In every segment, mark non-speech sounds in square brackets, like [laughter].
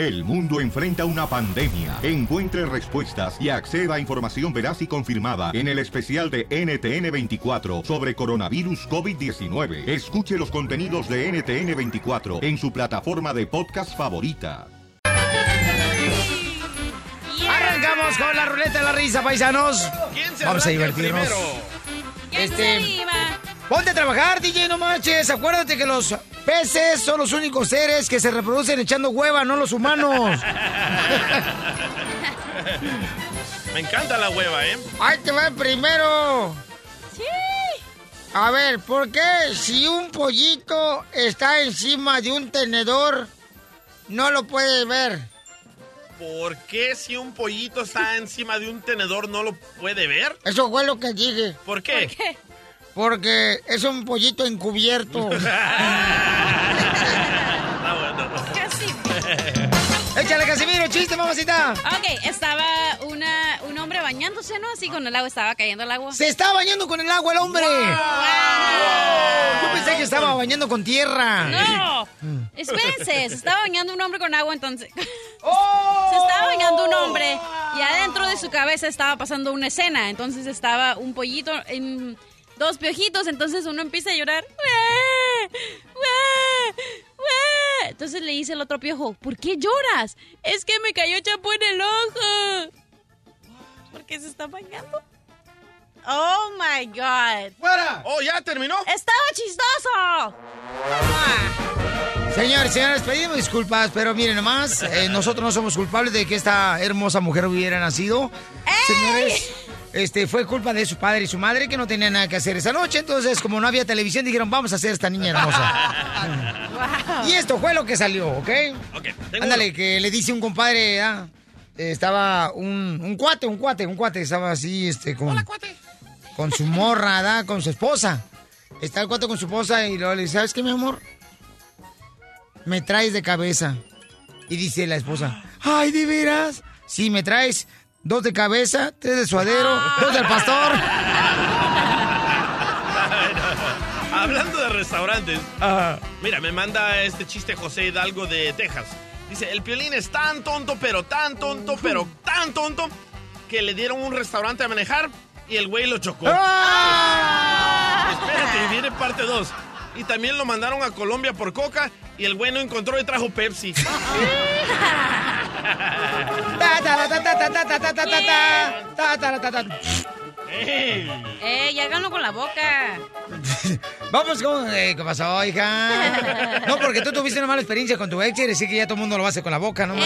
El mundo enfrenta una pandemia. Encuentre respuestas y acceda a información veraz y confirmada en el especial de NTN24 sobre coronavirus COVID-19. Escuche los contenidos de NTN24 en su plataforma de podcast favorita. Arrancamos con la ruleta de la risa, paisanos. Vamos a divertirnos. Este, ponte a trabajar, DJ, no manches. Acuérdate que los peces son los únicos seres que se reproducen echando hueva, no los humanos. Me encanta la hueva, ¿eh? Ahí te va el primero. Sí. A ver, ¿por qué si un pollito está encima de un tenedor, no lo puedes ver? ¿Por qué si un pollito está encima de un tenedor no lo puede ver? Eso fue lo que dije. ¿Por qué? ¿Por qué? Porque es un pollito encubierto. [laughs] Bueno. Casi. Échale, Casimiro, chiste, mamacita. Ok, estaba una, un hombre bañándose, ¿no? Así con el agua, estaba cayendo el agua. Se está bañando con el agua el hombre. Yo pensé que estaba bañando con tierra. No, espérense, se estaba bañando un hombre con agua entonces. [laughs] Se estaba bañando un hombre y adentro de su cabeza estaba pasando una escena. Entonces estaba un pollito en dos piojitos, entonces uno empieza a llorar. Entonces le dice el otro piojo, ¿por qué lloras? Es que me cayó champú en el ojo. ¿Por qué se está bañando? Oh my god. ¡Fuera! Oh, ¿ya terminó? ¡Estaba chistoso! Señores, señores, pedimos disculpas, pero miren nomás, eh, nosotros no somos culpables de que esta hermosa mujer hubiera nacido. Señores, este, fue culpa de su padre y su madre que no tenían nada que hacer esa noche. Entonces, como no había televisión, dijeron, vamos a hacer esta niña hermosa. [laughs] Y esto fue lo que salió, ¿ok? Ok, Ándale, que le dice un compadre, eh, estaba un, un cuate, un cuate, un cuate, estaba así, este, con, con su morra, ¿da? con su esposa. Está el cuate con su esposa y luego le dice, ¿sabes qué, mi amor? Me traes de cabeza. Y dice la esposa, ay, ¿de veras? Sí, me traes dos de cabeza, tres de suadero, dos del pastor. [laughs] Hablando de restaurantes, mira, me manda este chiste José Hidalgo de Texas. Dice, el piolín es tan tonto, pero tan tonto, pero tan tonto, que le dieron un restaurante a manejar y el güey lo chocó. ¡Ah! Espérate, viene parte 2. Y también lo mandaron a Colombia por coca y el güey no encontró y trajo Pepsi. [laughs] [laughs] Eh, ¡Ey, háganlo con la boca! [laughs] Vamos con... Eh, ¿Qué pasó, hija? No, porque tú tuviste una mala experiencia con tu ex y decir que ya todo el mundo lo hace con la boca, ¿no? Wow.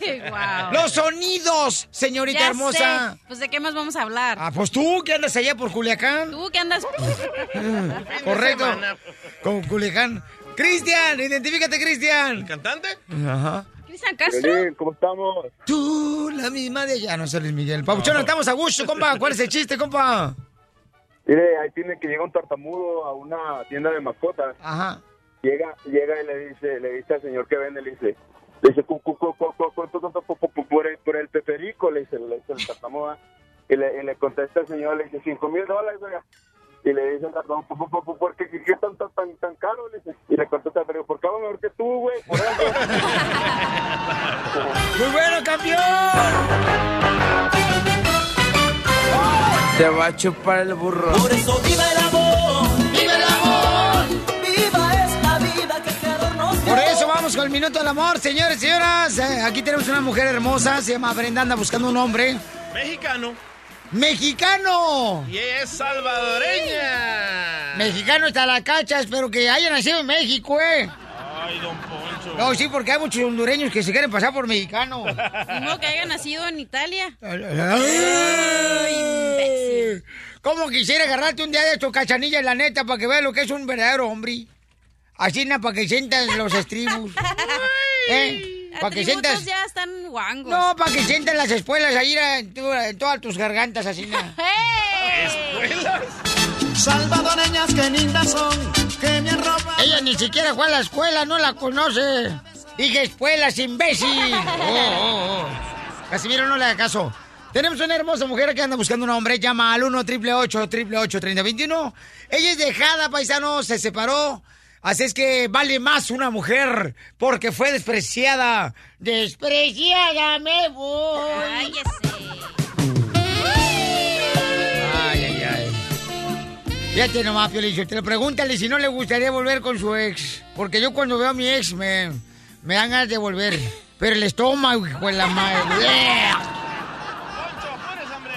Eh, [laughs] ¡Los sonidos, señorita hermosa! Pues, ¿de qué más vamos a hablar? Ah, pues tú, que andas allá por Culiacán. Tú, que andas... Correcto, con Culiacán. ¡Cristian! ¡Identifícate, Cristian! ¿El cantante? Ajá. ¿Cristian Castro? Piolín, ¿cómo estamos? Tú, la misma de allá, no sé Luis Miguel. Pabuchón, estamos a gusto, compa. ¿Cuál es el chiste, compa? Mire, ahí tiene que llegar un tartamudo a una tienda de mascotas. Ajá. Llega, llega y le dice, le dice al señor que vende, le dice, le dice, por el, por el peperico, le dice, le dice el tartamudo. Y le, y le contesta el señor, le dice, cinco mil dólares, oiga. Y le dice el tartamudo, pu, pu, pu, pu, ¿por qué, qué, qué tan, tan, tan, tan caro? Le dice, y le contesta el peperico, porque hago mejor que tú, güey, por eso. [laughs] ¡Muy bueno, campeón! Te va a chupar el burro. Por eso viva el amor, ¡Viva el amor! viva esta vida que el creador nos dio. Por eso vamos con el minuto del amor, señores y señoras. Eh, aquí tenemos una mujer hermosa, se llama Brenda, anda buscando un hombre. Mexicano. ¡Mexicano! Y ella es salvadoreña. Mexicano está la cacha, espero que haya nacido en México, eh. Ay, don Poncho. No, sí, porque hay muchos hondureños que se quieren pasar por mexicano. Ni modo que haya nacido en Italia. Ay, ¿Cómo quisiera agarrarte un día de estos cachanillas, la neta, para que veas lo que es un verdadero hombre? Así, na, para que sientas los estribos. [laughs] ¿Eh? Para que sientas... ya están guangos. No, para que sientas las espuelas ahí en, tu- en todas tus gargantas, así, na. [laughs] ¡Eh! ¿Escuelas? Salvadoreñas que lindas son, que me ropa. Ella ni siquiera fue a la escuela, no la conoce. Dije escuelas, imbécil. [laughs] Oh, oh, oh. Casimiro, no le haga caso. Tenemos una hermosa mujer que anda buscando un hombre. Llama al 1 888 888 3021 Ella es dejada, paisano. Se separó Así es que vale más una mujer porque fue despreciada. Despreciada me voy. Ay, ay, ay. Fíjate nomás, te lo pregúntale si no le gustaría volver con su ex. Porque yo cuando veo a mi ex me, me dan ganas de volver. Pero el estómago, hijo de la madre.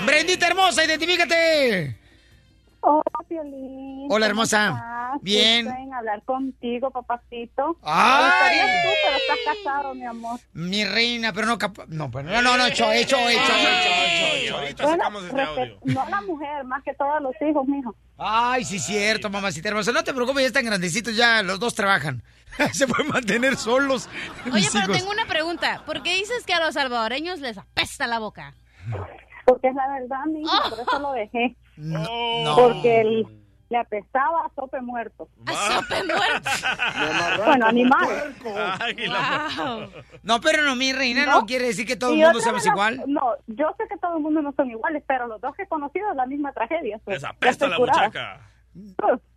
Brendita hermosa, identifícate. Hola, Piolín. Hola, ¿Cómo hermosa. estás? Bien. En hablar contigo, papacito. ¡Ay! Me gustaría tú, pero estás casado, mi amor. Mi reina, pero no capaz. No, pero no, no, no, hecho, hecho, hecho, hecho, hecho. Ahorita Bueno, sacamos este audio. no la mujer, más que todos los hijos, mijo. Ay, sí, cierto, mamacita hermosa. No te preocupes, ya están grandecitos, ya los dos trabajan. [laughs] Se pueden mantener solos. Oye, pero hijos. tengo una pregunta. ¿Por qué dices que a los salvadoreños les apesta la boca? Porque es la verdad, mijo, Oh. por eso lo dejé. No. Porque él le apestaba a sope muerto. ¡A sope muerto! Bueno, animal. Ay, la- Wow. [laughs] No, pero no, mi reina, no, ¿No? quiere decir que todo el mundo seamos igual. No, yo sé que todo el mundo no son iguales, pero los dos que he conocido es la misma tragedia. pues, Les apesta la curada.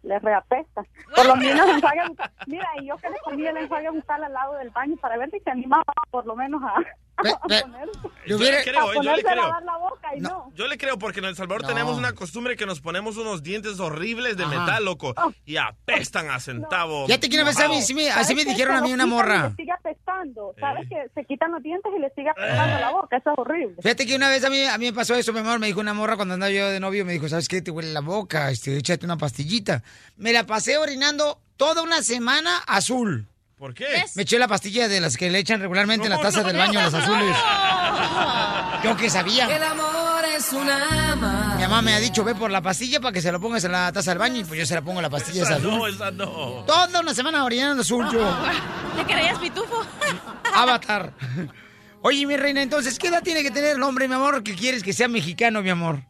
Les reapesta. Por lo menos enjuague Mira, y yo que le ponía el enjuague a buscar al lado del baño para ver si se animaba por lo menos a, [laughs] poner, Yo le creo, a eh, yo le a creo. lavar la boca y No. no. Yo le creo porque en El Salvador No. tenemos una costumbre que nos ponemos unos dientes horribles de Ajá. metal, loco. Oh. Y apestan a centavo. Fíjate que una vez a mí, sí me- así ¿Sabes me dijeron a mí una morra. le sigue apestando. ¿Sabes Eh. que se quitan los dientes y le sigue apestando la boca? Eso es horrible. Fíjate que una vez a mí, a mí me pasó eso, mi amor. Me dijo una morra cuando andaba yo de novio, me dijo, ¿sabes qué? Te huele la boca, este, échate una pastillita. Me la pasé orinando toda una semana azul. ¿Por qué? ¿Ves? Me eché la pastilla de las que le echan regularmente en la No, taza no, del no. baño, las azules. [laughs] Yo que sabía. El amor es una Mi mamá me ha dicho, ve por la pastilla para que se lo pongas en la taza del baño y pues yo se la pongo en la pastilla esa Esa no, azul. esa no. Toda una semana orinando azul yo. [laughs] ¿Le creías pitufo? [laughs] Avatar. Oye, mi reina, entonces, ¿qué edad tiene que tener el hombre, mi amor, que quieres que sea mexicano, mi amor?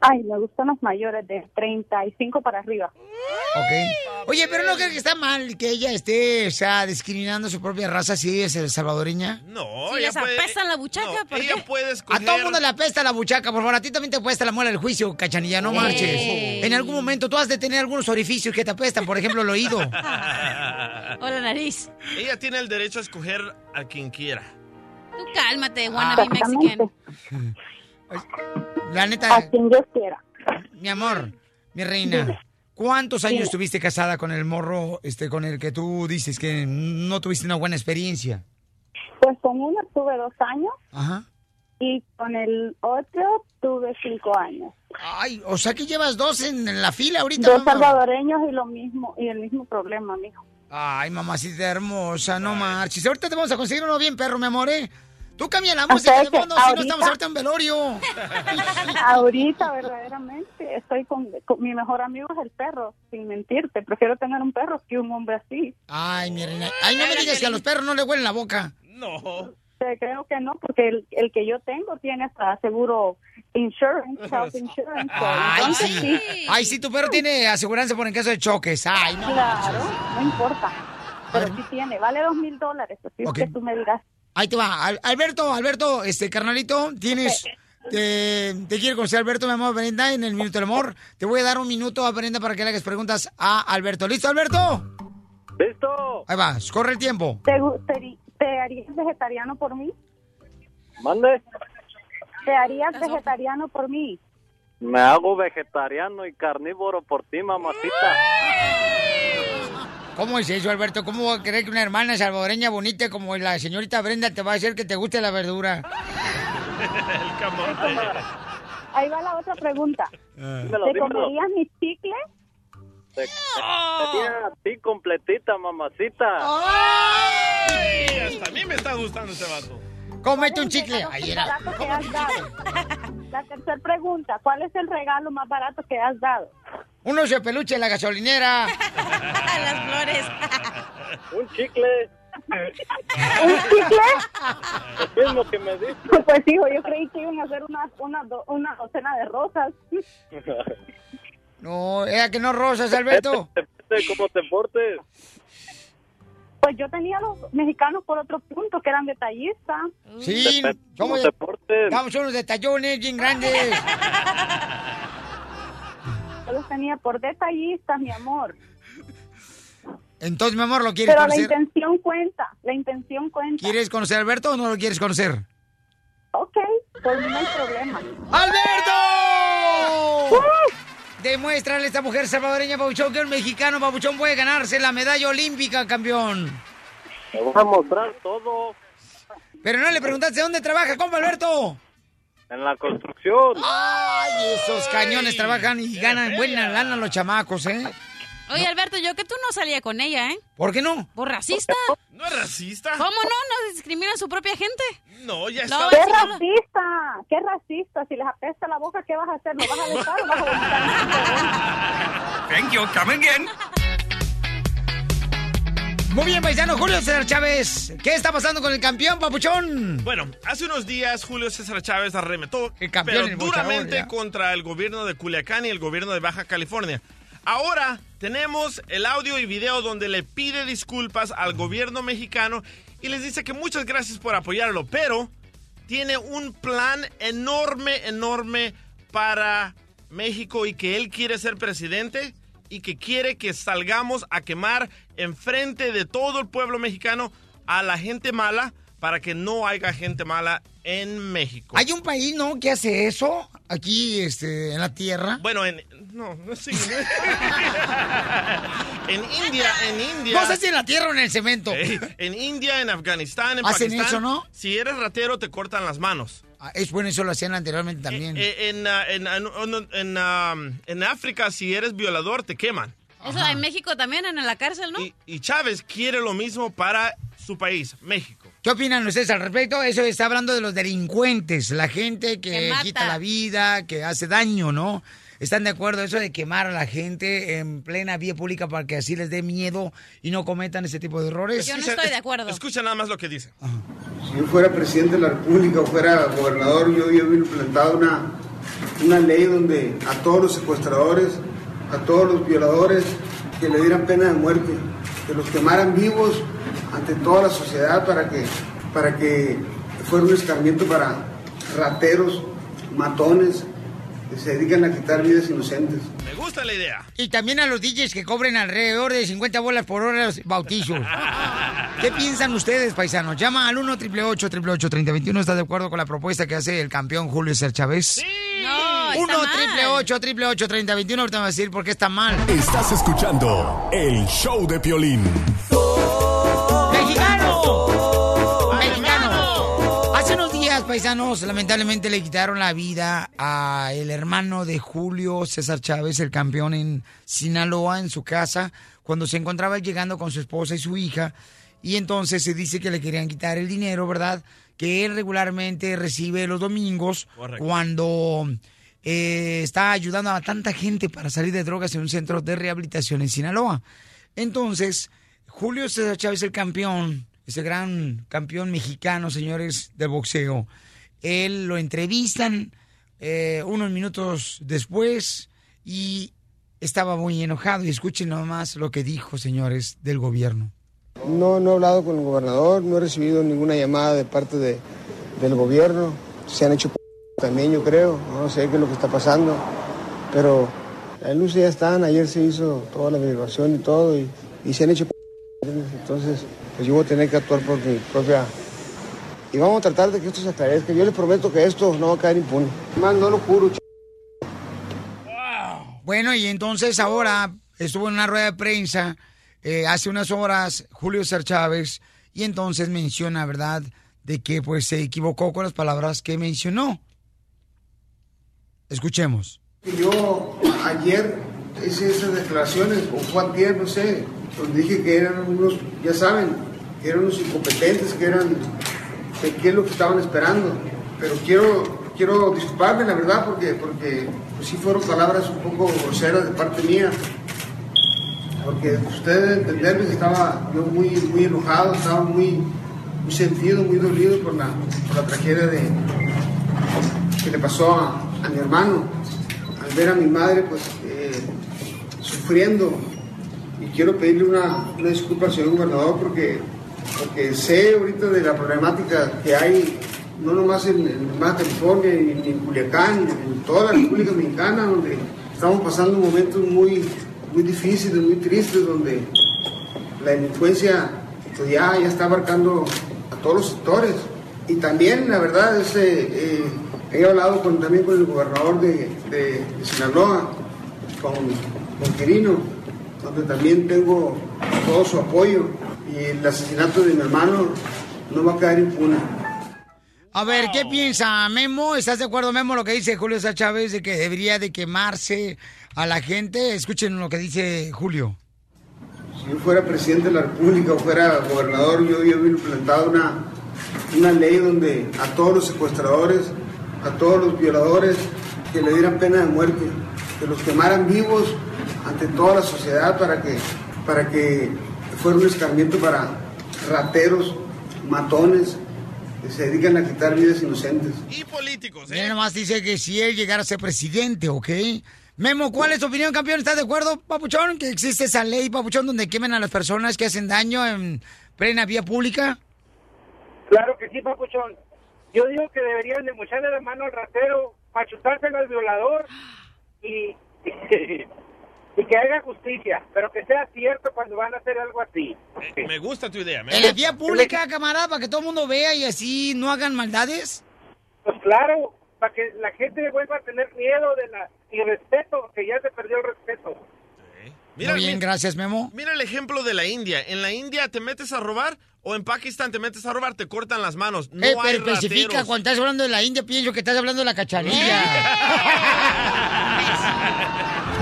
Ay, me gustan los mayores de 35 para arriba. Ok. Oye, pero no creo que está mal que ella esté, o sea, discriminando su propia raza si es el salvadoreña. No, Si ella les puede- apestan la buchaca, no, ¿por ella qué? puede A todo el mundo le apesta la buchaca, por favor. A ti también te apesta la muela del juicio, cachanilla, no marches. En algún momento tú has de tener algunos orificios que te apestan, por ejemplo, el oído. [laughs] O la nariz. Ella tiene el derecho a escoger a quien quiera. Tú cálmate, wannabe Exactamente. Mexican. [laughs] La neta, A quien Dios quiera. mi amor, mi reina, ¿cuántos años estuviste casada con el morro, este, con el que tú dices que no tuviste una buena experiencia? Pues con uno tuve dos años Ajá. y con el otro tuve cinco años. Ay, o sea que llevas dos en, en la fila ahorita, Dos mamá. salvadoreños y lo mismo y el mismo problema, mijo. Ay, mamacita hermosa, no marches. Ahorita te vamos a conseguir uno bien perro, mi amor, ¿eh? Tú cambia la música de fondo, si no ahorita- estamos ahorita en velorio. [laughs] Ahorita verdaderamente estoy con, con- mi mejor amigo es el perro, sin mentirte. Prefiero tener un perro que un hombre así. Ay, mi reina. Ay, no me digas que a los perros no le huelen la boca. No. Creo que no, porque el, el que yo tengo tiene hasta seguro insurance, [laughs] health insurance. Ay, entonces sí. Ay, sí, tu perro tiene aseguranza por en caso de choques. Ay, no. Claro, no importa. Pero sí tiene, vale dos mil dólares, así es Ok. que tú me dirás. Ahí te va. Al- Alberto, Alberto, este, carnalito, tienes... [laughs] Te, te quiere conocer Alberto, mi amor, Brenda, en el Minuto del Amor. Te voy a dar un minuto a Brenda para que le hagas preguntas a Alberto. ¿Listo, Alberto? ¿Listo? Ahí va, corre el tiempo. ¿Te, gu- te, te harías vegetariano por mí? Mande. ¿Te harías vegetariano por mí? Me hago vegetariano y carnívoro por ti, mamacita. ¿Cómo es eso, Alberto? ¿Cómo va a creer que una hermana salvadoreña bonita como la señorita Brenda te va a hacer que te guste la verdura? El camote. Ahí va la otra pregunta. Dímelo, ¿Te dímelo. comerías mis chicles? Te, te- a ti completita, mamacita. Ay, hasta a mí me está gustando este vato. Cómete un ¿Cuál es chicle. Ahí más era. barato que has dado? La tercera pregunta, ¿cuál es el regalo más barato que has dado? Un oso de peluche en la gasolinera. [laughs] Las flores. Un chicle. ¿Un chicle? Lo mismo que me diste. [laughs] Pues hijo, yo creí que iban a hacer una, una, do- una docena de rosas. [laughs] No, era que no rosas, Alberto. Depende cómo te portes. Pues yo tenía a los mexicanos por otro punto, que eran detallistas. Sí, somos de, damos unos detallones bien grandes. [laughs] Yo los tenía por detallistas, mi amor. Entonces, mi amor, ¿lo quieres Pero la conocer? intención cuenta, la intención cuenta. ¿Quieres conocer a Alberto o no lo quieres conocer? Ok, por mí no hay problema. ¡Alberto! Demuéstrale a esta mujer salvadoreña, Pabuchón, que el mexicano Pabuchón puede ganarse la medalla olímpica, campeón. Te voy a mostrar todo Pero no le preguntaste dónde trabaja, compa Alberto. en la construcción. Ay, esos cañones trabajan y ganan buena lana los chamacos, ¿eh? Oye, Alberto, yo que tú no salía con ella, ¿eh? ¿Por qué no? ¿Por racista? [laughs] ¿No es racista? ¿Cómo no? ¿No discrimina a su propia gente? No, ya No, está. ¡Qué no. racista! ¡Qué racista! Si les apesta la boca, ¿qué vas a hacer? ¿Lo vas a besar o vas a vomitar? [laughs] Thank you, come again. Muy bien, paisano Julio César Chávez. ¿Qué está pasando con el campeón, papuchón? Bueno, hace unos días Julio César Chávez arremetó El campeón, pero el boxeador, duramente contra el gobierno de Culiacán y el gobierno de Baja California. Ahora tenemos el audio y video donde le pide disculpas al gobierno mexicano y les dice que muchas gracias por apoyarlo, pero tiene un plan enorme, enorme para México y que él quiere ser presidente y que quiere que salgamos a quemar enfrente de todo el pueblo mexicano a la gente mala para que no haya gente mala en México. Hay un país, ¿no?, que hace eso aquí, este, en la tierra. Bueno, en... No, no sí. [laughs] en India, en India... No sé si en la tierra o en el cemento. En India, en Afganistán, en ¿Hacen Pakistán, eso, no? Si eres ratero, te cortan las manos. Ah, Es bueno, eso lo hacían anteriormente también. Eh, en, ah, en, ah, en, en, ah, en África, si eres violador, te queman. Eso en México también, en la cárcel, ¿no? Y, y Chávez quiere lo mismo para su país, México. ¿Qué opinan ustedes al respecto? Eso está hablando de los delincuentes, la gente que, quita la vida, que hace daño, ¿no? ¿Están de acuerdo eso de quemar a la gente en plena vía pública para que así les dé miedo y no cometan ese tipo de errores? Yo no estoy de acuerdo. Escucha nada más lo que dice. Si yo fuera presidente de la República o fuera gobernador, yo, yo hubiera implantado una, una ley donde a todos los secuestradores, a todos los violadores, que le dieran pena de muerte, que los quemaran vivos ante toda la sociedad para que, para que fuera un escarmiento para rateros, matones, que se dedican a quitar vidas inocentes. Me gusta la idea. Y también a los DJs que cobren alrededor de 50 bolas por hora los bautizos. [laughs] ¿Qué piensan ustedes, paisanos? Llama al 1 888 3021 ¿Estás de acuerdo con la propuesta que hace el campeón Julio César Chávez? No, está 1 mal. 888 3021 Ahorita me a decir por qué está mal. Estás escuchando el show de Piolín. Paisanos, lamentablemente le quitaron la vida a el hermano de Julio César Chávez, el campeón en Sinaloa, en su casa, cuando se encontraba llegando con su esposa y su hija. Y entonces se dice que le querían quitar el dinero, ¿verdad? Que él regularmente recibe los domingos Correcto. cuando eh, está ayudando a tanta gente para salir de drogas en un centro de rehabilitación en Sinaloa. Entonces, Julio César Chávez, el campeón, ese gran campeón mexicano, señores, de boxeo, él lo entrevistan eh, unos minutos después y estaba muy enojado. Y escuchen nomás lo que dijo, señores, del gobierno. No, no he hablado con el gobernador, no he recibido ninguna llamada de parte de, del gobierno. Se han hecho p- también, yo creo. No sé qué es lo que está pasando. Pero las luces ya están. Ayer se hizo toda la averiguación y todo. Y, y se han hecho p-. Entonces, pues yo voy a tener que actuar por mi propia. Y vamos a tratar de que esto se aclarezca. Yo les prometo que esto no va a caer impune. Más no lo juro, ch- Bueno, y entonces ahora estuvo en una rueda de prensa eh, hace unas horas Julio César Chávez y entonces menciona, ¿verdad?, de que pues se equivocó con las palabras que mencionó. Escuchemos. Yo ayer hice esas declaraciones, o fue antier, no sé, donde dije que eran unos, ya saben, que eran unos incompetentes, que eran, que qué es lo que estaban esperando. Pero quiero, quiero disculparme, la verdad, porque, porque pues, sí fueron palabras un poco groseras de parte mía. Porque usted debe entenderme estaba yo muy, muy enojado, estaba muy, muy sentido, muy dolido por la, por la tragedia de, que le pasó a, a mi hermano al ver a mi madre pues eh, sufriendo y quiero pedirle una, una disculpa señor gobernador porque, porque sé ahorita de la problemática que hay no nomás en, en California ni, ni en Culiacán, en toda la República Mexicana donde estamos pasando momentos muy, muy difíciles, muy tristes donde la delincuencia pues ya, ya está abarcando a todos los sectores. Y también, la verdad, eh, he hablado también con el gobernador de, de- de Sinaloa, con, con Quirino, donde también tengo todo su apoyo. Y el asesinato de mi hermano no va a quedar impune. A ver, ¿qué piensa Memo? ¿Estás de acuerdo, Memo, lo que dice Julio César Chávez de que debería de quemarse a la gente? Escuchen lo que dice Julio. si yo fuera presidente de la República o fuera gobernador, yo, hubiera implementado una, una ley donde a todos los secuestradores, a todos los violadores, que le dieran pena de muerte, que los quemaran vivos ante toda la sociedad para que, para que fuera un escarmiento para rateros, matones, que se dedican a quitar vidas inocentes. Y políticos, ¿eh? Nomás dice que si él llegara a ser presidente, ¿ok? Memo, ¿cuál es tu opinión, campeón? ¿Estás de acuerdo, Papuchón, que existe esa ley, Papuchón, donde quemen a las personas que hacen daño en plena vía pública? Claro que sí, papuchón. Yo digo que deberían de mocharle la mano al ratero, machutárselo al violador y, [laughs] y que haga justicia, pero que sea cierto cuando van a hacer algo así. Me gusta tu idea. me En la vía pública, camarada, para que todo el mundo vea y así no hagan maldades. Pues claro, para que la gente vuelva a tener miedo de la y respeto, que ya se perdió el respeto. Mira, Muy bien, mira- gracias, Memo. Mira el ejemplo de la India. En la India te metes a robar o en Pakistán te metes a robar, te cortan las manos. No eh, hay pero especifica, rateros. cuando estás hablando de la India, pienso que estás hablando de la cachanilla.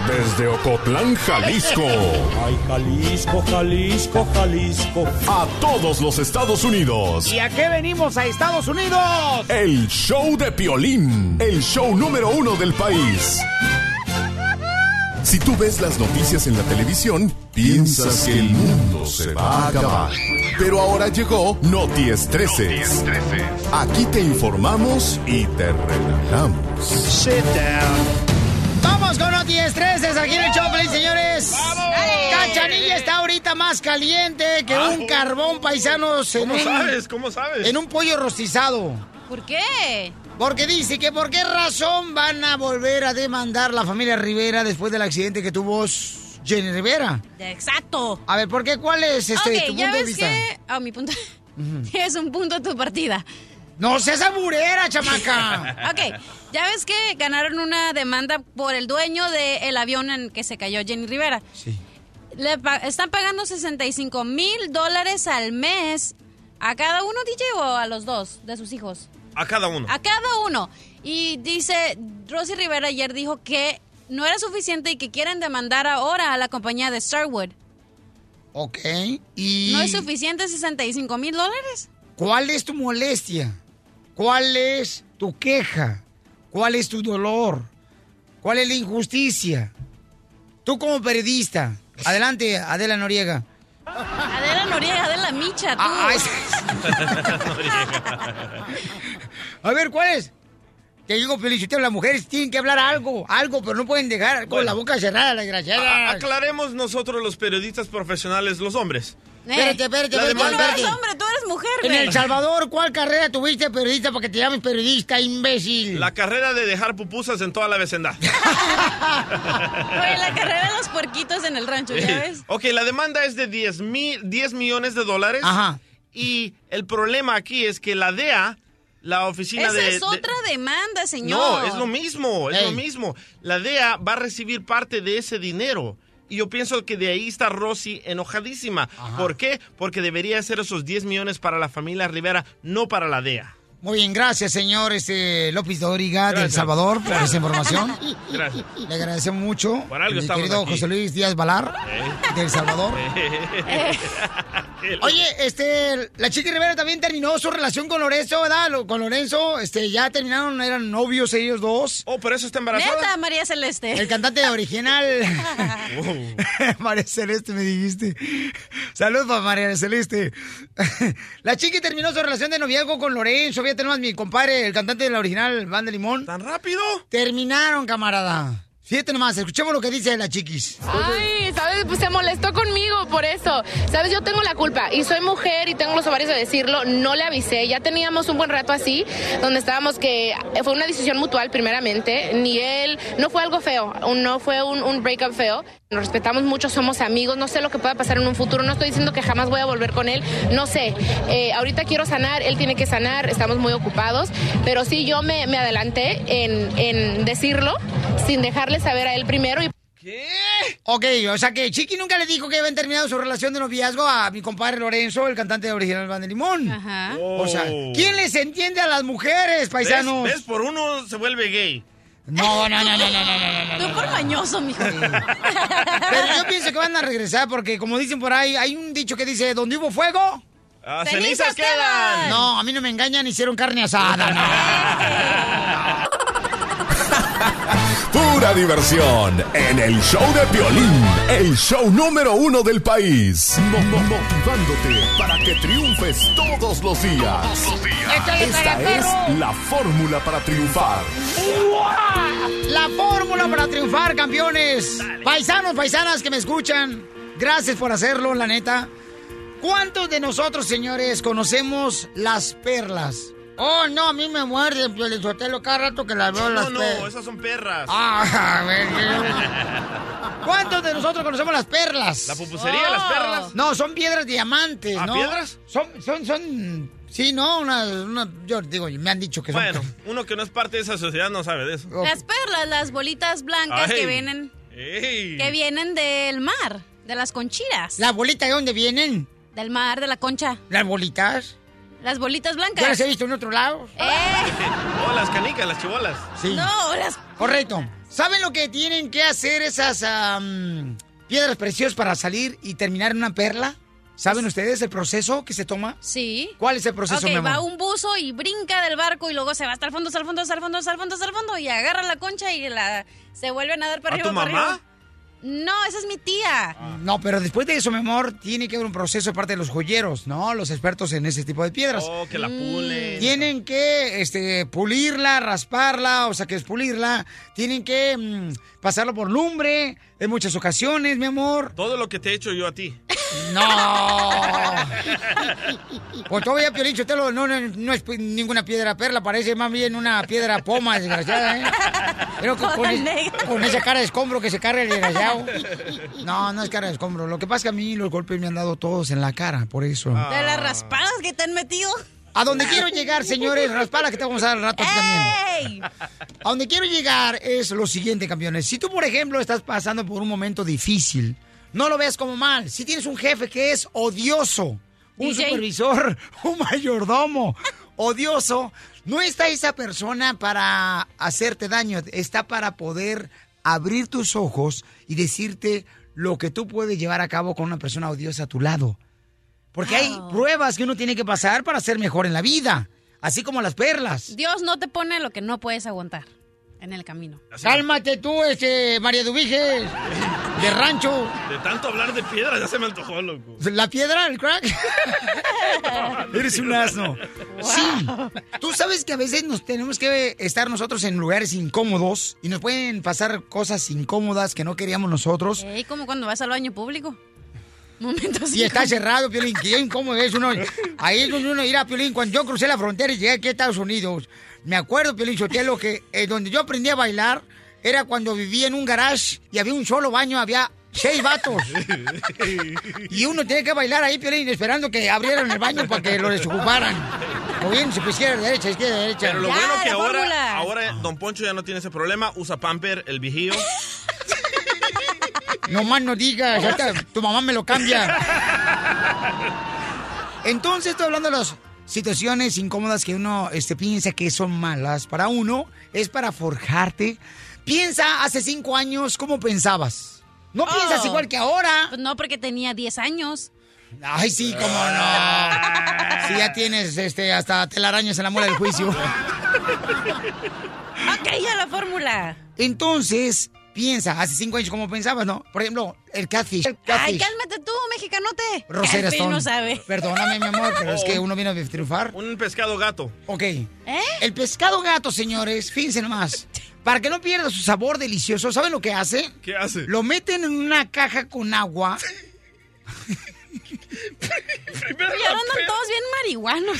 Desde Ocotlán, Jalisco. Ay, Jalisco, Jalisco, Jalisco. A todos los Estados Unidos. ¿Y a qué venimos a Estados Unidos? El show de Piolín. El show número uno del país. Si tú ves las noticias en la televisión, piensas que el mundo se va a acabar. Pero ahora llegó Noti Estreses. Aquí te informamos y te relajamos. Sit down. Vamos con Noti Estreses aquí en el Choplin, señores. Cachanilla está ahorita más caliente que un carbón paisano en ¿Cómo un, sabes? ¿Cómo sabes? en un pollo rostizado. ¿Por qué? Porque dice que por qué razón van a volver a demandar la familia Rivera después del accidente que tuvo Jenny Rivera. Exacto. A ver, ¿por qué? ¿Cuál es este tu ya punto de vista? que... Mi punto... [laughs] Tienes [laughs] un punto a tu partida. No seas aburera, chamaca. [laughs] ok, ya ves que ganaron una demanda por el dueño del avión en que se cayó Jenny Rivera. Sí. Le pa- están pagando 65 mil dólares al mes a cada uno, DJ, o a los dos de sus hijos. A cada uno. A cada uno. Y dice, Rosy Rivera ayer dijo que no era suficiente y que quieren demandar ahora a la compañía de Starwood. Ok, y... ¿No es suficiente 65 mil dólares? ¿Cuál es tu molestia? ¿Cuál es tu queja? ¿Cuál es tu dolor? ¿Cuál es la injusticia? Tú como periodista, adelante, Adela Noriega. Adela Noriega, Adela Micha, tú. Ah, es- [laughs] A ver, ¿cuál es? Te digo, Feliciteo, las mujeres tienen que hablar algo, algo, pero no pueden dejar con la boca cerrada, la desgraciada. aclaremos nosotros los periodistas profesionales, los hombres. Espérate, espérate, La espérate, Tú no espérate. eres hombre, tú eres mujer, En güey. El Salvador, ¿cuál carrera tuviste periodista para que te llames periodista, imbécil? La carrera de dejar pupusas en toda la vecindad. [laughs] Oye, la carrera de los puerquitos en el rancho, ¿ya ves? ok, la demanda es de 10, mil, 10 millones de dólares. Ajá. Y el problema aquí es que la DEA, la oficina Esa de... es de- otra demanda, señor. No, es lo mismo, es lo mismo. La DEA va a recibir parte de ese dinero. Y yo pienso que de ahí está Rosy enojadísima. ¿Por qué? Porque debería ser esos 10 millones para la familia Rivera, no para la DEA. Muy bien, gracias, señor este, López Dóriga del Gracias. Salvador, por esa información. [laughs] Gracias. Le agradecemos mucho. Por algo Mi querido aquí. José Luis Díaz Valar, del Salvador. [laughs] [laughs] Oye, este, la chica Rivera también terminó su relación con Lorenzo, ¿verdad? Con Lorenzo, este, ya terminaron, eran novios ellos dos. Oh, por eso está embarazada. Neta, María Celeste. El cantante original. María Celeste, me dijiste. Saludos para María Celeste. La chica terminó su relación de noviazgo con Lorenzo. Fíjate nomás, mi compadre, el cantante de la original Banda Limón. ¿Tan rápido? Terminaron, camarada. Fíjate nomás, escuchemos lo que dice la chiquis. Ay, ¿sabes pues, se molestó conmigo por eso. Sabes, yo tengo la culpa y soy mujer y tengo los ovarios de decirlo. No le avisé. Ya teníamos un buen rato así, donde estábamos que fue una decisión mutual primeramente. Ni él, no fue algo feo, no fue un, un breakup feo. Nos respetamos mucho, somos amigos. No sé lo que pueda pasar en un futuro. No estoy diciendo que jamás voy a volver con él. No sé. Eh, ahorita quiero sanar, él tiene que sanar. Estamos muy ocupados. Pero sí, yo me, me adelanté en, en decirlo sin dejarle hacerle saber a él primero y... ¿Qué? Ok, o sea que Chiqui nunca le dijo que habían terminado su relación de noviazgo a mi compadre Lorenzo, el cantante de original Van de Limón. Ajá. Oh. O sea, ¿quién les entiende a las mujeres, paisanos? ¿Ves? ¿Ves? Por uno se vuelve gay. No, no, no, no, no, no, no. Tú por mañoso, mijo. Pero yo pienso que van a regresar porque, como dicen por ahí, hay un dicho que dice, donde hubo fuego... Ah, cenizas, quedan. quedan. No, a mí no me engañan, hicieron carne asada. No. no. Pura diversión en el show de Piolín, el show número uno del país. Mo- mo- motivándote para que triunfes todos los días. Échale, Esta es la fórmula para triunfar. La fórmula para triunfar, campeones. Paisanos, paisanas que me escuchan, gracias por hacerlo, la neta. ¿Cuántos de nosotros, señores, conocemos las perlas? Oh, no, a mí me muerde el Sotelo cada rato que las veo las No, no, esas son perras. Ah, [laughs] a ver, ¿qué? ¿Cuántos de nosotros conocemos las perlas? ¿La pupusería, las perlas? No, son piedras diamantes, ¿Ah, ¿no? piedras? Son, son, son, sí, ¿no? Una, una- yo digo, me han dicho que son. Bueno, [laughs] uno que no es parte de esa sociedad no sabe de eso. Las perlas, las bolitas blancas Ay. que vienen, Ey. que vienen del mar, de las conchitas. ¿Las bolitas de dónde vienen? Del mar, de la concha. ¿Las bolitas? Las bolitas blancas. Yo las he visto en otro lado. Eh, [laughs] Oh, las canicas, las chibolas. Sí. no, las... Correcto. ¿Saben lo que tienen que hacer esas am, piedras preciosas para salir y terminar en una perla? ¿Saben ustedes el proceso que se toma? Sí. ¿Cuál es el proceso, Ok, mi amor? va un buzo y brinca del barco y luego se va hasta el fondo, hasta el fondo, hasta el fondo, hasta el fondo, hasta el fondo y agarra la concha y la se vuelve a nadar para ¿A arriba, tu para mamá? arriba. No, esa es mi tía. No, pero después de eso, mi amor, tiene que haber un proceso de parte de los joyeros, ¿no? Los expertos en ese tipo de piedras. Oh, que la pulen. Tienen que este, pulirla, rasparla, o sea, que es pulirla. Tienen que mm, pasarlo por lumbre en muchas ocasiones, mi amor. Todo lo que te he hecho yo a ti. No. Pues todavía Piolín Sotelo, no, no, no es ninguna piedra perla, parece más bien una piedra poma, desgraciada, ¿eh? Pero con, con es- con esa cara de escombro que se carga el desgraciado. No, no es cara de escombro. Lo que pasa es que a mí los golpes me han dado todos en la cara, por eso. De las raspadas que te han metido. A donde quiero llegar, señores, raspala que te vamos a dar al rato también. A donde quiero llegar es lo siguiente, campeones. Si tú, por ejemplo, estás pasando por un momento difícil, no lo veas como mal. Si tienes un jefe que es odioso, un DJ. supervisor, [laughs] un mayordomo odioso, no está esa persona para hacerte daño, está para poder abrir tus ojos y decirte lo que tú puedes llevar a cabo con una persona odiosa a tu lado. Porque hay pruebas que uno tiene que pasar para ser mejor en la vida, así como las perlas. Dios no te pone lo que no puedes aguantar en el camino. Cálmate tú, este, María Dubiges, de rancho. De tanto hablar de piedras ya se me antojó, loco. ¿La piedra, el crack? [laughs] Eres un asno. Sí. Tú sabes que a veces nos tenemos que estar nosotros en lugares incómodos y nos pueden pasar cosas incómodas que no queríamos nosotros. Ey, como cuando vas al baño público. Momentos Y está cerrado, Piolín, que incómodo es uno. Ahí es donde uno irá, Piolín, cuando yo crucé la frontera y llegué aquí a Estados Unidos. Me acuerdo, Piolín Sotelo, que eh, donde yo aprendí a bailar era cuando vivía en un garage y había un solo baño, había seis vatos. Y uno tenía que bailar ahí, Piolín, esperando que abrieran el baño para que lo desocuparan. O bien, se izquierda, derecha, izquierda, derecha. Pero lo Ya, bueno que ahora, fórmula. ahora Don Poncho ya no tiene ese problema. Usa pamper, el vigío. [laughs] No más no digas, ahorita tu mamá me lo cambia. Entonces estoy hablando de las situaciones incómodas que uno este, piensa que son malas para uno, es para forjarte. Piensa hace cinco años cómo pensabas. No piensas Oh. igual que ahora. Pues no, porque tenía 10 años. Ay, sí, cómo no. Si ya tienes este, hasta telarañas en la muela del juicio. [laughs] Ok, ya la fórmula. Entonces, piensa, hace cinco años cómo pensabas, ¿no? Por ejemplo, el catfish. el Ay, catfish. cálmate tú, mexicanote. Rosera Catfish [laughs] Stone. no sabe. Perdóname, mi amor, pero es que uno viene a triunfar. Un pescado gato. Ok. ¿Eh? El pescado gato, señores, fíjense nomás. Para que no pierda su sabor delicioso, ¿saben lo que hace? ¿Qué hace? Lo meten en una caja con agua. [laughs] Y ahora andan todos bien marihuanos.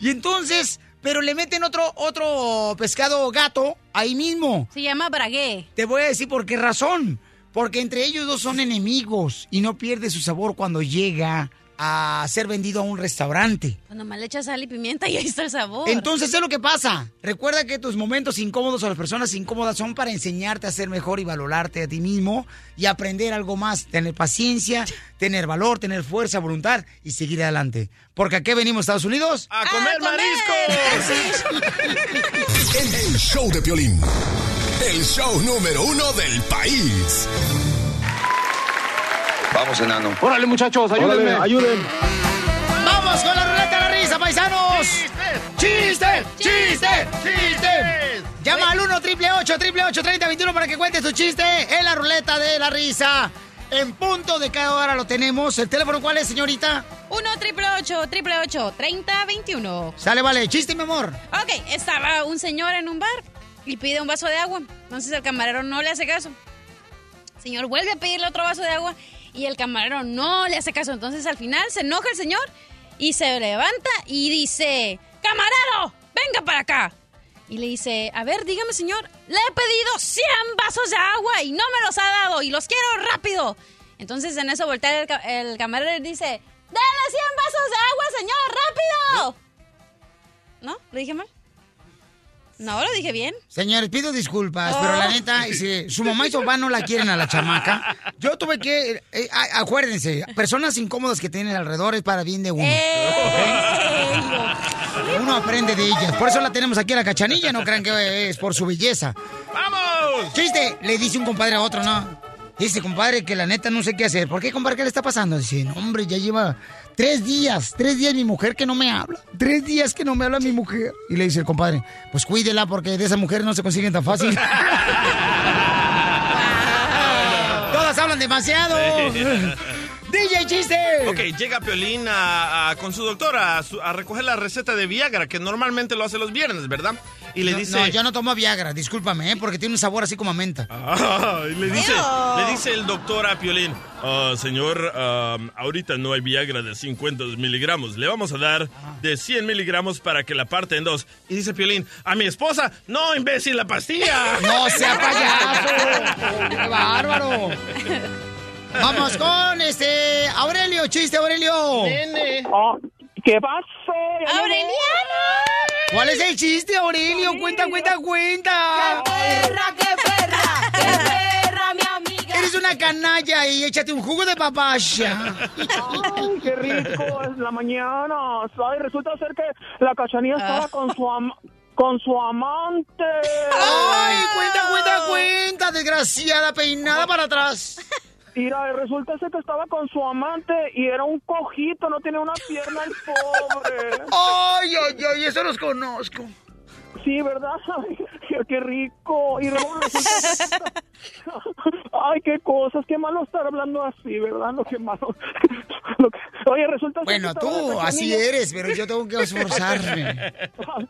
Y entonces, pero le meten otro, otro pescado gato ahí mismo. Se llama bragué. Te voy a decir por qué razón. Porque entre ellos dos son enemigos y no pierde su sabor cuando llega a ser vendido a un restaurante. Cuando más le echas sal y pimienta y ahí está el sabor. Entonces, es lo que pasa. Recuerda que tus momentos incómodos o las personas incómodas son para enseñarte a ser mejor y valorarte a ti mismo y aprender algo más. Tener paciencia, [laughs] tener valor, tener fuerza, voluntad y seguir adelante. Porque aquí venimos, Estados Unidos. ¡A comer mariscos! El, el show de Piolín. El show número uno del país. Vamos, enano. Órale, muchachos, ayúdenme. Órale, ayuden. ¡Vamos con la ruleta de la risa, paisanos! ¡Chiste! ¡Chiste! ¡Chiste! Llama al 1 888 888 3021 para que cuentes tu chiste en la ruleta de la risa. En punto de cada hora lo tenemos. ¿El teléfono cuál es, señorita? 1 888 888 3021 Sale, vale. Chiste, mi amor. Ok, estaba un señor en un bar y pide un vaso de agua. Entonces el camarero no le hace caso. Señor vuelve a pedirle otro vaso de agua y el camarero no le hace caso. Entonces al final se enoja el señor y se levanta y dice, camarero, venga para acá. Y le dice, a ver, dígame señor, le he pedido 100 vasos de agua y no me los ha dado y los quiero rápido. Entonces en eso voltea el, el camarero y dice, dale 100 vasos de agua, señor, rápido. ¿No? ¿Lo dije mal? No, lo dije bien. Señores, pido disculpas, pero la neta, si su mamá y su papá no la quieren a la chamaca, yo tuve que, eh, a- acuérdense, personas incómodas que tienen alrededor es para bien de uno. ¿ok? Uno aprende de ellas. Por eso la tenemos aquí a la cachanilla, no crean que es por su belleza. ¡Vamos! Chiste, le dice un compadre a otro, ¿no? Dice, compadre, que la neta no sé qué hacer. ¿Por qué, compadre, qué le está pasando? Dice, no, hombre, ya lleva tres días, tres días mi mujer que no me habla. Tres días que no me habla mi mujer. Y le dice el compadre, pues cuídela porque de esa mujer no se consiguen tan fácil. [laughs] Todas hablan demasiado. DJ chiste. Ok, llega Piolín a- a- con su doctora a, su- a recoger la receta de Viagra, que normalmente lo hace los viernes, ¿verdad? Y le No, dice... No, yo no tomo Viagra, discúlpame, ¿eh? porque tiene un sabor así como a menta. Ah, y le dice, le dice el doctor a Piolín, "Ah, señor, ah, ahorita no hay Viagra de 50 miligramos, le vamos a dar de 100 miligramos para que la parte en dos. Y dice Piolín, a mi esposa, no, imbécil, la pastilla. No sea [laughs] payaso. ¡Qué bárbaro! [laughs] Vamos con este Aurelio, chiste Aurelio. ¿Qué pasó? ¡Aureliano! ¿Cuál es el chiste, Aurelio? Cuenta, cuenta, cuenta. ¡Qué perra, qué perra! ¡Qué perra, mi amiga! Eres una canalla y échate un jugo de papaya. Ay, qué rico es la mañana. Ay, resulta ser que la cachanilla estaba con su am- con su amante. Ay, cuenta, cuenta, cuenta, desgraciada peinada para atrás. Mira, resulta ser que estaba con su amante y era un cojito, no tenía una pierna el pobre. [laughs] Ay, ay, ay, eso los conozco. Sí, ¿verdad? [laughs] Ay, qué rico. Y resulta [laughs] Ay, qué cosas, qué malo estar hablando así, ¿verdad? Lo que malo. [laughs] Lo que- Oye, resulta Bueno, que tú así eres, pero yo tengo que esforzarme.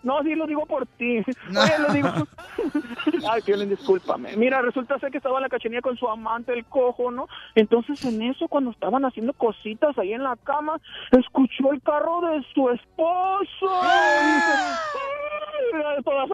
No, sí lo digo por ti. Oye, lo digo. Ay, Piolín, discúlpame. Mira, resulta ser que estaba la cachanilla con su amante, el cojo, ¿no? Entonces, en eso, cuando estaban haciendo cositas ahí en la cama, escuchó el carro de su esposo. Y dice, [gasps] "Ay", todas,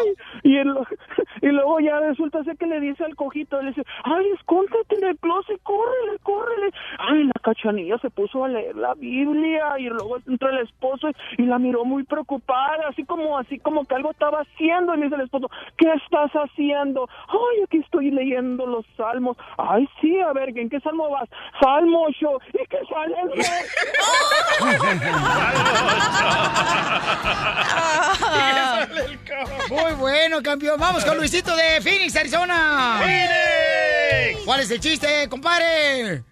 "Ay". Y, el- [laughs] y luego ya resulta ser que le dice al cojito, le dice, ay, escóndete en el closet, córrele, córrele. Ay, la cachanilla se puso a leer la Biblia y luego entró el esposo y, y la miró muy preocupada, así como, así como que algo estaba haciendo. Y le dice el esposo, ¿qué estás haciendo? Ay, aquí estoy leyendo los salmos. Ay, sí, a ver, ¿en qué salmo vas? Salmo 8. ¿Y qué sale? Muy bueno, campeón. Vamos con Luisito de Phoenix, Arizona. ¡Phoenix! ¿Cuál es el chiste, compadre?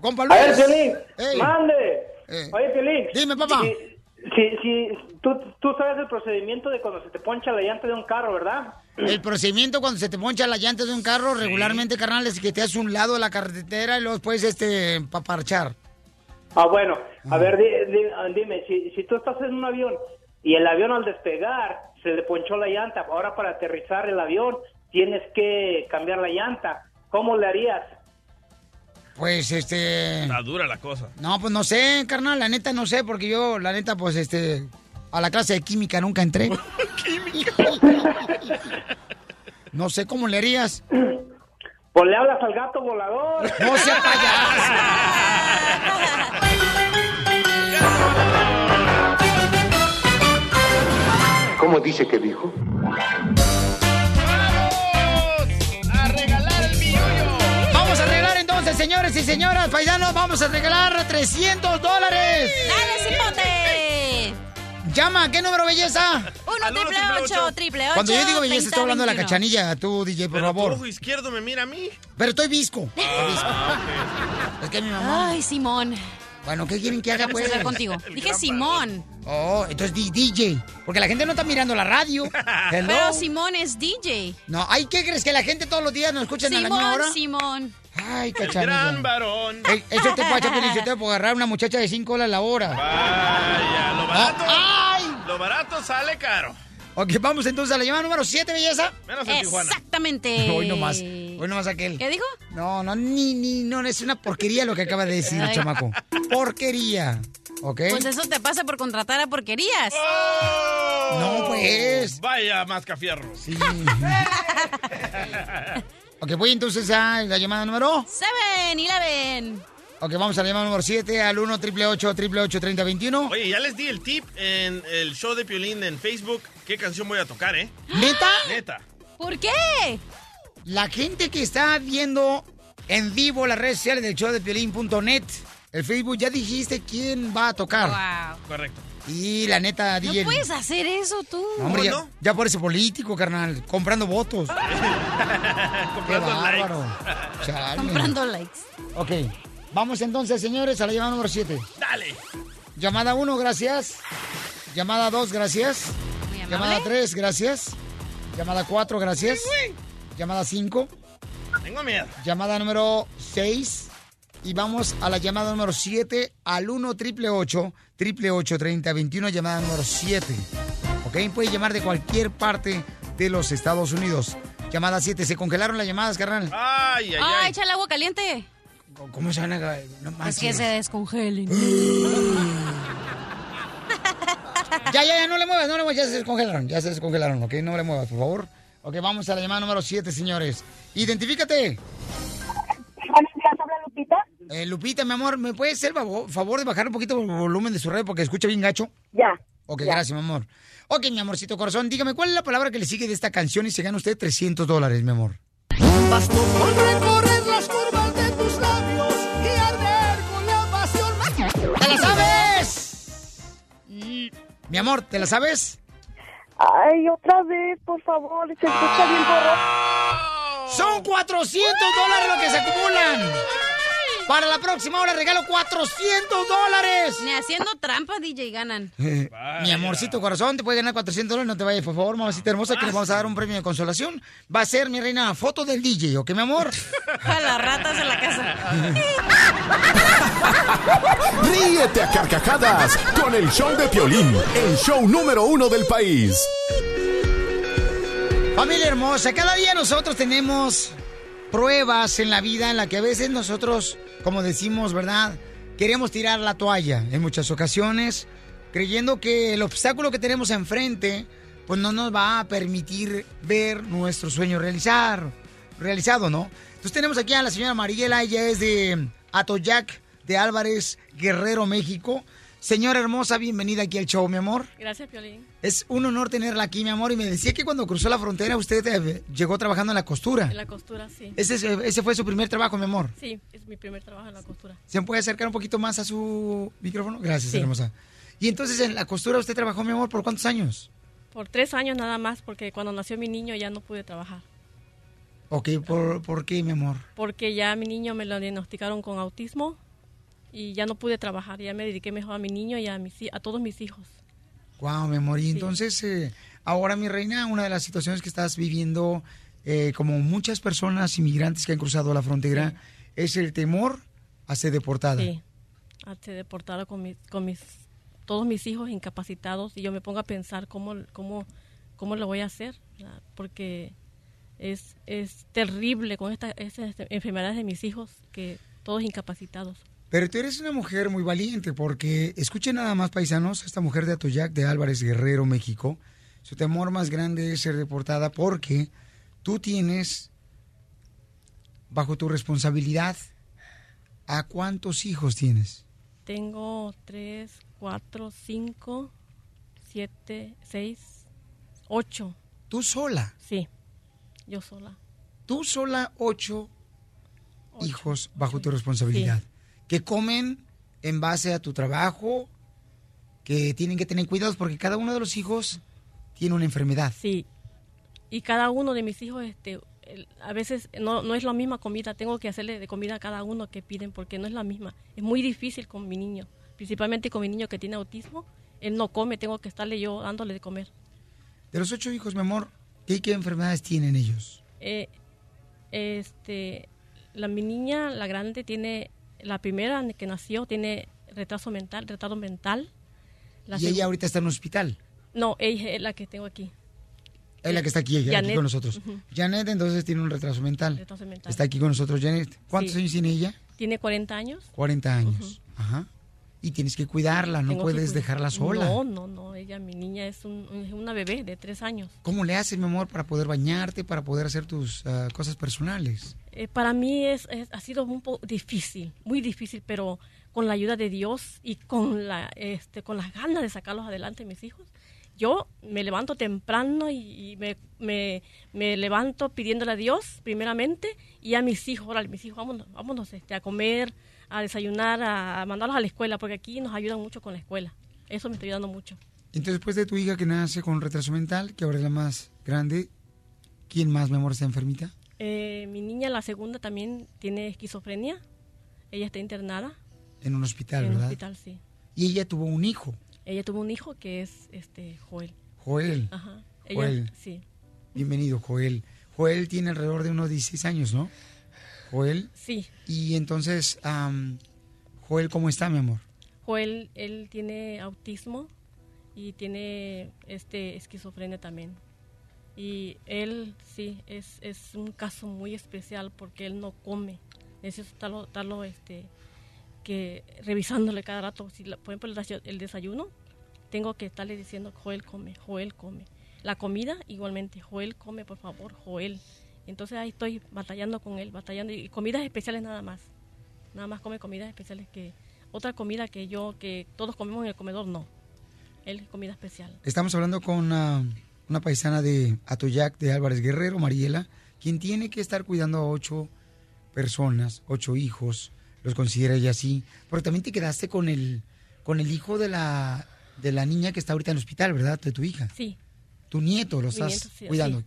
Compa A Luis. ver, Piolín, mande. Eh. Oye, Piolín. Dime, papá. Si, si, si- tú, tú sabes el procedimiento de cuando se te poncha la llanta de un carro, ¿verdad? El procedimiento cuando se te poncha la llanta de un carro, regularmente, carnal, es que te haces un lado de la carretera y luego después, este, paparchar. Ah, bueno. A ver, di- di- dime, si, si tú estás en un avión y el avión al despegar se le ponchó la llanta. Ahora para aterrizar el avión tienes que cambiar la llanta. ¿Cómo le harías? Pues este. Está dura la cosa. No, pues no sé, carnal, la neta no sé, porque yo, la neta, pues este. A la clase de química nunca entré. [laughs] no sé cómo le harías. Pues le hablas al gato volador. No sea payaso. [laughs] ¿Cómo dice que dijo? ¡A regalar el billullo! Vamos a regalar entonces, señores y señoras, paisanos, vamos a regalar 300 dólares. ¡Dale, cipote! Llama, ¿qué número, belleza? Uno, triple ocho, triple ocho. Cuando yo digo belleza, 30, estoy hablando de la 21. cachanilla, tú, DJ, por Pero tu favor. ojo izquierdo me mira a mí. Pero estoy visco. Ah, Es que mi mamá. Ay, Simón. Bueno, ¿qué quieren que haga, pues? hablar contigo. [laughs] Dije Simón. Oh, entonces di DJ. Porque la gente no está mirando la radio. [laughs] Hello. Pero Simón es DJ. No, ay, ¿qué crees? Que la gente todos los días nos escuchan a la misma hora. Simón, Simón. Ay, El cachanilla. gran varón. Ey, Eso te pasa, te puedo agarrar una muchacha de 5 dólares la hora. Vaya, lo barato. ¡Ay! Lo barato sale caro. Ok, vamos entonces a la llamada número 7, belleza. Menos en Tijuana. Exactamente. Hoy nomás, hoy nomás aquel. ¿Qué dijo? No, no, ni, ni, no, es una porquería lo que acaba de decir el Ay. chamaco. Porquería. ¿Ok? Pues eso te pasa por contratar a porquerías. No, pues. Vaya, mascafierros. Sí. [laughs] ok, voy entonces a la llamada número. Seven, Eleven. Ok, vamos a la llamada número 7 al 1 triple 8 triple 8 3021. Oye, ya les di el tip en el show de Piolín en Facebook. ¿Qué canción voy a tocar, eh? ¿Neta? Neta. ¿Por qué? La gente que está viendo en vivo las redes sociales del show de Piolín.net, el Facebook, ya dijiste quién va a tocar. Wow. Correcto. Y la neta, No DJ. puedes hacer eso tú. No, hombre, ya, ¿No? ya por ese político, carnal, comprando votos. [laughs] Qué Comprando bárbaro. likes. Chale. Comprando likes. Ok, vamos entonces, señores, a la llamada número 7. Dale. Llamada 1, gracias. Llamada 2, gracias. Muy amable. Llamada 3, gracias. Llamada 4, gracias. Llamada 5. Tengo miedo. Llamada número 6. Y vamos a la llamada número 7 al 1 triple 8 triple 8 30 21. Llamada número 7. ¿Ok? Puede llamar de cualquier parte de los Estados Unidos. Llamada 7. Se congelaron las llamadas, carnal. Ay, ay, Ah, ay. échale agua caliente. ¿Cómo se van a.? No más. Es que se descongelen. [gasps] Ya, ya, ya, no le muevas, no le muevas. Ya se descongelaron, ya se descongelaron, ¿ok? No le muevas, por favor. Ok, vamos a la llamada número 7, señores. Identifícate. Buenos días, habla Lupita. Eh, Lupita, mi amor, ¿me puedes hacer favor, favor de bajar un poquito el volumen de su radio porque escucha bien gacho? Ya. Ok, Ya. gracias, mi amor. Ok, mi amorcito corazón, dígame, ¿cuál es la palabra que le sigue de esta canción y se gana usted 300 dólares, mi amor? Con recorrer las curvas de tus labios y arder con la pasión. ¿Te la sabes? Mi amor, ¿te la sabes? Ay, otra vez, por favor, se escucha bien borroso. Son 400 dólares lo que se acumulan. Para la próxima hora regalo 400 dólares. Ni haciendo trampa, DJ, ganan. [laughs] Mi amorcito corazón, te puede ganar 400 dólares, no te vayas, por favor, mamacita hermosa, que le vamos a dar un premio de consolación. Va a ser, mi reina, foto del DJ, ¿ok, mi amor? [laughs] A las ratas en la casa. [laughs] Ríete a carcajadas con el show de Piolín, el show número uno del país. Familia hermosa, cada día nosotros tenemos pruebas en la vida en la que a veces nosotros, como decimos, ¿verdad? Queremos tirar la toalla en muchas ocasiones, creyendo que el obstáculo que tenemos enfrente, pues no nos va a permitir ver nuestro sueño realizar, realizado, ¿no? Entonces tenemos aquí a la señora Mariela, ella es de Atoyac de Álvarez, Guerrero, México. Señora hermosa, bienvenida aquí al show, mi amor. Gracias, Piolín. Es un honor tenerla aquí, mi amor. Y me decía que cuando cruzó la frontera usted eh, llegó trabajando en la costura. En la costura, sí. Ese, es- ese fue su primer trabajo, mi amor. Sí, es mi primer trabajo en la costura. ¿Se puede acercar un poquito más a su micrófono? Gracias, Sí. hermosa. Y entonces en la costura usted trabajó, mi amor, ¿por cuántos años? Por tres años nada más, porque cuando nació mi niño ya no pude trabajar. Ok, ¿por, por qué, mi amor? Porque ya mi niño me lo diagnosticaron con autismo y ya no pude trabajar. Ya me dediqué mejor a mi niño y a, mis, a todos mis hijos. Wow, mi amor. Y Sí. entonces, eh, ahora, mi reina, una de las situaciones que estás viviendo, eh, como muchas personas inmigrantes que han cruzado la frontera, es el temor a ser deportada. Sí. A ser deportada con mis, con mis todos mis hijos incapacitados y yo me pongo a pensar cómo, cómo, cómo lo voy a hacer, ¿verdad? porque es, es terrible con esta- estas enfermedades de mis hijos, que todos incapacitados. Pero tú eres una mujer muy valiente porque, escuchen nada más, paisanos, esta mujer de Atoyac de Álvarez Guerrero, México, su temor más grande es ser deportada porque tú tienes bajo tu responsabilidad a cuántos hijos tienes. Tengo tres, cuatro, cinco, siete, seis, ocho. ¿Tú sola? Sí, yo sola. Tú sola ocho, hijos bajo tu responsabilidad. Que comen en base a tu trabajo, que tienen que tener cuidados porque cada uno de los hijos tiene una enfermedad. Sí. Y cada uno de mis hijos, este, a veces no, no es la misma comida. Tengo que hacerle de comida a cada uno que piden porque no es la misma. Es muy difícil con mi niño, principalmente con mi niño que tiene autismo. Él no come, tengo que estarle yo dándole de comer. De los ocho hijos, mi amor, ¿qué, qué enfermedades tienen ellos? Eh, este, la mi niña, la grande, tiene la primera que nació tiene retraso mental, retardo mental. La y ella ahorita está en un hospital. No, ella es la que tengo aquí. Es la que está aquí, ella, aquí con nosotros. Janet, entonces, tiene un retraso mental. Retraso mental. Está aquí con nosotros, Janet. ¿Cuántos Sí. años tiene ella? Tiene 40 años. 40 años. Ajá. Y tienes que cuidarla, no Tengo puedes dejarla sola. No, no, no. Ella, mi niña, es un- una bebé de tres años. ¿Cómo le haces, mi amor, para poder bañarte, para poder hacer tus ah, cosas personales? Eh, para mí es, es- ha sido un poco difícil, muy difícil, pero con la ayuda de Dios y con, la, este, con las ganas de sacarlos adelante mis hijos, yo me levanto temprano y, y me, me- me levanto pidiéndole a Dios primeramente y a mis hijos, órale, mis hijos, vámonos, vámonos este, a comer, a desayunar, a, a mandarlos a la escuela, porque aquí nos ayudan mucho con la escuela. Eso me está ayudando mucho. Entonces, después de tu hija que nace con retraso mental, que ahora es la más grande, ¿quién más, mi amor, está enfermita? Eh, mi niña, la segunda, también tiene esquizofrenia. Ella está internada En un hospital, en un ¿verdad? hospital, sí. Y ella tuvo un hijo, Ella tuvo un hijo que es este Joel. Joel. Ajá. Ella, Joel. Sí. Bienvenido, Joel. Joel tiene alrededor de unos 16 años, ¿no? Joel. Sí. Y entonces, Joel, ¿cómo está, mi amor? Joel, él tiene autismo y tiene este esquizofrenia también. Y él, sí, es, es un caso muy especial porque él no come. Necesito estarlo, estarlo, este, que revisándole cada rato. Si, por ejemplo, el desayuno, tengo que estarle diciendo, Joel come, Joel come. La comida, igualmente, Joel come, por favor, Joel. Entonces ahí estoy batallando con él, batallando. Y comidas especiales nada más. Nada más come comidas especiales que... Otra comida que yo, que todos comemos en el comedor, no. Él es comida especial. Estamos hablando con ah, una paisana de Atoyac, de Álvarez Guerrero, Mariela, quien tiene que estar cuidando a ocho personas, ocho hijos, los considera ella así. Porque también te quedaste con el, con el hijo de la, de la niña que está ahorita en el hospital, ¿verdad? De tu hija. Sí. Tu nieto lo Mi estás nieto, sí, cuidando. sí.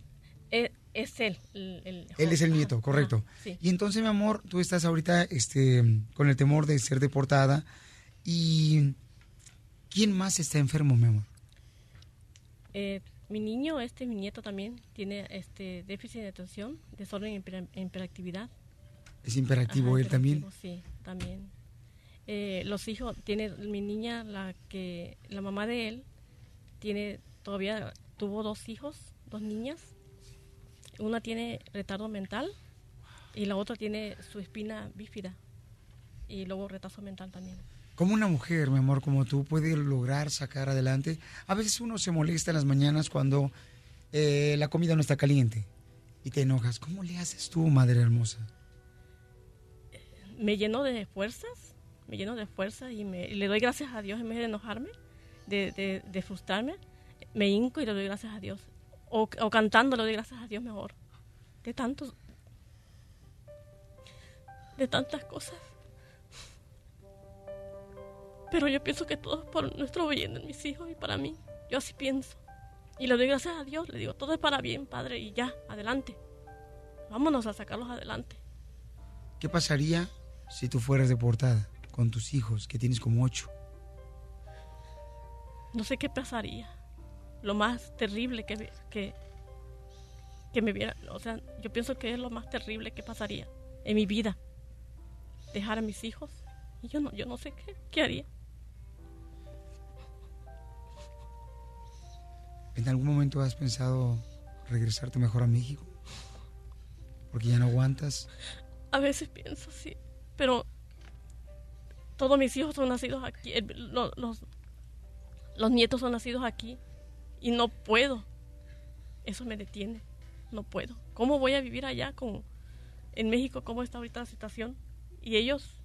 Eh, Es, él. El, el- Él es el nieto, correcto. sí. Y entonces, mi amor, tú estás ahorita este, con el temor de ser deportada. ¿Y quién más está enfermo, mi amor? Eh, mi niño, este, mi nieto también, tiene este déficit de atención, desorden en hiper- en hiperactividad. Es imperactivo Ajá, él también. Sí, también. Eh, los hijos, tiene mi niña, la que, la mamá de él, tiene, todavía tuvo dos hijos, dos niñas. Una tiene retardo mental y la otra tiene su espina bífida y luego retraso mental también. ¿Cómo una mujer, mi amor, como tú, puede lograr sacar adelante? A veces uno se molesta en las mañanas cuando eh, la comida no está caliente y te enojas. ¿Cómo le haces tú, madre hermosa? me llenó de fuerzas, me llenó de fuerzas y, me, y le doy gracias a Dios en vez de enojarme, de, de, de frustrarme, me hinco y le doy gracias a Dios. O, o cantando le doy gracias a Dios mejor. De tantos, de tantas cosas. Pero yo pienso que todo es por nuestro bien de mis hijos y para mí. Yo así pienso. Y le doy gracias a Dios, le digo, todo es para bien, Padre, y ya, adelante. Vámonos a sacarlos adelante. ¿Qué pasaría si tú fueras deportada con tus hijos, que tienes como ocho? no sé qué pasaría. Lo más terrible que, que, que me viera, o sea, yo pienso que es lo más terrible que pasaría en mi vida. Dejar a mis hijos y yo no, yo no sé qué, qué haría. ¿En algún momento has pensado regresarte mejor a México? Porque ya no aguantas. A veces pienso, sí. Pero todos mis hijos son nacidos aquí. eh, lo- Los, los nietos son nacidos aquí. Y no puedo. Eso me detiene. No puedo. ¿Cómo voy a vivir allá con en México? ¿Cómo está ahorita la situación? Y ellos,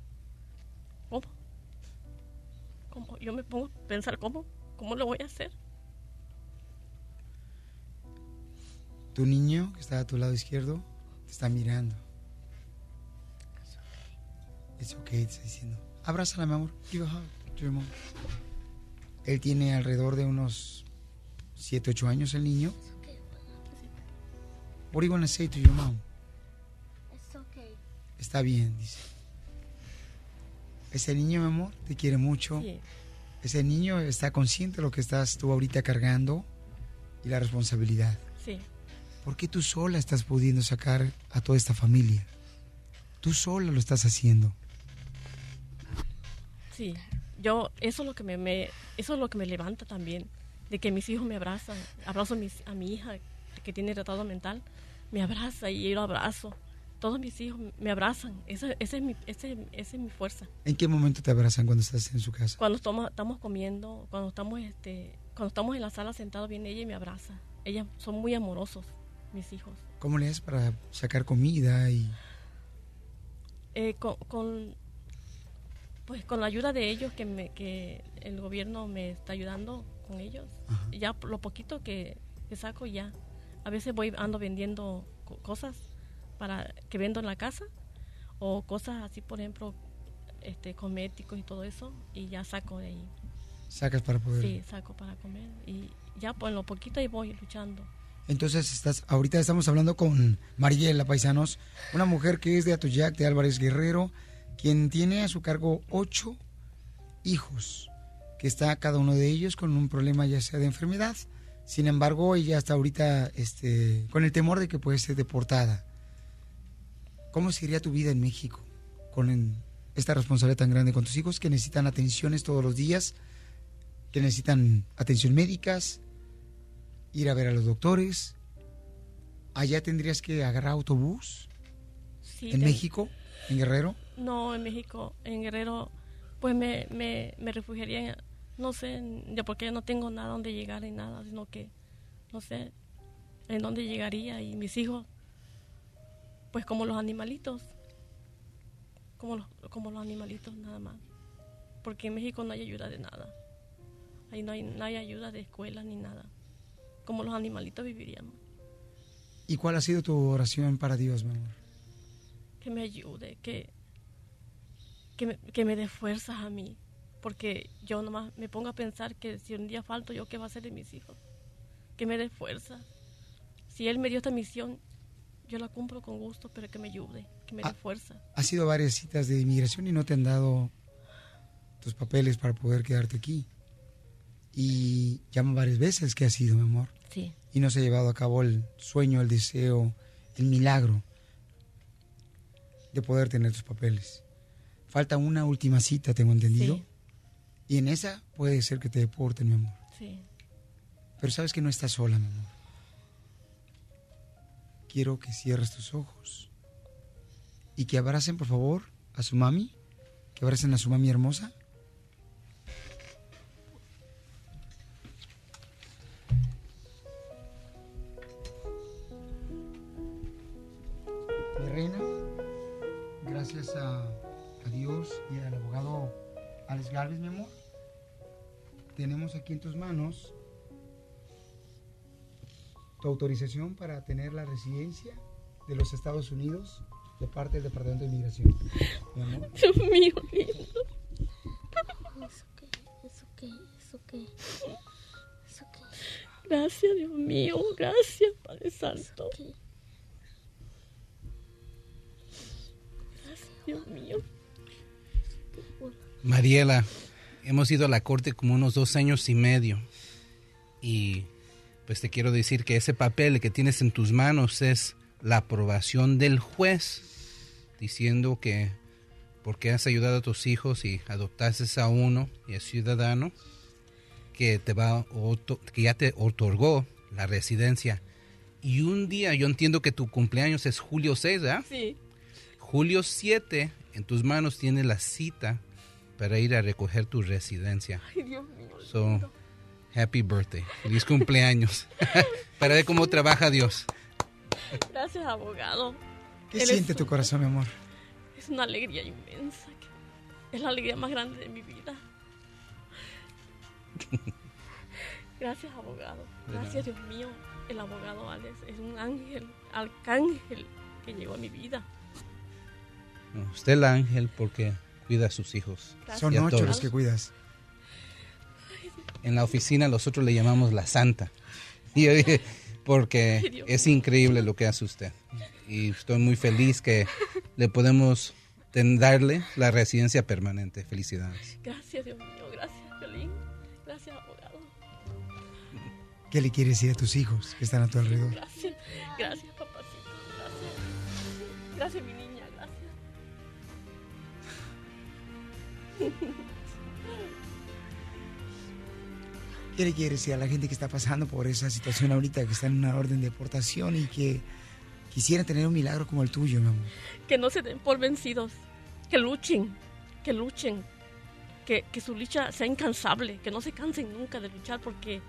¿cómo? ¿Cómo? Yo me pongo a pensar, ¿cómo? ¿Cómo lo voy a hacer? Tu niño, que está a tu lado izquierdo, te está mirando. Es ok, te está diciendo. Abrázala, mi amor. Give a hug to. Él tiene alrededor de unos 7, 8 años, el niño. What do you want to say to your mom? It's okay. Está bien, dice. Ese niño, mi amor, te quiere mucho. Ese niño está consciente de lo que estás tú ahorita cargando y la responsabilidad. Sí. ¿Por qué tú sola estás pudiendo sacar a toda esta familia? Tú sola lo estás haciendo. Sí, yo, eso es lo que me, me- eso es lo que me levanta también, de que mis hijos me abrazan. Abrazo a, mis- a mi hija que tiene retardo mental, me abraza y yo lo abrazo. Todos mis hijos me abrazan. Esa, esa es, mi, ese- esa es mi fuerza. ¿En qué momento te abrazan cuando estás en su casa? Cuando estamos, estamos comiendo, cuando estamos, este, cuando estamos en la sala sentados, viene ella y me abraza. Ellas son muy amorosos, mis hijos. ¿Cómo le haces para sacar comida y Eh, con, con- pues con la ayuda de ellos que me, que el gobierno me está ayudando con ellos. Ya lo poquito que, que saco ya. A veces voy ando vendiendo co- cosas para que vendo en la casa o cosas así por ejemplo este cosméticos y todo eso y ya saco de ahí. Sacas para poder? sí saco para comer y ya pues lo poquito ahí voy luchando. Entonces estás, ahorita estamos hablando con Mariela Paisanos, una mujer que es de Atoyac de Álvarez Guerrero, quien tiene a su cargo ocho hijos, que está cada uno de ellos con un problema ya sea de enfermedad. Sin embargo, ella está ahorita este, con el temor de que puede ser deportada. ¿Cómo sería tu vida en México con esta responsabilidad tan grande con tus hijos que necesitan atenciones todos los días, que necesitan atención médicas, ir a ver a los doctores? ¿Allá tendrías que agarrar autobús? Sí, ¿En México? ¿En Guerrero? No, en México, en Guerrero, pues me, me, me refugiaría, en- no sé, ya porque no tengo nada donde llegar ni nada, sino que, no sé, en dónde llegaría y mis hijos, pues como los animalitos, como los, como los animalitos nada más, porque en México no hay ayuda de nada, ahí no hay, no hay ayuda de escuela ni nada, como los animalitos viviríamos, ¿Y cuál ha sido tu oración para Dios, mi amor? que me ayude, que, que, me, que me dé fuerzas a mí, porque yo nomás me pongo a pensar que si un día falto yo, ¿qué va a hacer de mis hijos? Que me dé fuerza. Si Él me dio esta misión, yo la cumplo con gusto, pero que me ayude, que me dé fuerza. Has sido varias citas de inmigración y no te han dado tus papeles para poder quedarte aquí. Y llaman varias veces que has sido, mi amor. Sí. Y no se ha llevado a cabo el sueño, el deseo, el milagro de poder tener tus papeles. Falta una última cita, tengo entendido. Sí. Y en esa puede ser que te deporten, mi amor. Sí. Pero sabes que no estás sola, mi amor. Quiero que cierres tus ojos y que abracen, por favor, a su mami. Que abracen a su mami hermosa. Mi reina, gracias a, a Dios y al abogado Alex Galvez, mi amor, tenemos aquí en tus manos tu autorización para tener la residencia de los Estados Unidos de parte del Departamento de Inmigración. Mi amor. [laughs] Dios mío, lindo. It's okay, it's okay. It's okay. Gracias, Dios mío, gracias, Padre Santo. Gracias, Dios mío. Mariela, hemos ido a la corte como unos dos años y medio. Y pues te quiero decir que ese papel que tienes en tus manos es la aprobación del juez diciendo que porque has ayudado a tus hijos y adoptaste a uno y es ciudadano, que te va que ya te otorgó la residencia. Y un día, yo entiendo que tu cumpleaños es julio 6, ¿verdad? Sí. Julio 7, en tus manos tiene la cita para ir a recoger tu residencia. Ay, Dios mío. So, happy birthday. Feliz cumpleaños. [laughs] para ver cómo trabaja Dios. Gracias, abogado. ¿Qué Él siente tu corazón, mi amor? Es una alegría inmensa. Es la alegría más grande de mi vida. Gracias, abogado. Gracias, Dios mío. El abogado Alex es un ángel, arcángel que llegó a mi vida. No, Usted el ángel porque cuida a sus hijos. Son Y a ocho todos. los que cuidas. En la oficina nosotros le llamamos la santa. Y yo dije, porque es increíble lo que hace usted. Y estoy muy feliz que le podemos darle la residencia permanente. Felicidades. Gracias, Dios mío. Gracias, Violín. Gracias, abogado. ¿Qué le quieres decir a tus hijos que están a tu alrededor? Gracias. Gracias, papacito. Gracias. Gracias, mi niña. [laughs] ¿Qué le quieres decir a la gente que está pasando por esa situación ahorita, que está en una orden de deportación y que quisiera tener un milagro como el tuyo, mi amor? que no se den por vencidos, que luchen, que luchen, que, que su lucha sea incansable, que no se cansen nunca de luchar porque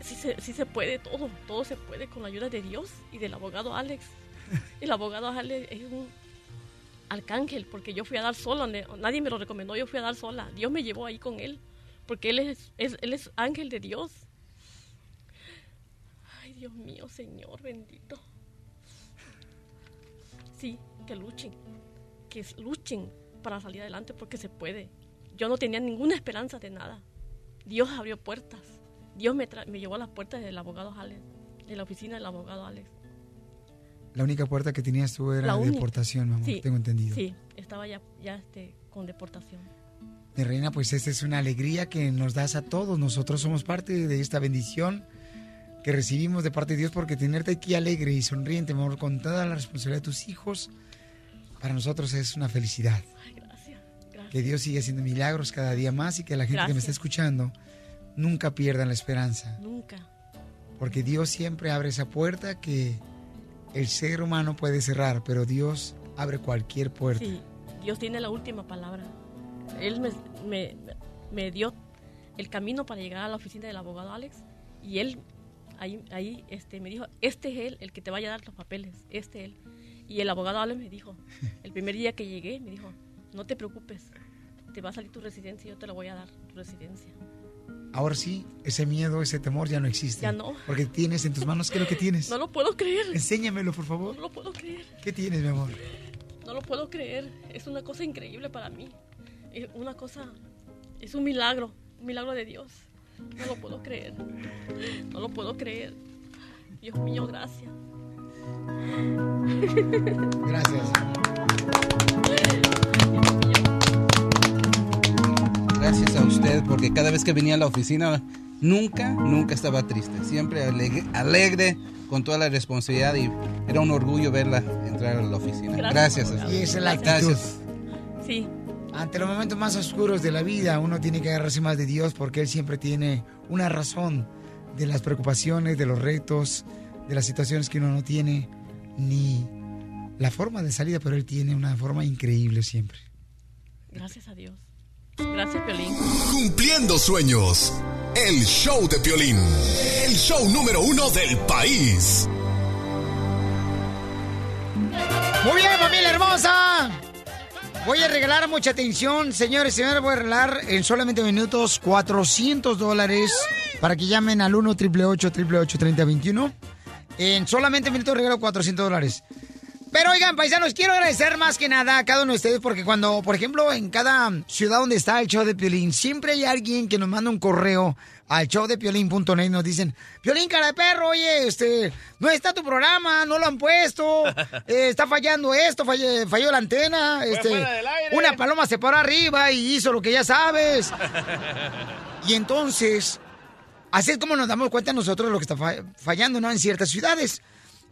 sí se, sí se puede todo, todo se puede con la ayuda de Dios y del abogado Alex. [laughs] El abogado Alex es un arcángel porque yo fui a dar sola, nadie me lo recomendó, yo fui a dar sola, Dios me llevó ahí con él porque él es, él es ángel de Dios. Ay, Dios mío, Señor bendito. Sí, que luchen, que luchen para salir adelante porque se puede. Yo no tenía ninguna esperanza de nada. Dios abrió puertas. Dios me, me llevó a las puertas del abogado Alex, de la oficina del abogado Alex. La única puerta que tenías tú era La de deportación, mi amor, Sí, tengo entendido. Sí, estaba ya, ya este, con deportación. Mi reina, pues esta es una alegría que nos das a todos. Nosotros somos parte de esta bendición que recibimos de parte de Dios porque tenerte aquí alegre y sonriente, amor, con toda la responsabilidad de tus hijos, para nosotros es una felicidad. Ay, gracias, gracias. Que Dios siga haciendo milagros cada día más y que la gente que me está escuchando nunca pierdan la esperanza. Nunca. Porque Dios siempre abre esa puerta que el ser humano puede cerrar, pero Dios abre cualquier puerta. Sí, Dios tiene la última palabra. Él me, me, me dio el camino para llegar a la oficina del abogado Alex y él ahí, ahí este, me dijo, este es él el que te vaya a dar los papeles, este él. Y el abogado Alex me dijo, [laughs] el primer día que llegué, me dijo, no te preocupes, te va a salir tu residencia y yo te la voy a dar, tu residencia. Ahora sí, ese miedo, ese temor ya no existe. Ya no. Porque tienes en tus manos, ¿qué es lo que tienes? No lo puedo creer. Enséñamelo, por favor. No lo puedo creer. ¿Qué tienes, mi amor? No lo puedo creer. Es una cosa increíble para mí. Es una cosa, es un milagro, un milagro de Dios. No lo puedo creer. No lo puedo creer. Dios mío, gracias. Gracias. Gracias a usted, porque cada vez que venía a la oficina, nunca, nunca estaba triste. Siempre alegre, alegre con toda la responsabilidad y era un orgullo verla entrar a la oficina. Gracias. Y esa es la actitud. Gracias. Sí. Ante los momentos más oscuros de la vida, uno tiene que agarrarse más de Dios porque Él siempre tiene una razón de las preocupaciones, de los retos, de las situaciones que uno no tiene ni la forma de salida, pero Él tiene una forma increíble siempre. Gracias a Dios. Gracias, Piolín. Cumpliendo sueños. El show de Piolín. El show número uno del país. Muy bien, familia hermosa. Voy a regalar mucha atención, señores y señores. Voy a regalar en solamente minutos 400 dólares para que llamen al 1 888 3021 En solamente minutos regalo 400 dólares. Pero oigan, paisanos, quiero agradecer más que nada a cada uno de ustedes porque cuando, por ejemplo, en cada ciudad donde está el show de Piolín, siempre hay alguien que nos manda un correo al showdepiolín.net y nos dicen, Piolín, cara de perro, oye, este, no está tu programa, no lo han puesto, [laughs] eh, está fallando esto, falló la antena, este, una paloma se paró arriba y hizo lo que ya sabes. [laughs] Y entonces, así es como nos damos cuenta nosotros de lo que está fa- fallando, ¿no? En ciertas ciudades.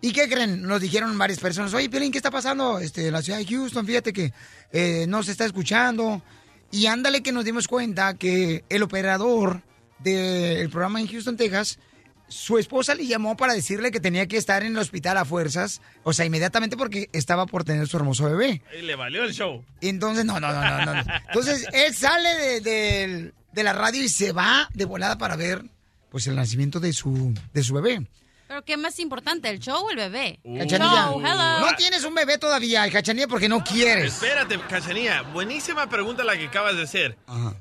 ¿Y qué creen? Nos dijeron varias personas, oye, Piolín, ¿qué está pasando este, en la ciudad de Houston? Fíjate que eh, no se está escuchando. Y ándale que nos dimos cuenta que el operador del programa en Houston, Texas, su esposa le llamó para decirle que tenía que estar en el hospital a fuerzas, o sea, inmediatamente porque estaba por tener su hermoso bebé. Y le valió el show. Entonces, no, no, no, no, no. no. Entonces, él sale de, de- de la radio y se va de volada para ver, pues, el nacimiento de su, de su bebé. Pero ¿qué más importante, el show o el bebé? Cachanilla, Show, hello. no tienes un bebé todavía, Cachanilla, porque no quieres. Espérate, Cachanía. Buenísima pregunta la que acabas de hacer.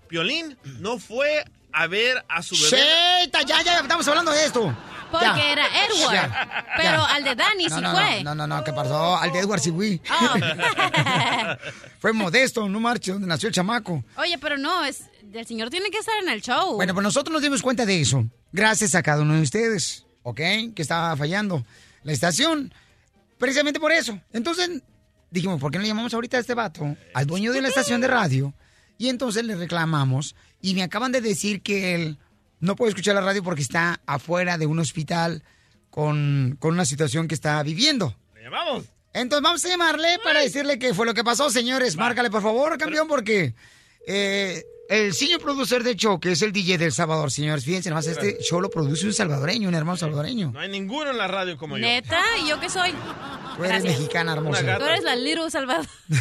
Piolín no fue a ver a su bebé. Sheita, ya, ya, estamos hablando de esto. Porque Ya. era Edward. Ya, Pero ya. al de Dani No, sí no, fue. No, no, no, ¿qué pasó? Al de Edward sí fui. [laughs] Fue modesto, no marche, donde nació el chamaco. Oye, pero no, es el señor tiene que estar en el show. Bueno, pues nosotros nos dimos cuenta de eso. Gracias a cada uno de ustedes, ¿ok? Que estaba fallando la estación. Precisamente por eso. Entonces, dijimos, ¿por qué no le llamamos ahorita a este vato? Al dueño de la estación de radio. Y entonces le reclamamos. Y me acaban de decir que él no puede escuchar la radio porque está afuera de un hospital con, con una situación que está viviendo. ¿Le llamamos? Entonces vamos a llamarle para decirle qué fue lo que pasó, señores. Márcale, por favor, campeón, porque eh, el señor producer de show, que es el DJ del Salvador, señores, fíjense, nomás este show lo produce un salvadoreño, un hermano salvadoreño. No hay ninguno en la radio como yo. ¿Neta? ¿Y yo qué soy? Tú eres Gracias. mexicana, hermosa. Tú eres la Little Salvador. [laughs]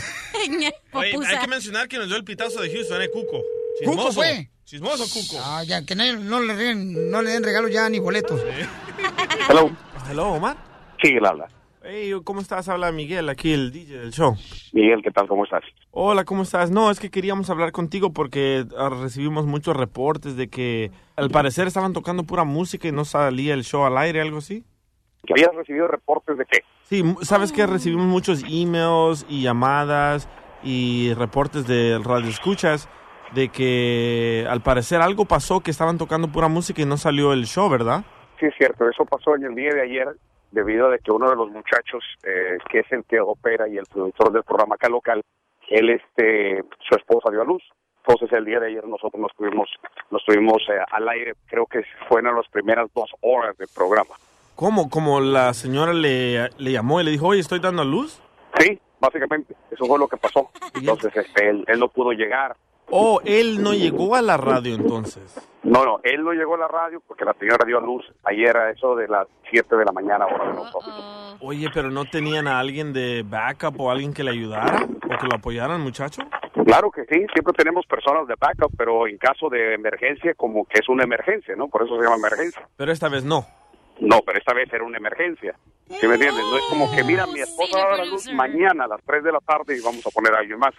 Oye, hay que mencionar que nos dio el pitazo de Houston, ¿eh, Cuco? ¿Cuco fue? Chismoso, Cuco. Ah, ya, que no, no le den, no le den regalo ya ni boletos. Hello. Hello, Omar. Sí, él habla. Hey, ¿cómo estás? Habla Miguel, aquí el DJ del show. Miguel, ¿qué tal? ¿Cómo estás? Hola, ¿cómo estás? No, es que queríamos hablar contigo porque ah, recibimos muchos reportes de que al parecer estaban tocando pura música y no salía el show al aire, algo así. ¿Que habías recibido reportes de qué? Sí, sabes que recibimos muchos emails y llamadas y reportes de radio escuchas de que al parecer algo pasó que estaban tocando pura música y no salió el show, ¿verdad? Sí, es cierto. Eso pasó en el día de ayer debido a que uno de los muchachos, eh, que es el que opera y el productor del programa acá local, él, este, su esposa dio a luz. Entonces el día de ayer nosotros nos tuvimos, nos tuvimos eh, al aire, creo que fueron las primeras dos horas del programa. ¿Cómo? ¿Como la señora le, le llamó y le dijo, oye, estoy dando a luz? Sí, básicamente, eso fue lo que pasó. [laughs] Entonces este, él, él no pudo llegar. Oh, él no llegó a la radio entonces. No, no, él no llegó a la radio porque la señora dio a luz ayer a eso de las 7 de la mañana hora de nosotros. Oye, pero no tenían a alguien de backup o alguien que le ayudara o que lo apoyara al muchacho. Claro que sí, siempre tenemos personas de backup, pero en caso de emergencia, como que es una emergencia, ¿no? Por eso se llama emergencia. Pero esta vez no. No, pero esta vez era una emergencia. ¿Sí me entiendes? No es como que, mira, mi esposa va a dar a luz mañana a las 3 de la tarde y vamos a poner a alguien más.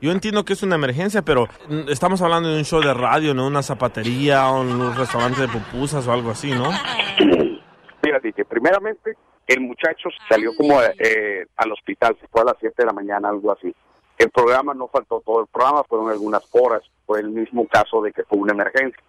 Yo entiendo que es una emergencia, pero mm, estamos hablando de un show de radio, no una zapatería o un restaurante de pupusas o algo así, ¿no? [clears throat] Fíjate que primeramente el muchacho salió como eh, al hospital, se fue a las 7 de la mañana, algo así. El programa no faltó todo el programa, fueron algunas horas. Fue el mismo caso de que fue una emergencia.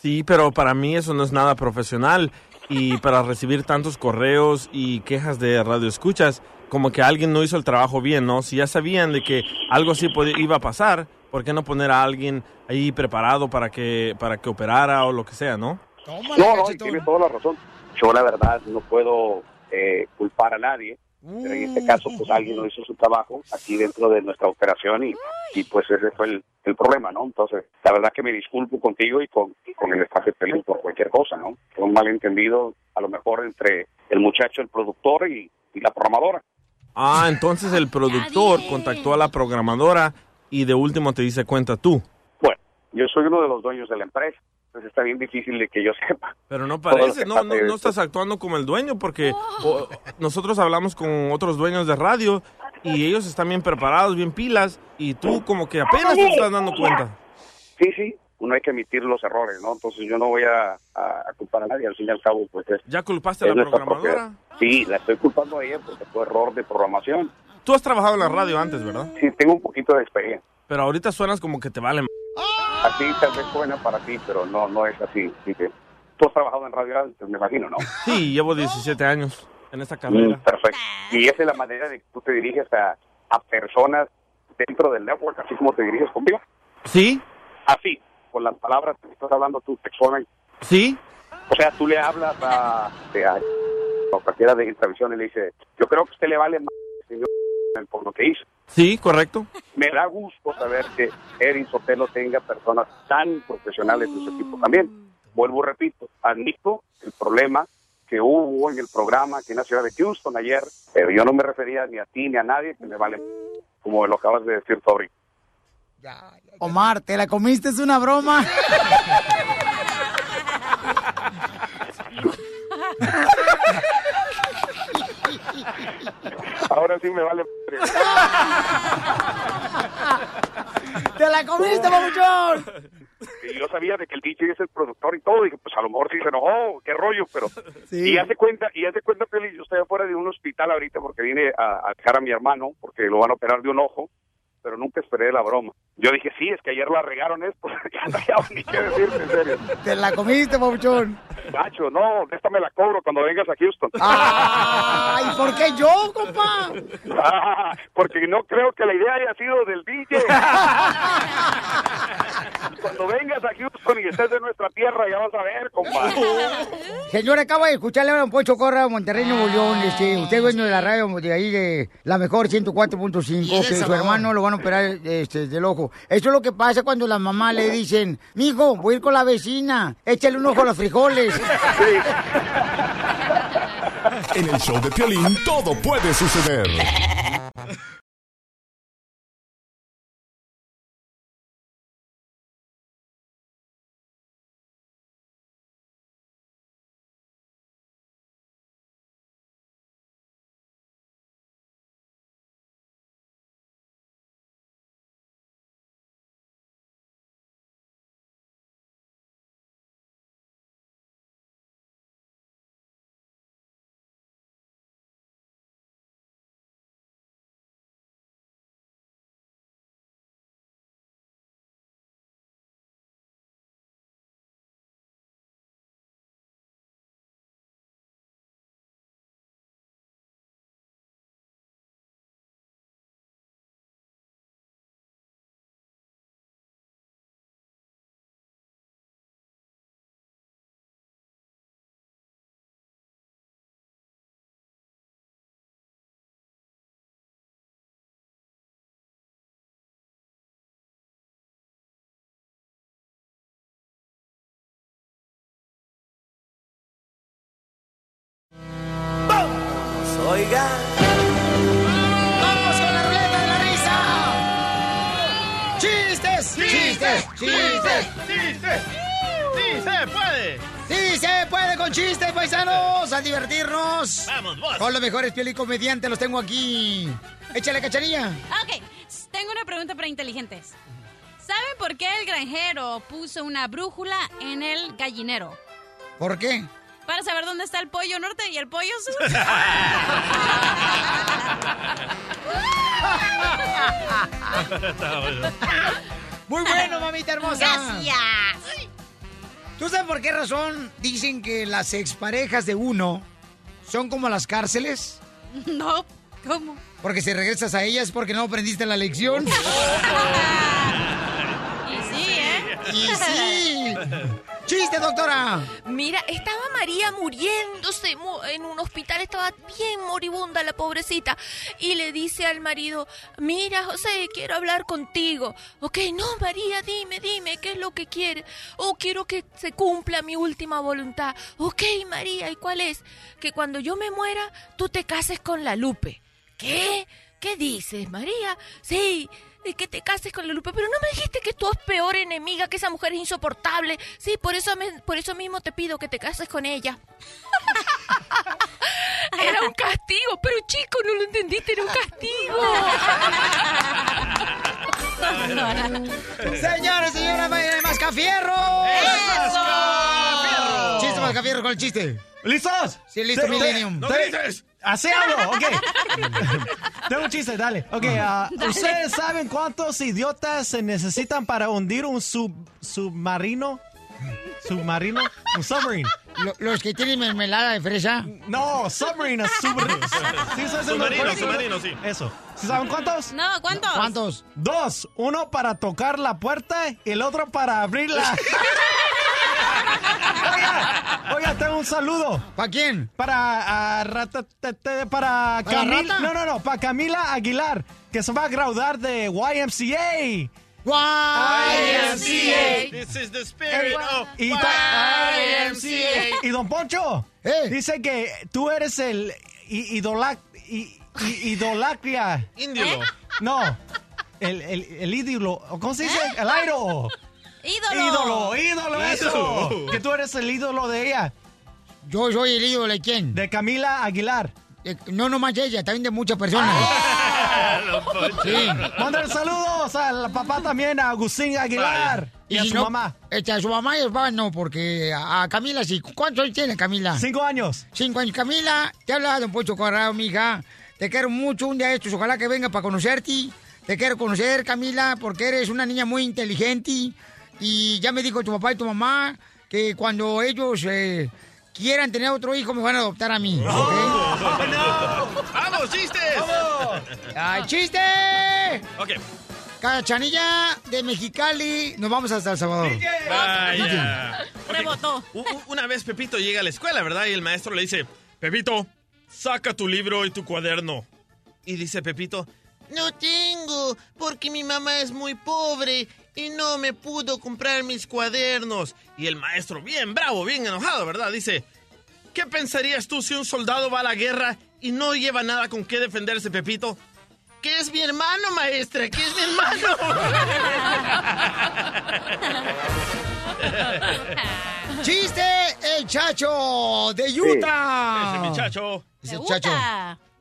Sí, pero para mí eso no es nada profesional y para recibir tantos correos y quejas de radio escuchas, como que alguien no hizo el trabajo bien, ¿no? Si ya sabían de que algo así podía- iba a pasar, ¿por qué no poner a alguien ahí preparado para que para que operara o lo que sea, no? No, no, tiene toda la razón. Yo la verdad no puedo eh, culpar a nadie, pero en este caso pues alguien no hizo su trabajo aquí dentro de nuestra operación y, y pues ese fue el, el problema, ¿no? Entonces, la verdad que me disculpo contigo y con, y con el de Pelín por cualquier cosa, ¿no? Fue un malentendido a lo mejor entre el muchacho, el productor y, y la programadora. Ah, entonces el productor contactó a la programadora y de último te dice cuenta tú. Bueno, yo soy uno de los dueños de la empresa, entonces está bien difícil de que yo sepa. Pero no parece, no, no, no estás actuando como el dueño porque o, nosotros hablamos con otros dueños de radio y ellos están bien preparados, bien pilas y tú como que apenas te estás dando cuenta. Sí, sí, uno hay que admitir los errores, ¿no? Entonces yo no voy a, a- a culpar a nadie, al fin y al cabo, pues es... ¿Ya culpaste a la programadora? Sí, la estoy culpando a ella porque fue error de programación. Tú has trabajado en la radio antes, ¿verdad? Sí, tengo un poquito de experiencia. Pero ahorita suenas como que te vale. M- Así tal vez suena para ti, pero no, no es así. Así que tú has trabajado en radio antes, me imagino, ¿no? Sí, llevo 17 años en esta Mm, carrera. perfecto. Y esa es la manera de que tú te diriges a, a personas dentro del network, así como te diriges conmigo. ¿Sí? Así, con las palabras que estás hablando tú textualmente. ¿Sí? O sea, tú le hablas a, a, a cualquiera de televisión y le dices, yo creo que usted le vale más señor, por lo que hizo. Sí, correcto. Me da gusto saber que Erin Sotelo tenga personas tan profesionales de su equipo también. Vuelvo, repito, admito el problema que hubo en el programa aquí en la ciudad de Houston ayer, pero yo no me refería ni a ti ni a nadie que me vale, como lo acabas de decir tú ahorita. Omar, ¿te la comiste? ¿Es una broma? [laughs] Ahora sí me vale. ¡Te la comiste, papuchón! Y yo sabía de que el DJ es el productor y todo, y dije, pues a lo mejor sí se enojó, qué rollo, pero... Sí. Y hace cuenta, y hace cuenta, Feliz, yo estoy afuera de un hospital ahorita porque vine a, a dejar a mi hermano, porque lo van a operar de un ojo, pero nunca esperé la broma. Yo dije, sí, es que ayer la regaron esto, [laughs] ya no hay ni qué decirte, en serio. ¡Te la comiste, papuchón! Nacho, no, esta me la cobro cuando vengas a Houston. ¡Ay, ¿por qué yo, compa? Ah, porque no creo que la idea haya sido del DJ. Cuando vengas a Houston y estés de nuestra tierra, ya vas a ver, compa. Señor, acaba de escucharle a don Poncho Corra, Monterrey, Nuevo León. Este, usted es dueño de la radio de ahí, de la mejor 104.5, que su hermano lo van a operar este, del ojo. Eso es lo que pasa cuando las mamás le dicen, mijo, voy a ir con la vecina, échale un ojo a los frijoles. [laughs] En el show de Piolín todo puede suceder. ¡Vamos con la ruleta de la risa! ¡Chistes! ¡Chistes! ¡Chistes! ¡Chistes! ¡Sí se puede! ¡Sí se puede con chistes, paisanos! ¡A divertirnos! ¡Vamos, vos! Con los mejores piel y comediantes los tengo aquí. Échale, cacharilla. Ok, tengo una pregunta para inteligentes. ¿Saben por qué el granjero puso una brújula en el gallinero? ¿Por qué? Para saber dónde está el pollo norte y el pollo sur. [laughs] Muy bueno, mamita hermosa. Gracias. ¿Tú sabes por qué razón dicen que las exparejas de uno son como las cárceles? [laughs] No, ¿cómo? Porque si regresas a ellas es porque no aprendiste la lección. [laughs] Y sí, ¿eh? Y sí. ¡Chiste, doctora! Mira, estaba María muriéndose mu- en un hospital, estaba bien moribunda la pobrecita. Y le dice al marido, mira José, quiero hablar contigo. Ok, no María, dime, dime, ¿qué es lo que quiere? Oh, quiero que se cumpla mi última voluntad. Ok, María, ¿y cuál es? Que cuando yo me muera, tú te cases con la Lupe. ¿Qué? ¿Qué dices, María? Sí, de que te cases con la Lupe, pero no me dijiste que tú es peor enemiga, que esa mujer es insoportable. Sí, por eso, me- por eso mismo te pido que te cases con ella. [laughs] Era un castigo, pero chico, no lo entendiste, era un castigo. Señores, señora, Mascafierro. ¡Eso! Chiste Mascafierro con el chiste. ¿Listos? Sí, listo, Millennium. te- Así hablo, ok. [laughs] Tengo un chiste, dale. Ok, ah, Dale. ¿ustedes saben cuántos idiotas se necesitan para hundir un sub, submarino? ¿Submarino? Un submarine. Lo- ¿Los que tienen mermelada de fresa? No, submarine, es submarino. ¿Sí Submarino, submarino, sí. Eso. ¿Sí saben cuántos? No, ¿cuántos? ¿Cuántos? Dos. Uno para tocar la puerta y el otro para abrirla. [laughs] oiga, [laughs] oiga, tengo un saludo. ¿Para quién? Para, ratatete, para ¿Para Camila. No, no, no, para Camila Aguilar, que se va a graduar de YMCA. YMCA. This is the spirit of Y, YMCA. y don Poncho Eh. dice que tú eres el idolac- i- i- idolacria. Índolo. No, el, el, el ídolo. ¿Cómo se dice? ¿Eh? El airo. ¡Ídolo! Ídolo, ídolo, eso. Que tú eres el ídolo de ella. Yo soy el ídolo de quién? De Camila Aguilar. Eh, no nomás de ella, también de muchas personas. [laughs] Poncho. Sí. Mándale saludos al papá también, a Agustín Aguilar. Y, a si su no, mamá. Este, a su mamá y a su papá no, porque a, a Camila sí. ¿Cuántos años tiene Camila? Cinco años. Cinco años. Camila, te habla Don Poncho Corrado, mija. Te quiero mucho un día estos. Ojalá que venga para conocerte. Te quiero conocer, Camila, porque eres una niña muy inteligente. Y ya me dijo tu papá y tu mamá que cuando ellos eh, quieran tener otro hijo, me van a adoptar a mí. ¿ok? ¡Vamos, chistes! ¡Ay, chiste! Ok. Cachanilla de Mexicali. Nos vamos hasta El Salvador. Vaya. Rebotó. Una vez Pepito llega a la escuela, ¿verdad? Y el maestro le dice, Pepito, saca tu libro y tu cuaderno. Y dice Pepito, no tengo, porque mi mamá es muy pobre y no me pudo comprar mis cuadernos. Y el maestro, bien bravo, bien enojado, ¿verdad? Dice, ¿qué pensarías tú si un soldado va a la guerra y no lleva nada con qué defenderse, Pepito? Que es mi hermano, maestra, que es mi hermano. [laughs] ¡Chiste! ¡El Chacho de Utah! Ese es mi chacho. Es ¿Te el? Chacho.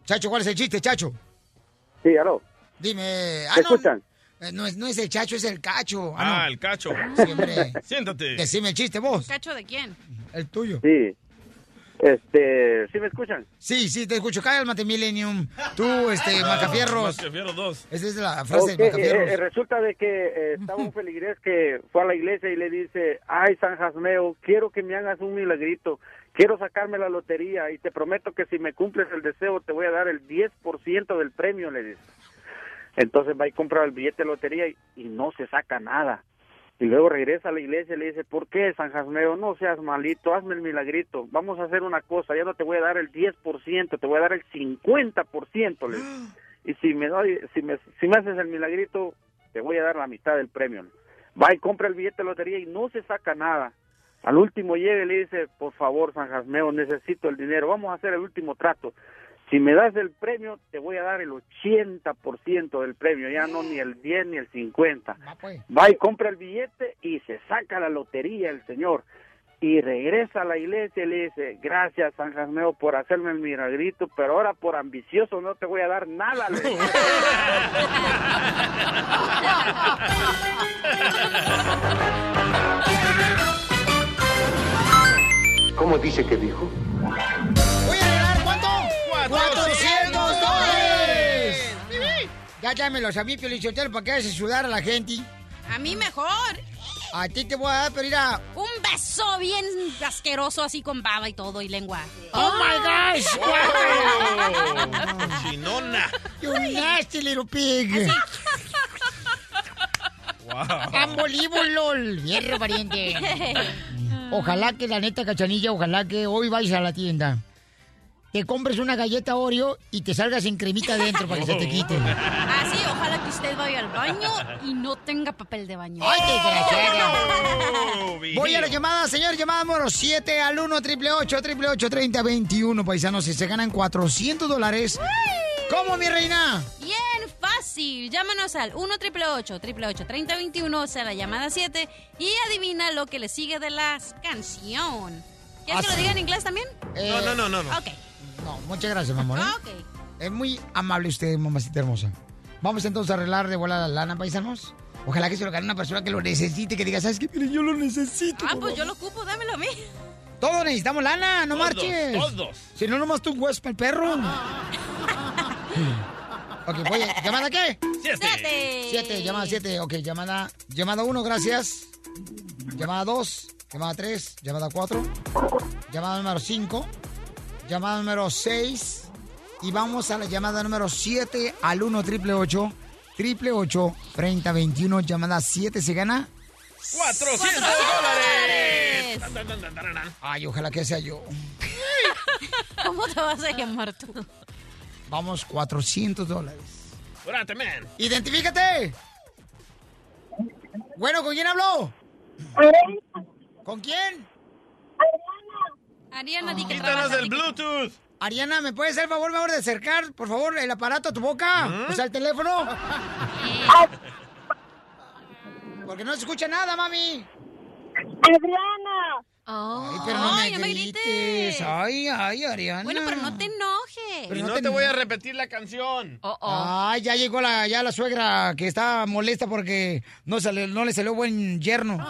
Chacho, ¿cuál es el chiste, Chacho? Sí, aló. Dime. Ah, ¿Me no, escuchan? Eh, no, es, no es el Chacho, es el Cacho. Ah, Ah, el cacho. Sí, hombre. Siéntate. Decime el chiste, vos. ¿Cacho de quién? El tuyo. Sí. Este, ¿sí me escuchan? Sí, sí, te escucho. Cálmate, Millennium. Tú, este, Macafierros. Macafierros dos. Esa es la frase de eh, Macafierros. eh, resulta de que eh, estaba un feligrés que fue a la iglesia y le dice, ay San Jasmeo, quiero que me hagas un milagrito, quiero sacarme la lotería y te prometo que si me cumples el deseo te voy a dar el 10% del premio, le dice. Entonces va y compra el billete de lotería y, y no se saca nada. Y luego regresa a la iglesia y le dice, ¿por qué, San Jasmeo? No seas malito, hazme el milagrito. Vamos a hacer una cosa, ya no te voy a dar el 10%, te voy a dar el 50%. Le. [gasps] Y si me, doy, si, me, si me haces el milagrito, te voy a dar la mitad del premio. Va y compra el billete de lotería y no se saca nada. Al último llega y le dice, por favor, San Jasmeo, necesito el dinero, vamos a hacer el último trato. Si me das el premio, te voy a dar el 80% del premio, ya no ni el 10 ni el 50. Va y compra el billete y se saca la lotería el señor. Y regresa a la iglesia y le dice, gracias San Jasmeo por hacerme el milagrito, pero ahora por ambicioso no te voy a dar nada. ¿Cómo dice que dijo? 400 dólares. Ya dámelos a mí, Piolichotelo, para que hagas sudar a la gente. A mí mejor. A ti te voy a dar, pero mira... Un beso bien asqueroso así con baba y todo y lengua. ¡Oh, my gosh! Oh, Chinona. You nasty little pig. Wow. Unbelievable, Hierro pariente. [laughs] Ojalá que la neta, cachanilla, ojalá que hoy vayas a la tienda. Te compres una galleta Oreo y te salgas sin cremita adentro para que se te quite. Así, Ah, ojalá que usted vaya al baño y no tenga papel de baño. ¡Ay, desgraciada! Oh, Voy a la llamada, señor. Llamada número 7 al 1 888 30 21 paisanos. Si se ganan 400 dólares. ¿Cómo, mi reina? Bien fácil. Llámanos al 1 888 3021 o sea, la llamada 7 y adivina lo que le sigue de la canción. ¿Quieres que lo Así. diga en inglés también? Eh, No, no, no, no. no. Ok. No, muchas gracias, mi amor. ¿eh? [laughs] Ok. Es muy amable usted, mamacita hermosa. Vamos entonces a arreglar de bola la lana, paisanos. Ojalá que se lo gane una persona que lo necesite, que diga, ¿sabes qué? Mire, yo lo necesito. Ah, pues yo favor". lo ocupo, dámelo a mí. [laughs] Todos necesitamos lana, no Todos, marches. todos. Si no, nomás tú hueso para el perro. [laughs] ok, voy a... ¿Llamada qué? Siete. Siete. Siete, llamada siete. Ok, llamada... Llamada uno, gracias. Llamada dos. Llamada tres. Llamada cuatro. Llamada número cinco. Llamada número seis. Y vamos a la llamada número siete al 1 triple 8 triple 8 30 21. Llamada siete se gana 400 dólares. dólares. Ay, ojalá que sea yo. [laughs] ¿Cómo te vas a llamar tú? Vamos, 400 dólares. Man. ¡Identifícate! Bueno, ¿con quién habló? ¿Con quién? Ariana, di que Quítanos el Bluetooth. Ariana, ¿me puedes hacer el favor, mejor de acercar, por favor, el aparato a tu boca? O sea, el teléfono. Porque no se escucha nada, mami. Adriana. Ay, pero no Ay, me no me grites. grites. Ay, ay, Ariana. Bueno, pero no te enojes. Y no te voy a repetir la canción. Oh, Ay, ya llegó la, ya la suegra que está molesta porque no, sale- no le salió buen yerno. [laughs]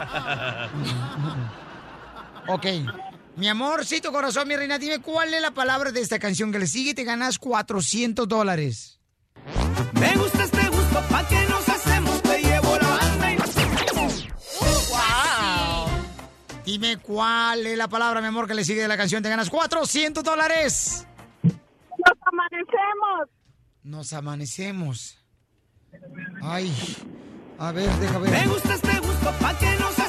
Ok. Mi amorcito corazón, mi reina, dime cuál es la palabra de esta canción que le sigue y te ganas 400 dólares. Me gusta este gusto, pa' que nos hacemos, te llevo la banda y... Dime cuál es la palabra, mi amor, que le sigue de la canción. Te ganas 400 dólares. Nos amanecemos. Nos amanecemos. Ay. A ver, deja ver. Me gusta este gusto, pa' que nos hacemos,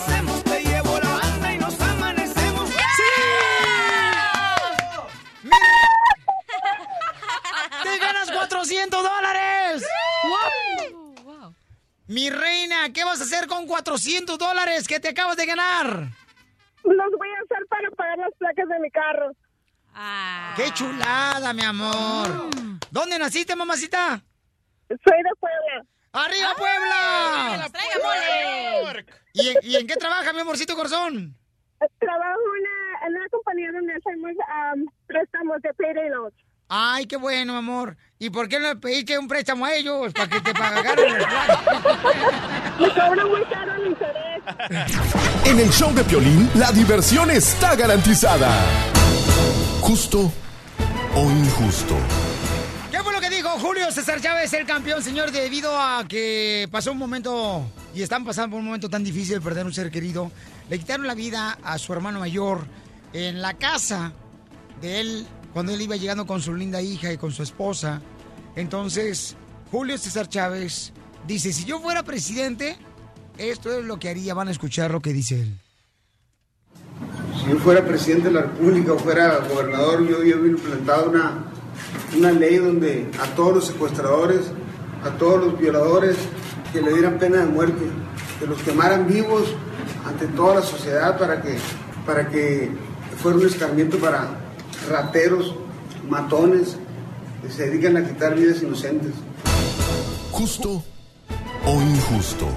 400 dólares! Mi reina, ¿qué vas a hacer con 400 dólares que te acabas de ganar? Los voy a usar para pagar las placas de mi carro. ¡Qué chulada, mi amor! ¿Dónde naciste, mamacita? Soy de Puebla. ¡Arriba, Puebla! ¡Traiga ¿Y, en- y en qué trabaja, mi amorcito corazón? Trabajo en una, en una compañía donde hacemos am, préstamos de payday loans. Ay, qué bueno, amor. ¿Y por qué no le pediste un préstamo a ellos para que te pagaran [laughs] el interés. En el show de Piolín, la diversión está garantizada. Justo o injusto. ¿Qué fue lo que dijo Julio César Chávez, el campeón, señor, debido a que pasó un momento y están pasando por un momento tan difícil de perder un ser querido? Le quitaron la vida a su hermano mayor en la casa de él cuando él iba llegando con su linda hija y con su esposa. Entonces, Julio César Chávez dice, si yo fuera presidente, esto es lo que haría. Van a escuchar lo que dice él. Si yo fuera presidente de la República o fuera gobernador, yo, hubiera implantado una, una ley donde a todos los secuestradores, a todos los violadores, que le dieran pena de muerte, que los quemaran vivos ante toda la sociedad para que, para que fuera un escarmiento para rateros, matones, que se dedican a quitar vidas inocentes. Justo o injusto.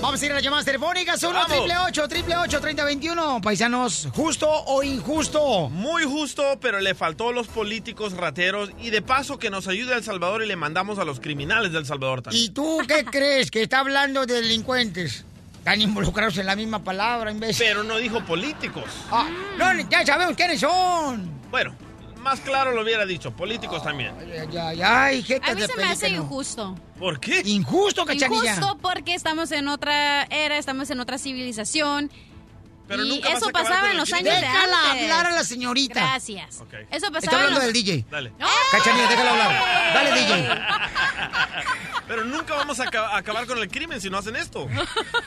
Vamos a ir a las llamadas telefónicas. 1 Vamos. triple 8 triple 8 3021 Paisanos, ¿justo o injusto? Muy justo, pero le faltó a los políticos rateros y de paso que nos ayude a El Salvador y le mandamos a los criminales del Salvador también. ¿Y tú qué [laughs] crees? ¿Que está hablando de delincuentes? Están involucrados en la misma palabra, imbécil. Pero no dijo políticos. Ah, no, ya sabemos quiénes son. Bueno, más claro lo hubiera dicho, políticos también. Ya, ya, ay, jetas A mí de se me hace injusto. ¿Por qué? Injusto, cachanilla. Injusto porque estamos en otra era, estamos en otra civilización. Pero y nunca eso pasaba en los años de Déjala antes. hablar a la señorita. Gracias. Eso pasaba Está en hablando los... del DJ. Dale. Cachanilla, déjala hablar. Dale, DJ. [laughs] Pero nunca vamos a aca- acabar con el crimen si no hacen esto.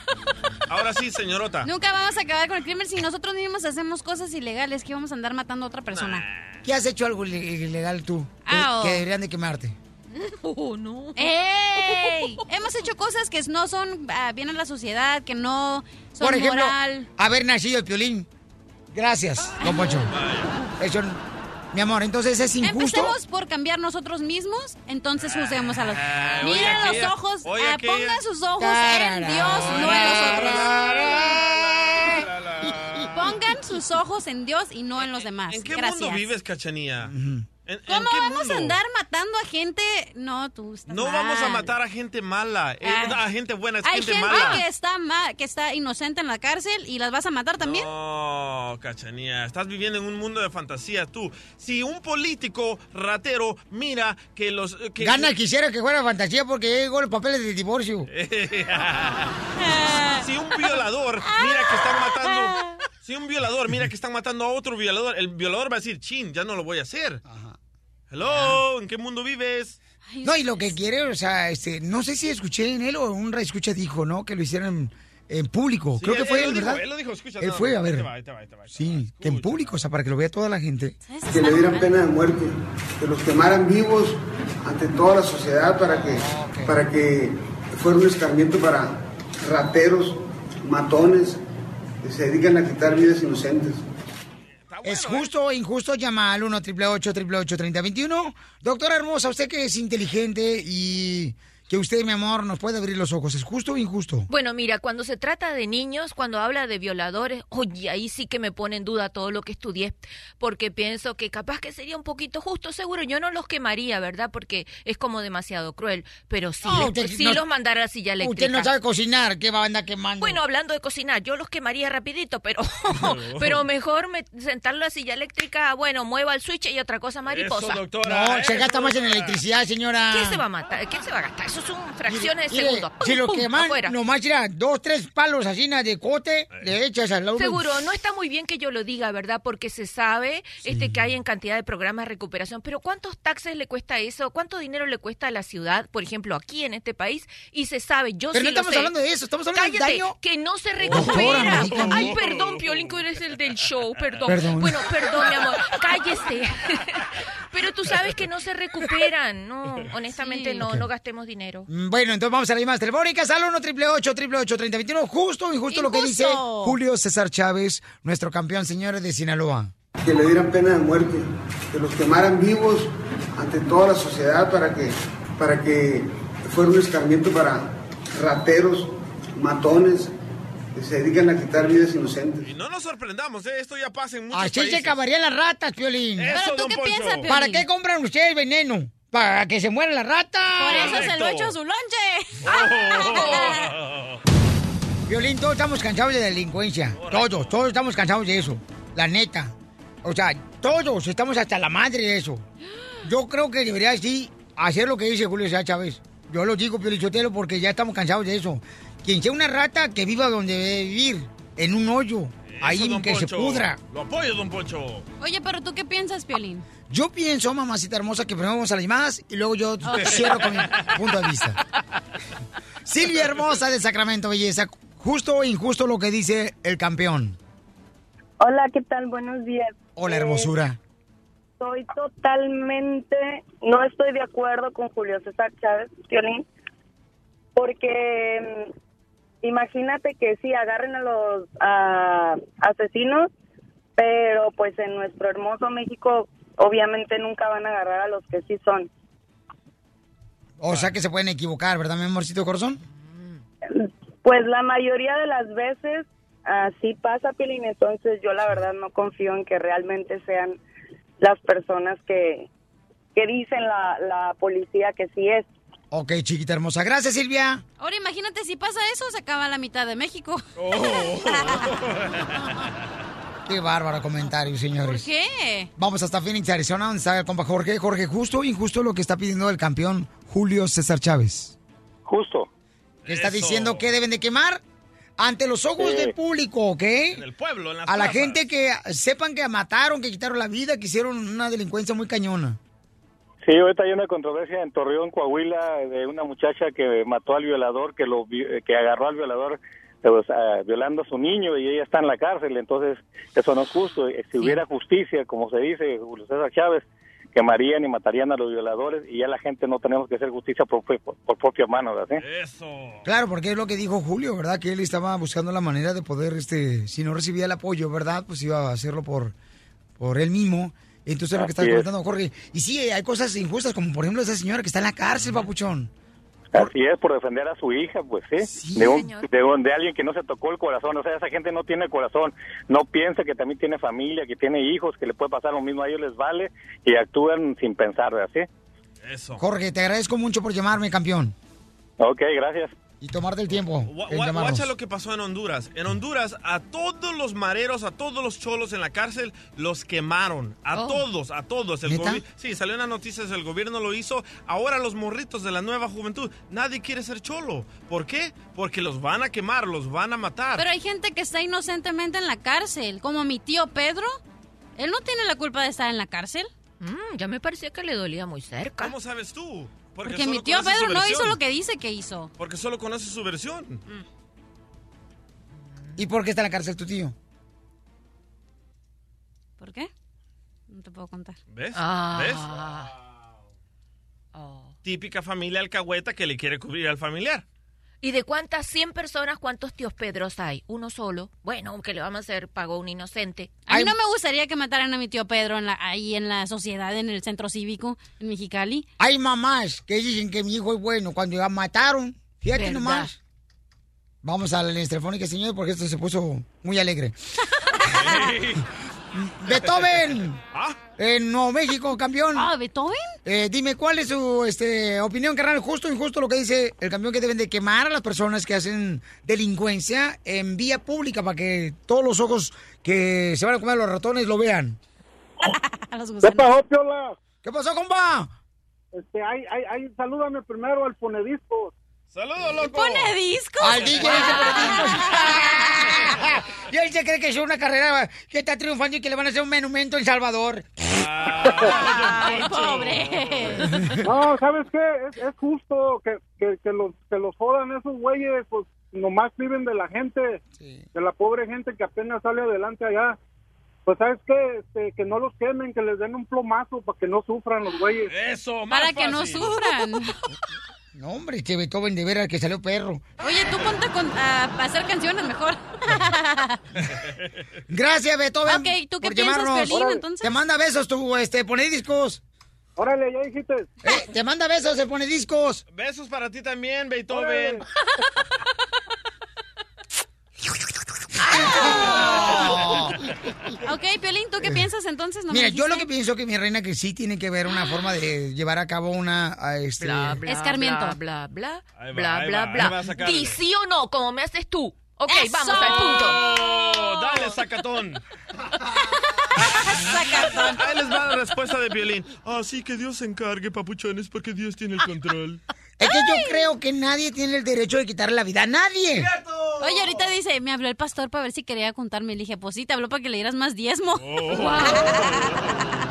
[laughs] Ahora sí, señorota. Nunca vamos a acabar con el crimen si nosotros mismos hacemos cosas ilegales que vamos a andar matando a otra persona. ¿Qué has hecho algo ile- ilegal tú? Ah, oh. que deberían de quemarte. [laughs] Oh, no. ¡Ey! Hemos hecho cosas que no son ah, bien a la sociedad, que no son Por ejemplo, moral. haber nacido el piolín. Gracias, don Poncho. Eso, mi amor, entonces es injusto. Empecemos por cambiar nosotros mismos, entonces juzguemos a los... Ah, Miren aquella, los ojos, ah, pongan sus ojos en Dios, no en los otros. Pongan sus ojos en Dios y no en los demás. ¿En qué Gracias. mundo vives, cachanía? ¿En, en ¿Cómo qué vamos mundo? a andar matando a gente? No, tú estás No vamos a matar a gente mala, eh, Ah. a gente buena, es Hay gente, gente mala. que está ma- que está inocente en la cárcel y las vas a matar también. No, cachanía, estás viviendo en un mundo de fantasía tú. Si un político ratero mira que los... Que Gana quisiera que fuera fantasía porque ya llegó los papeles de divorcio. [laughs] si un violador mira que están matando... Si un violador mira que están matando a otro violador, el violador va a decir, chin, ya no lo voy a hacer. Hello, ¿en qué mundo vives? No, y lo que quiere, o sea, este, no sé si escuché en él o un escucha dijo, ¿no? Que lo hicieran en público. Sí, Creo que fue él él, lo dijo, ¿verdad? él lo dijo, escucha, Él no, fue, a ahí te ver. va, ahí te va, ahí te va, ahí te Sí, que en público, o sea, para que lo vea toda la gente. que le dieran pena de muerte, que los quemaran vivos ante toda la sociedad para que, para que fuera un escarmiento para rateros, matones, que se dedican a quitar vidas inocentes. ¿Es justo o injusto? Llama al 1 888 3021 Doctora hermosa, usted que es inteligente y que usted, mi amor, nos puede abrir los ojos. ¿Es justo o injusto? Bueno, mira, cuando se trata de niños, cuando habla de violadores, oye, ahí sí que me pone en duda todo lo que estudié, porque pienso que capaz que sería un poquito justo, seguro, yo no los quemaría, ¿verdad? Porque es como demasiado cruel, pero sí, No, les- usted sí no- los mandara a la silla eléctrica. Usted no sabe cocinar, ¿qué va a andar quemando? Bueno, hablando de cocinar, yo los quemaría rapidito, pero, [laughs] [laughs] pero mejor me, sentarlo en la silla eléctrica, bueno, mueva el switch y otra cosa mariposa. No, se gasta más en electricidad, señora. ¿Qué se va a matar? ¿Qué se va a gastar? Eso son fracciones de Mire, segundo. Si lo queman, afuera. nomás mira, dos, tres palos así de cote, le echas al lado. Seguro, no está muy bien que yo lo diga, ¿verdad? Porque se sabe este que hay en cantidad de programas de recuperación, pero ¿cuántos taxes le cuesta eso? ¿Cuánto dinero le cuesta a la ciudad, por ejemplo, aquí en este país? Y se sabe, yo Pero sí no lo estamos sé. hablando de eso, estamos hablando del Cállate, daño. que no se Doctora, recupera. Ay, perdón, Piolín, que eres el del show, perdón. Perdón. Bueno, perdón, mi amor, cállese. [laughs] pero tú sabes que no se recuperan, no, honestamente no, no gastemos dinero. Mm, Bueno, entonces vamos a las llamadas telefónicas al 1 888 888 3021 Justo o injusto lo que dice Injusto. Julio César Chávez, nuestro campeón, señores de Sinaloa. que le dieran pena de muerte, que los quemaran vivos ante toda la sociedad para que, para que fuera un escarmiento para rateros, matones, que se dedican a quitar vidas inocentes. Y no nos sorprendamos, ¿eh? esto ya pasa en muchos Así países. se acabarían las ratas, Piolín. Eso, Pero, ¿tú don qué Poncho. piensas, Piolín? ¿Para qué compran ustedes veneno? ¿Para que se muera la rata? Por eso se lo echo a su lonche. [laughs] Violín, todos estamos cansados de delincuencia. Todos, todos estamos cansados de eso. La neta. O sea, todos estamos hasta la madre de eso. Yo creo que debería sí hacer lo que dice Julio César Chávez. Yo lo digo, Piolichotelo, porque ya estamos cansados de eso. Quien sea una rata, que viva donde debe vivir. En un hoyo. ahí Eso, don que se pudra. Lo apoyo, don Poncho. Oye, pero ¿tú qué piensas, Piolín? Yo pienso, mamacita hermosa, que primero vamos a las llamadas y luego yo cierro con mi punto de vista. Silvia Hermosa de Sacramento, belleza. Justo o injusto lo que dice el campeón. Hola, ¿qué tal? Buenos días. Hola, Eh, hermosura. Estoy totalmente, no estoy de acuerdo con Julio César Chávez, Piolín, porque mm, imagínate que sí, agarren a los ah, asesinos, pero pues en nuestro hermoso México obviamente nunca van a agarrar a los que sí son. O sea que se pueden equivocar, ¿verdad, mi amorcito corazón? Pues la mayoría de las veces así pasa, Piolín, entonces yo la verdad no confío en que realmente sean las personas que, que dicen la, la policía que sí es. Ok, chiquita hermosa. Gracias, Silvia. Ahora imagínate si pasa eso, se acaba la mitad de México. [laughs] Qué bárbaro comentario, ¿Por señores. qué? Vamos hasta Phoenix, Arizona, donde está el compa Jorge. Jorge, justo o injusto lo que está pidiendo el campeón Julio César Chávez. Justo. Está diciendo que deben de quemar ante los ojos Sí. del público, ¿ok? En el pueblo, en las A la gente que sepan que mataron, que quitaron la vida, que hicieron una delincuencia muy cañona. Sí, ahorita hay una controversia en Torreón, Coahuila, de una muchacha que mató al violador, que lo que agarró al violador pues, ah, violando a su niño y ella está en la cárcel, entonces eso no es justo. Eh, Si hubiera justicia, como se dice Julio César Chávez, quemarían y matarían a los violadores y ya la gente no tenemos que hacer justicia por, por, por propia mano, ¿verdad? Eso. Claro, porque es lo que dijo Julio, ¿verdad? Que él estaba buscando la manera de poder, este, si no recibía el apoyo, ¿verdad? Pues iba a hacerlo por, por él mismo. Entonces es lo que está Así es. comentando Jorge. Y sí, hay cosas injustas, como por ejemplo esa señora que está en la cárcel, papuchón. Así es, por defender a su hija, pues sí, de, un, de, un- de alguien que no se tocó el corazón, o sea, esa gente no tiene corazón, no piensa que también tiene familia, que tiene hijos, que le puede pasar lo mismo a ellos, les vale y actúan sin pensar, ¿verdad? ¿Sí? Eso. Jorge, te agradezco mucho por llamarme, campeón. Ok, gracias. Y tomarte el tiempo. Guacha lo que pasó en Honduras. En Honduras, a todos los mareros, a todos los cholos en la cárcel, los quemaron. A Oh. todos, a todos. El sí, salió en las noticias, el gobierno lo hizo. Ahora los morritos de la nueva juventud, nadie quiere ser cholo. ¿Por qué? Porque los van a quemar, los van a matar. Pero hay gente que está inocentemente en la cárcel, como mi tío Pedro. Él no tiene la culpa de estar en la cárcel. Mm, ya me parecía que le dolía muy cerca. ¿Cómo sabes tú? Porque, mi tío Pedro no hizo lo que dice que hizo. Porque solo conoces su versión. ¿Y por qué está en la cárcel tu tío? ¿Por qué? No te puedo contar. ¿Ves? Ah. ¿Ves? Típica familia alcahueta que le quiere cubrir al familiar. ¿Y de cuántas 100 personas, cuántos tíos Pedros hay? Uno solo. Bueno, ¿qué le vamos a hacer? Pagó un inocente. A mí no me gustaría que mataran a mi tío Pedro en la- ahí en la sociedad, en el centro cívico, en Mexicali. Hay mamás que dicen que mi hijo es bueno cuando ya mataron. Fíjate ¿Verdad? nomás. Vamos a la línea telefónica, señor, porque esto se puso muy alegre. [laughs] Beethoven. En Nuevo México, campeón. Ah, Beethoven. Eh, dime, ¿cuál es su este, opinión, carnal? Justo o injusto lo que dice el campeón que deben de quemar a las personas que hacen delincuencia en vía pública para que todos los ojos que se van a comer los ratones lo vean. [laughs] ¿Qué pasó, Piola? ¿Qué pasó, compa? Este, ay, ay, ay, salúdame primero al ponediscos. ¡Saludos, loco! ¿Pone discos? Al DJ ese pone discos. [laughs] Y él se cree que es una carrera que está triunfando y que le van a hacer un monumento en Salvador. Ay, [laughs] pobre. No, ¿sabes qué? Es, es justo que, que, que los, que los jodan esos güeyes, pues nomás viven de la gente, de la pobre gente que apenas sale adelante allá. Pues, ¿sabes qué? Este, que no los quemen, que les den un plomazo para que no sufran los güeyes. Eso, Para que no sufran. [laughs] No, hombre, este Beethoven de veras que salió perro. Oye, tú ponte con- a a hacer canciones mejor. [laughs] Gracias, Beethoven. Ok, ¿tú qué por piensas, llamarnos. Piolín, entonces? Te manda besos tu este, pone discos. Órale, ya dijiste. Eh, te manda besos, se pone discos. Besos para ti también, Beethoven. [laughs] [laughs] ok, Piolín, ¿tú qué piensas entonces? ¿No me Mira, yo lo que pienso que mi reina que sí tiene que haber una forma de llevar a cabo una a, este Bla, bla, Escarmiento. Bla, bla, bla. Va, bla, bla, va, bla. Di sí o no, como me haces tú. Ok, ¡Eso! vamos al punto. Oh, dale, sacatón. [laughs] Ahí les va la respuesta de violín. Ah, sí, que Dios se encargue, papuchones, porque Dios tiene el control. [laughs] Es que yo creo que nadie tiene el derecho de quitarle la vida a nadie. Oye, ahorita dice, me habló el pastor para ver si quería contarme. Le dije, pues sí, te habló para que le dieras más diezmo. Oh. [laughs]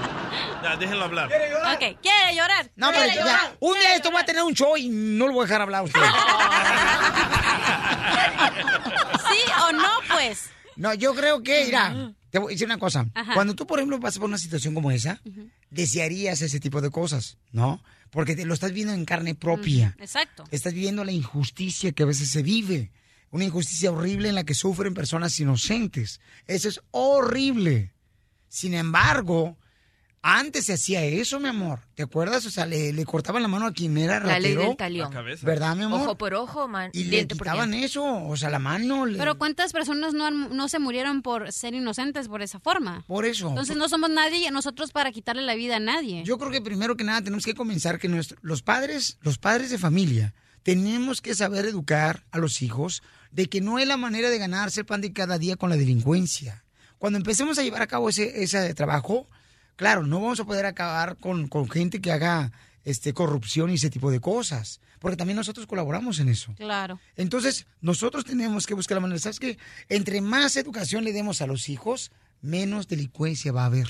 Ya, déjenlo hablar. Ok, quiere llorar. No, pero quiere ya, llorar. un día esto va a tener un show y no lo voy a dejar hablar a usted. [laughs] ¿Sí o no, pues? No, yo creo que, mira, te voy a decir una cosa. Ajá. Cuando tú, por ejemplo, pasas por una situación como esa, desearías ese tipo de cosas, ¿no? Porque te lo estás viendo en carne propia. Exacto. Estás viviendo la injusticia que a veces se vive. Una injusticia horrible en la que sufren personas inocentes. Eso es horrible. Sin embargo, antes se hacía eso, mi amor. ¿Te acuerdas? O sea, le, le cortaban la mano a quien era La ley ratero. del talión. ¿Verdad, mi amor? Ojo por ojo, man. y le por quitaban eso, o sea, la mano. le- Pero ¿cuántas personas no, han- no se murieron por ser inocentes por esa forma? Por eso. Entonces no somos nadie nosotros para quitarle la vida a nadie. Yo creo que primero que nada tenemos que comenzar que nuestro- los padres, los padres de familia, tenemos que saber educar a los hijos de que no es la manera de ganarse el pan de cada día con la delincuencia. Cuando empecemos a llevar a cabo ese, ese trabajo, claro, no vamos a poder acabar con, con gente que haga este, corrupción y ese tipo de cosas, porque también nosotros colaboramos en eso. Claro. Entonces, nosotros tenemos que buscar la manera. ¿Sabes qué? Entre más educación le demos a los hijos, menos delincuencia va a haber.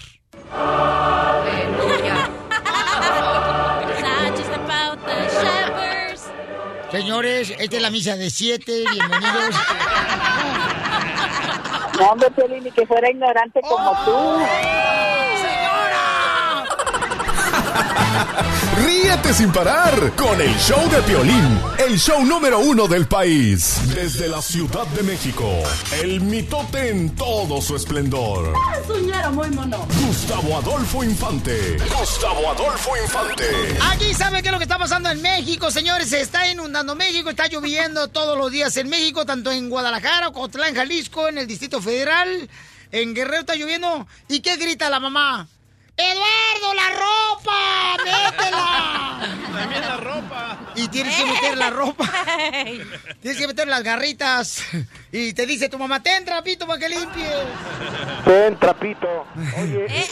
Señores, esta es la misa de siete. Bienvenidos. No, hombre, Piolín, ni que fuera ignorante como tú. [laughs] Ríete sin parar con el show de Piolín, el show número uno del país. Desde la Ciudad de México, el mitote en todo su esplendor. Soñero muy mono. Gustavo Adolfo Infante. Gustavo Adolfo Infante. Aquí saben qué es lo que está pasando en México, señores. Se está inundando México, está lloviendo todos los días en México, tanto en Guadalajara, Cotlán, Jalisco, en el Distrito Federal. En Guerrero está lloviendo. ¿Y qué grita la mamá? ¡Eduardo, la ropa! ¡Métela! También la ropa. Y tienes que meter la ropa. Tienes que meter las garritas. Y te dice tu mamá, ten trapito para que limpie. Ten, trapito. Oye, eh, eh,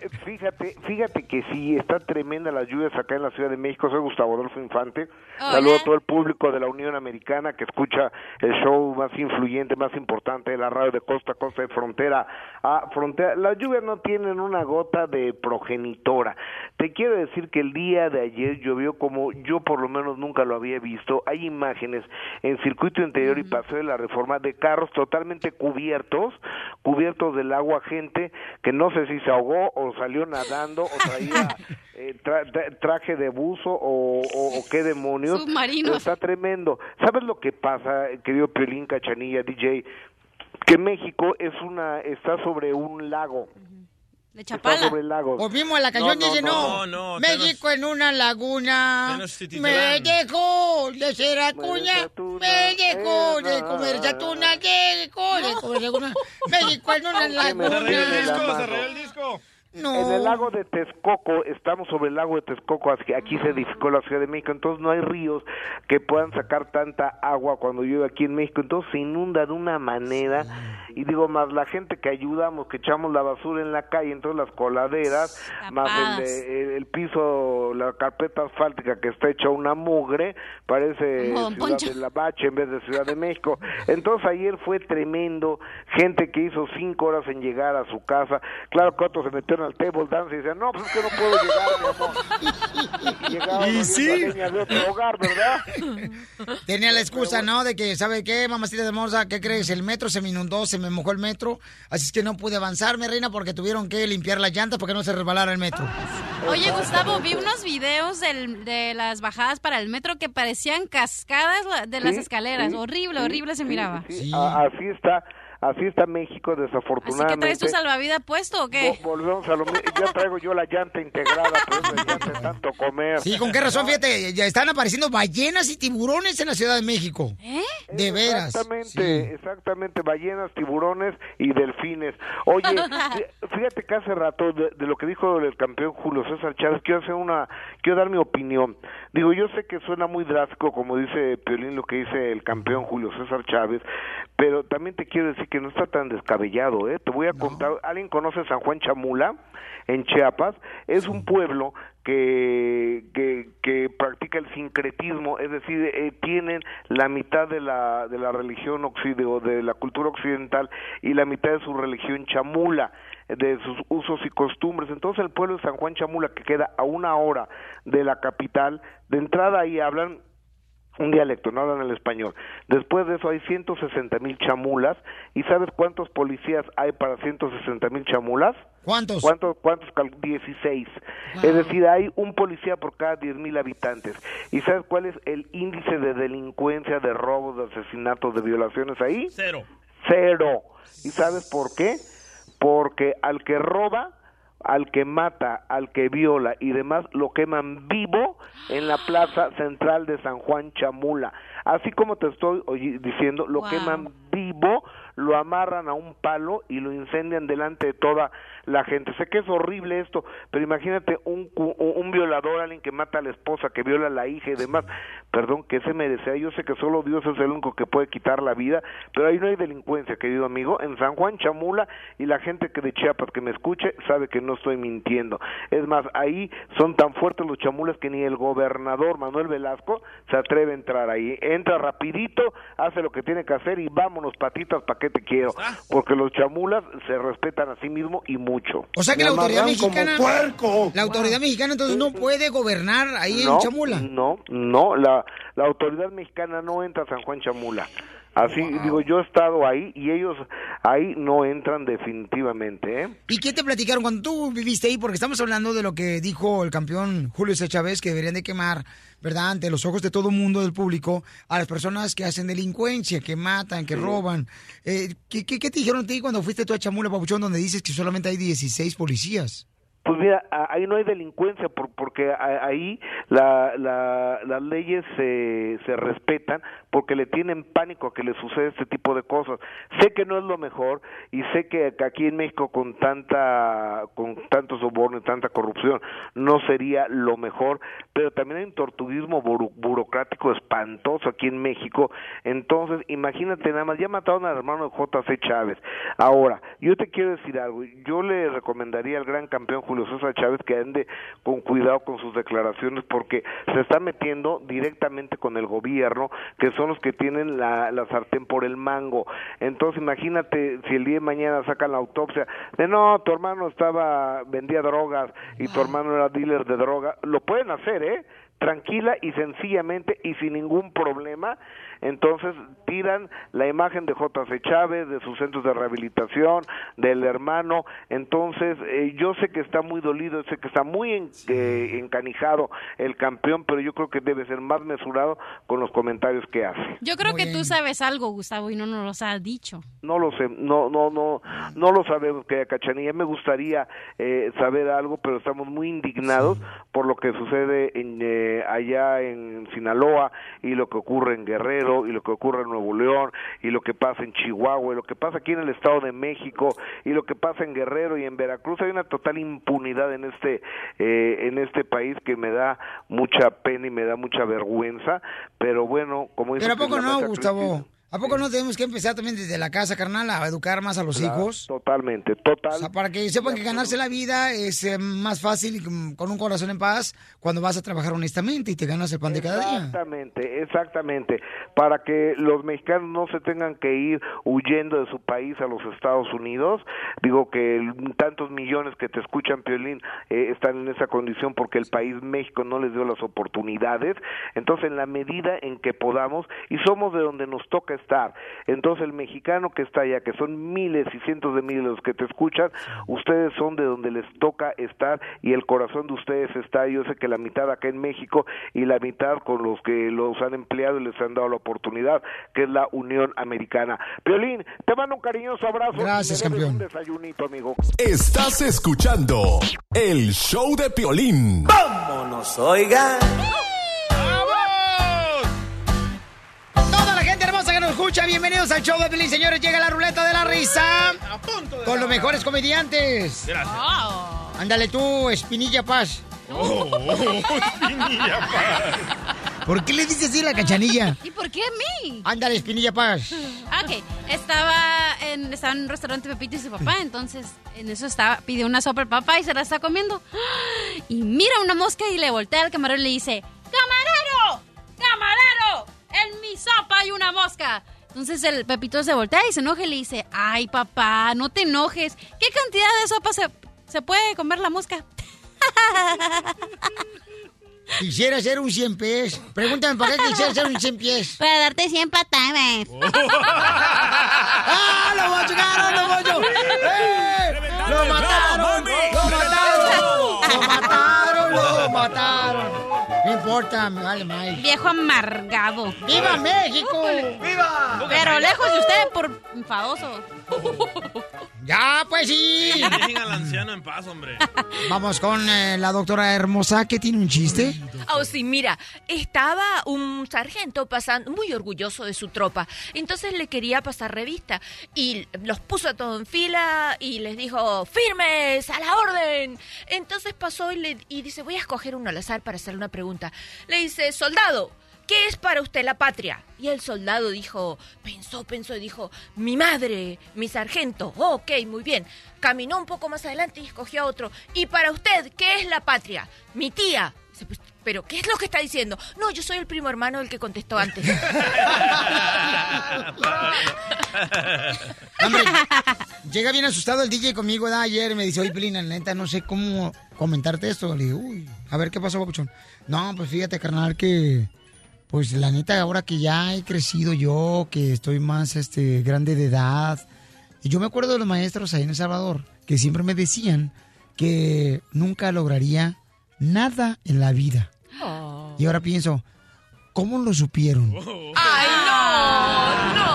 eh, fíjate, fíjate que sí, está tremenda las lluvias acá en la Ciudad de México. Soy Gustavo Adolfo Infante. Hola. Saludo a todo el público de la Unión Americana que escucha el show más influyente, más importante de la radio de costa a costa, de frontera a frontera. Las lluvias no tienen una gota de progenitora. Te quiero decir que el día de ayer lo vio como yo por lo menos nunca lo había visto. Hay imágenes en circuito interior y paseo de la reforma de carros totalmente cubiertos, cubiertos del agua, gente que no sé si se ahogó o salió nadando o traía [laughs] eh, tra- tra- traje de buzo o, o- o qué demonios. Submarinos. Está tremendo. ¿Sabes lo que pasa, querido Piolín Cachanilla, DJ? Que México es una está sobre un lago. De Chapala. sobre el lago. O mismo la canción No, no, dice, no, no, no, México en una laguna, Menos me dejó de ser acuña, me dejó de comer atuna, dejó de comer atuna, México en una [laughs] laguna. disco. En el lago de Texcoco, estamos sobre el lago de Texcoco, aquí se edificó la Ciudad de México, entonces no hay ríos que puedan sacar tanta agua cuando llueve aquí en México, entonces se inunda de una manera, y digo, más la gente que ayudamos, que echamos la basura en la calle, entonces las coladeras, más el, el, el piso, la carpeta asfáltica que está hecha una mugre, parece Como Ciudad Poncho. de la Bache en vez de Ciudad de México. Entonces ayer fue tremendo, gente que hizo cinco horas en llegar a su casa. Claro que otros se metieron al table dance y decían, no, pues es que no puedo llegar, mi amor. [laughs] Y llegaban Y sí. de otro hogar, ¿verdad? Tenía la excusa, ¿no? De que, ¿sabe qué, mamacita de morsa? ¿Qué crees? El metro se me inundó, se me mojó el metro, así es que no pude avanzar, mi reina, porque tuvieron que limpiar las llantas porque no se resbalara el metro. Oye, Gustavo, vi unos videos del- de las bajadas para el metro que parecían cascadas de las Sí, escaleras. sí, horrible, sí, horrible se sí, miraba. así está, así está México Así desafortunadamente. que traes tu salvavidas puesto o qué? Vo- Volvemos a lo mismo. Ya traigo yo la llanta integrada, pero es la llanta de tanto comer. Sí, ¿con qué razón? Fíjate, ya están apareciendo ballenas y tiburones en la Ciudad de México. ¿Eh? De veras. Exactamente, exactamente, ballenas, tiburones y delfines. Oye, [laughs] fí- fíjate que hace rato de, de lo que dijo el campeón Julio César Chávez, quiero hacer una, quiero dar mi opinión. Digo, yo sé que suena muy drástico, como dice Piolín, lo que dice el campeón Julio César Chávez, pero también te quiero decir que no está tan descabellado, ¿eh? Te voy a contar, ¿alguien conoce San Juan Chamula? En Chiapas, es un pueblo que, que, que practica el sincretismo, es decir, eh, tienen la mitad de la, de la religión occidental, o de la cultura occidental y la mitad de su religión chamula, de sus usos y costumbres. Entonces el pueblo de San Juan Chamula, que queda a una hora de la capital, de entrada ahí hablan un dialecto, no hablan el español. Después de eso hay 160 mil chamulas. ¿Y sabes cuántos policías hay para 160 mil chamulas? ¿Cuántos? ¿Cuántos? ¿Cuántos? cal- 16. Es decir, hay un policía por cada 10 mil habitantes. ¿Y sabes cuál es el índice de delincuencia, de robos, de asesinatos, de violaciones ahí? Cero. Cero. ¿Y sabes por qué? Porque al que roba, al que mata, al que viola y demás, lo queman vivo en la plaza central de San Juan Chamula. Así como te estoy diciendo, lo Wow. queman vivo, lo amarran a un palo y lo incendian delante de toda la gente. Sé que es horrible esto, pero imagínate un, un violador, alguien que mata a la esposa, que viola a la hija y demás. Perdón, ¿qué se merece? Yo sé que solo Dios es el único que puede quitar la vida, pero ahí no hay delincuencia, querido amigo. En San Juan Chamula y la gente que de Chiapas que me escuche sabe que no estoy mintiendo. Es más, ahí son tan fuertes los chamulas que ni el gobernador Manuel Velasco se atreve a entrar ahí. Entra rapidito, hace lo que tiene que hacer y vámonos patitas, ¿para qué te quiero? Porque los chamulas se respetan a sí mismos y mucho. O sea que Me la autoridad como mexicana. puerco. La autoridad mexicana entonces no puede gobernar ahí no, en Chamula. No, no, la, la autoridad mexicana no entra a San Juan Chamula. Así, digo, yo he estado ahí y ellos ahí no entran definitivamente, ¿eh? ¿Y qué te platicaron cuando tú viviste ahí? Porque estamos hablando de lo que dijo el campeón Julio C. Chávez, que deberían de quemar, ¿verdad? Ante los ojos de todo el mundo, del público, a las personas que hacen delincuencia, que matan, que Sí. roban. Eh, ¿qué, qué, qué te dijeron a ti cuando fuiste tú a Chamula, Papuchón, donde dices que solamente hay 16 policías? Pues mira, ahí no hay delincuencia por- porque ahí la, la- las leyes se, se respetan porque le tienen pánico a que le suceda este tipo de cosas. Sé que no es lo mejor y sé que aquí en México con tanta con tanto soborno y tanta corrupción no sería lo mejor, pero también hay un tortuguismo burocrático espantoso aquí en México. Entonces, imagínate nada más, ya mataron al hermano de JC Chávez. Ahora, yo te quiero decir algo, yo le recomendaría al gran campeón César Chávez que ande con cuidado con sus declaraciones porque se está metiendo directamente con el gobierno, que son los que tienen la, la sartén por el mango. Entonces, imagínate si el día de mañana sacan la autopsia de no, tu hermano estaba vendía drogas y tu hermano era dealer de droga, lo pueden hacer, ¿eh? Tranquila y sencillamente y sin ningún problema. Entonces tiran la imagen de J.C. Chávez, de sus centros de rehabilitación, del hermano. Entonces eh, yo sé que está muy dolido, sé que está muy en- eh, encanijado el campeón, pero yo creo que debe ser más mesurado con los comentarios que hace. Yo creo que tú sabes algo, Gustavo, y no nos los has dicho. No lo sé, no, no, no, no lo sabemos que Cachanilla. Me gustaría eh, saber algo, pero estamos muy indignados por lo que sucede en, eh, allá en Sinaloa y lo que ocurre en Guerrero y lo que ocurre en Nuevo León y lo que pasa en Chihuahua y lo que pasa aquí en el Estado de México y lo que pasa en Guerrero y en Veracruz. Hay una total impunidad en este eh, en este país que me da mucha pena y me da mucha vergüenza. Pero bueno, como dice Pero ¿a poco no, Gustavo? ¿A poco no tenemos que empezar también desde la casa, carnal, a educar más a los Claro, hijos? Totalmente, total. O sea, para que sepan que ganarse la vida es eh, más fácil y con- un corazón en paz cuando vas a trabajar honestamente y te ganas el pan de cada día. Exactamente, exactamente. Para que los mexicanos no se tengan que ir huyendo de su país a los Estados Unidos. Digo que tantos millones que te escuchan, Piolín, eh, están en esa condición porque el país México no les dio las oportunidades. Entonces, en la medida en que podamos, y somos de donde nos toca estar, entonces el mexicano que está allá, que son miles y cientos de miles los que te escuchan, ustedes son de donde les toca estar y el corazón de ustedes está, yo sé que la mitad acá en México y la mitad con los que los han empleado y les han dado la oportunidad, que es la Unión Americana. Piolín, te mando un cariñoso abrazo. Gracias, campeón. Un desayunito, amigo. Estás escuchando el show de Piolín. Vámonos, oigan. Escucha, bienvenidos al show de Pelín, señores. Llega la ruleta de la risa con los mejores comediantes. Gracias. Ándale tú, Espinilla Paz. Oh, Espinilla Paz. ¿Por qué le dices así a la cachanilla? ¿Y por qué a mí? Ándale, Espinilla Paz. Ok, estaba en, estaba en un restaurante Pepito y su papá, entonces en eso estaba, pidió una sopa el papá y se la está comiendo. Y mira una mosca y le voltea al camarero y le dice, ¡Camarero! ¡Camarero! En mi sopa hay una mosca. Entonces el Pepito se voltea y se enoja y le dice, ay papá, no te enojes. ¿Qué cantidad de sopa se, se puede comer la mosca? [laughs] Quisiera ser un 100 pies. Pregúntame para qué [laughs] quisiera ser un 100 pies. Para darte 100 patadas. [laughs] ¡Ah, lo machucaron, lo machucaron! ¡Eh! ¡Lo mataron! ¡Lo mataron! ¡Lo mataron! ¡Lo mataron! No importa, me vale más. Viejo amargado. ¡Viva México! ¡Viva! Pero lejos de usted por enfadoso. [laughs] ¡Ya, pues sí! Dejen al anciano en paz, hombre. Vamos con eh, la doctora hermosa que tiene un chiste. Oh, sí, mira, estaba un sargento pasando, muy orgulloso de su tropa. Entonces le quería pasar revista y los puso a todos en fila y les dijo, firmes, a la orden. Entonces pasó y, le, y dice, voy a escoger uno al azar para hacerle una pregunta. Le dice, soldado, ¿qué es para usted la patria? Y el soldado dijo, pensó, pensó y dijo, mi madre, mi sargento. Ok, muy bien. Caminó un poco más adelante y escogió a otro. ¿Y para usted qué es la patria? Mi tía. "Pues, ¿Pero qué es lo que está diciendo? No, yo soy el primo hermano del que contestó antes. [laughs] Hombre, llega bien asustado el DJ conmigo ¿verdad? ayer y me dice, oye, Pelina, neta, no sé cómo comentarte esto. Le digo, uy, a ver, ¿qué pasó, Papuchón? No, pues fíjate, carnal, que... Pues la neta, ahora que ya he crecido yo, que estoy más este, grande de edad, y yo me acuerdo de los maestros ahí en El Salvador, que siempre me decían que nunca lograría nada en la vida. Y ahora pienso, ¿cómo lo supieron? ¡Ay, no! ¡No!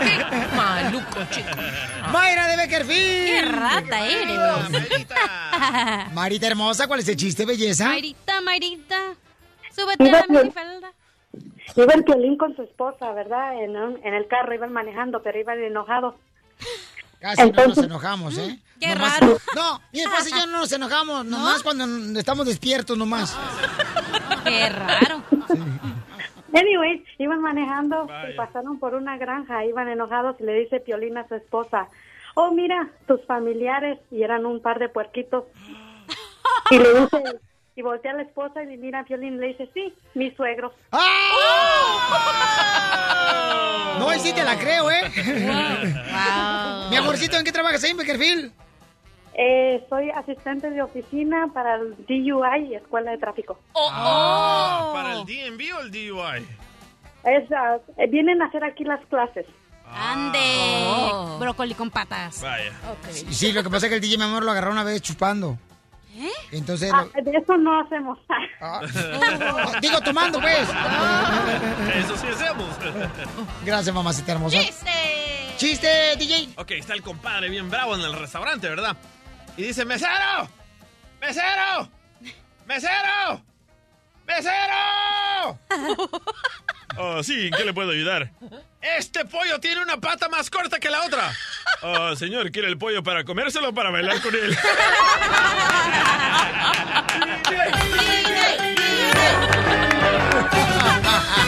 ¡Qué maluco, chico! ¡Mayra de Beckerfield! ¡Qué rata eres! Marita hermosa, ¿cuál es el chiste, belleza? Mayrita, Mayrita, súbete a la minifalda. Iba el Piolín con su esposa, ¿verdad? En, un- en el carro iban manejando, pero iban enojados. Casi no nos Entonces- enojamos, ¿eh? Qué Nomás- raro. No, mi esposa y yo no nos enojamos, nomás cuando estamos despiertos, nomás. Qué raro. Anyways, iban manejando y pasaron por una granja, iban enojados y le dice Piolín a su esposa, oh, mira, tus familiares, y eran un par de puerquitos. Y le dice, y voltea a la esposa y le mira a Piolín y le dice, sí, mis suegros. No, y sí te la creo, ¿eh? Mi amorcito, ¿en qué trabajas ahí en Beckerfield? Eh, soy asistente de oficina para el DUI, Escuela de Tráfico. Ah, ¿Para el DMV o el DUI? Es, ah, eh, vienen a hacer aquí las clases. Ande. Brócoli con patas. Vaya. Sí, sí, lo que pasa es que el DJ, mi amor, lo agarró una vez chupando. ¿Eh? Entonces, Ah, lo- de eso no hacemos. Ah, [laughs] digo, tomando, pues. Eso sí hacemos. Gracias, mamacita hermosa. ¡Chiste! ¡Chiste, DJ! Ok, está el compadre bien bravo en el restaurante, ¿verdad? Y dice, ¡mesero! ¡Mesero! ¡Mesero! ¡Mesero! Oh, sí, ¿en qué le puedo ayudar? Este pollo tiene una pata más corta que la otra. Ah, señor, ¿quiere el pollo para comérselo o para bailar con él?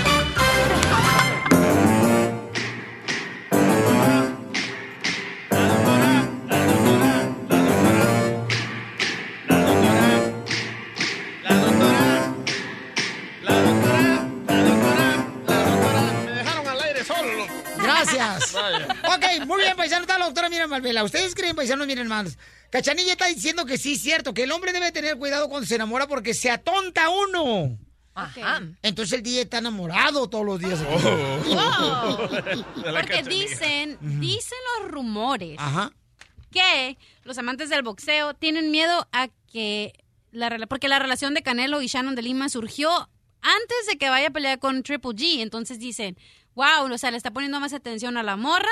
[laughs] Gracias. Vaya. Ok, muy bien, paisano. Está la doctora Miriam Malvela. ¿Ustedes creen, paisanos, miren más? Cachanilla está diciendo que sí es cierto, que el hombre debe tener cuidado cuando se enamora porque se atonta uno. Ajá. Entonces el DJ está enamorado todos los días. Oh. La Porque dicen, dicen los rumores Ajá. que los amantes del boxeo tienen miedo a que la porque la relación de Canelo y Shannon de Lima surgió antes de que vaya a pelear con Triple G. Entonces dicen, wow, o sea, le está poniendo más atención a la morra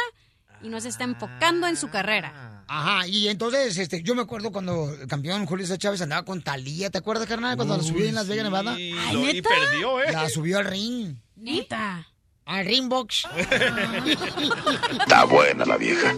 y no se está enfocando en su carrera. Ajá, y entonces, este, yo me acuerdo cuando el campeón Julio César Chávez andaba con Talía, ¿te acuerdas, carnal? Cuando la subió en Las Vegas, Nevada. Sí, lo- y perdió, ¿eh? La subió al ring. Neta. Al ring box. [laughs] Está buena la vieja.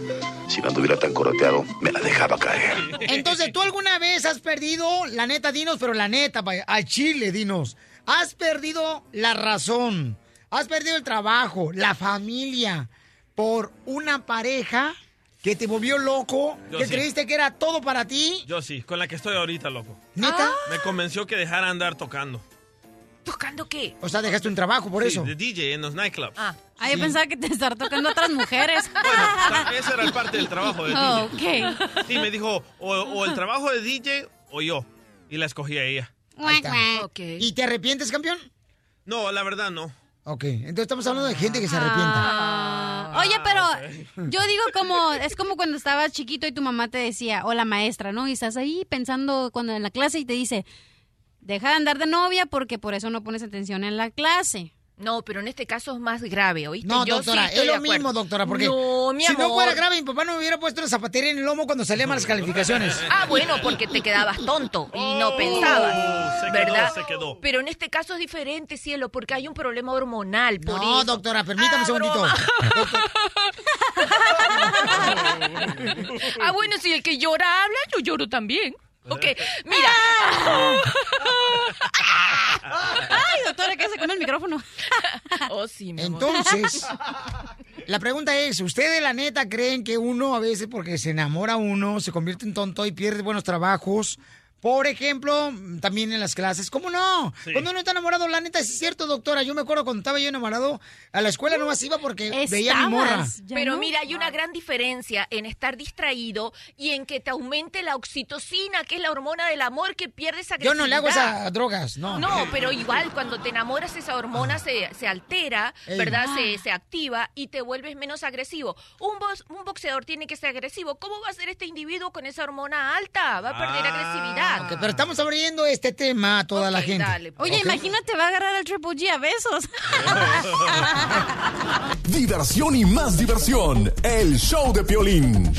Si no anduviera tan coroteado, me la dejaba caer. Entonces, ¿tú alguna vez has perdido, la neta, dinos, pero la neta, al chile, dinos, has perdido la razón, has perdido el trabajo, la familia, por una pareja que te volvió loco, Yo que sí. creíste que era todo para ti? Yo sí, con la que estoy ahorita, loco. ¿Neta? Me convenció que dejara andar tocando. ¿Tocando qué? O sea, dejaste un trabajo por Sí, eso. De DJ en los nightclubs. Ah, Ah, yo pensaba que te estar tocando a otras mujeres. [laughs] Ta- Esa era parte del trabajo de Oh, DJ. ok. Sí, me dijo, o, o el trabajo de DJ o yo. Y la escogí a ella. Ahí está. ok. ¿Y te arrepientes, campeón? No, la verdad no. Ok, entonces estamos hablando de gente que se arrepienta. Ah, Oye, pero yo digo como, es como cuando estabas chiquito y tu mamá te decía, o la maestra, ¿no? Y estás ahí pensando cuando en la clase y te dice, deja de andar de novia porque por eso no pones atención en la clase. No, pero en este caso es más grave, ¿oíste? No, Yo doctora, sí estoy es lo mismo, doctora, porque No, mi si no fuera grave, mi papá no me hubiera puesto una zapatería en el lomo cuando salían malas calificaciones. [laughs] Ah, bueno, porque te quedabas tonto y no Oh, pensabas, se quedó, ¿verdad? se quedó. Pero en este caso es diferente, cielo, porque hay un problema hormonal, por No, eso. doctora, permítame un Ah, segundito. [laughs] ah, bueno, si el que llora habla, yo lloro también. Ok, mira. [laughs] Ay, doctora, ¿qué hace con el micrófono? [laughs] oh, sí, mi amor. Entonces, [laughs] la pregunta es, ¿ustedes la neta creen que uno a veces porque se enamora uno, se convierte en tonto y pierde buenos trabajos? Por ejemplo, también en las clases. ¿Cómo no? Sí. Cuando uno está enamorado, la neta, es cierto, doctora. Yo me acuerdo cuando estaba yo enamorado, a la escuela nomás iba porque veía a mi morra. Pero no. mira, hay una gran diferencia en estar distraído y en que te aumente la oxitocina, que es la hormona del amor que pierdes Yo agresividad. no le hago esas drogas, no. No, [laughs] pero igual cuando te enamoras esa hormona se, se altera, Ey. ¿verdad? Ah. Se, se activa y te vuelves menos agresivo. Un, box- un boxeador tiene que ser agresivo. ¿Cómo va a ser este individuo con esa hormona alta? Va a perder Ah. agresividad. Ok, pero estamos abriendo este tema a toda la gente. dale, pues. Oye, imagínate, va a agarrar al Triple G a besos. [laughs] Diversión y más diversión. El show de Piolín.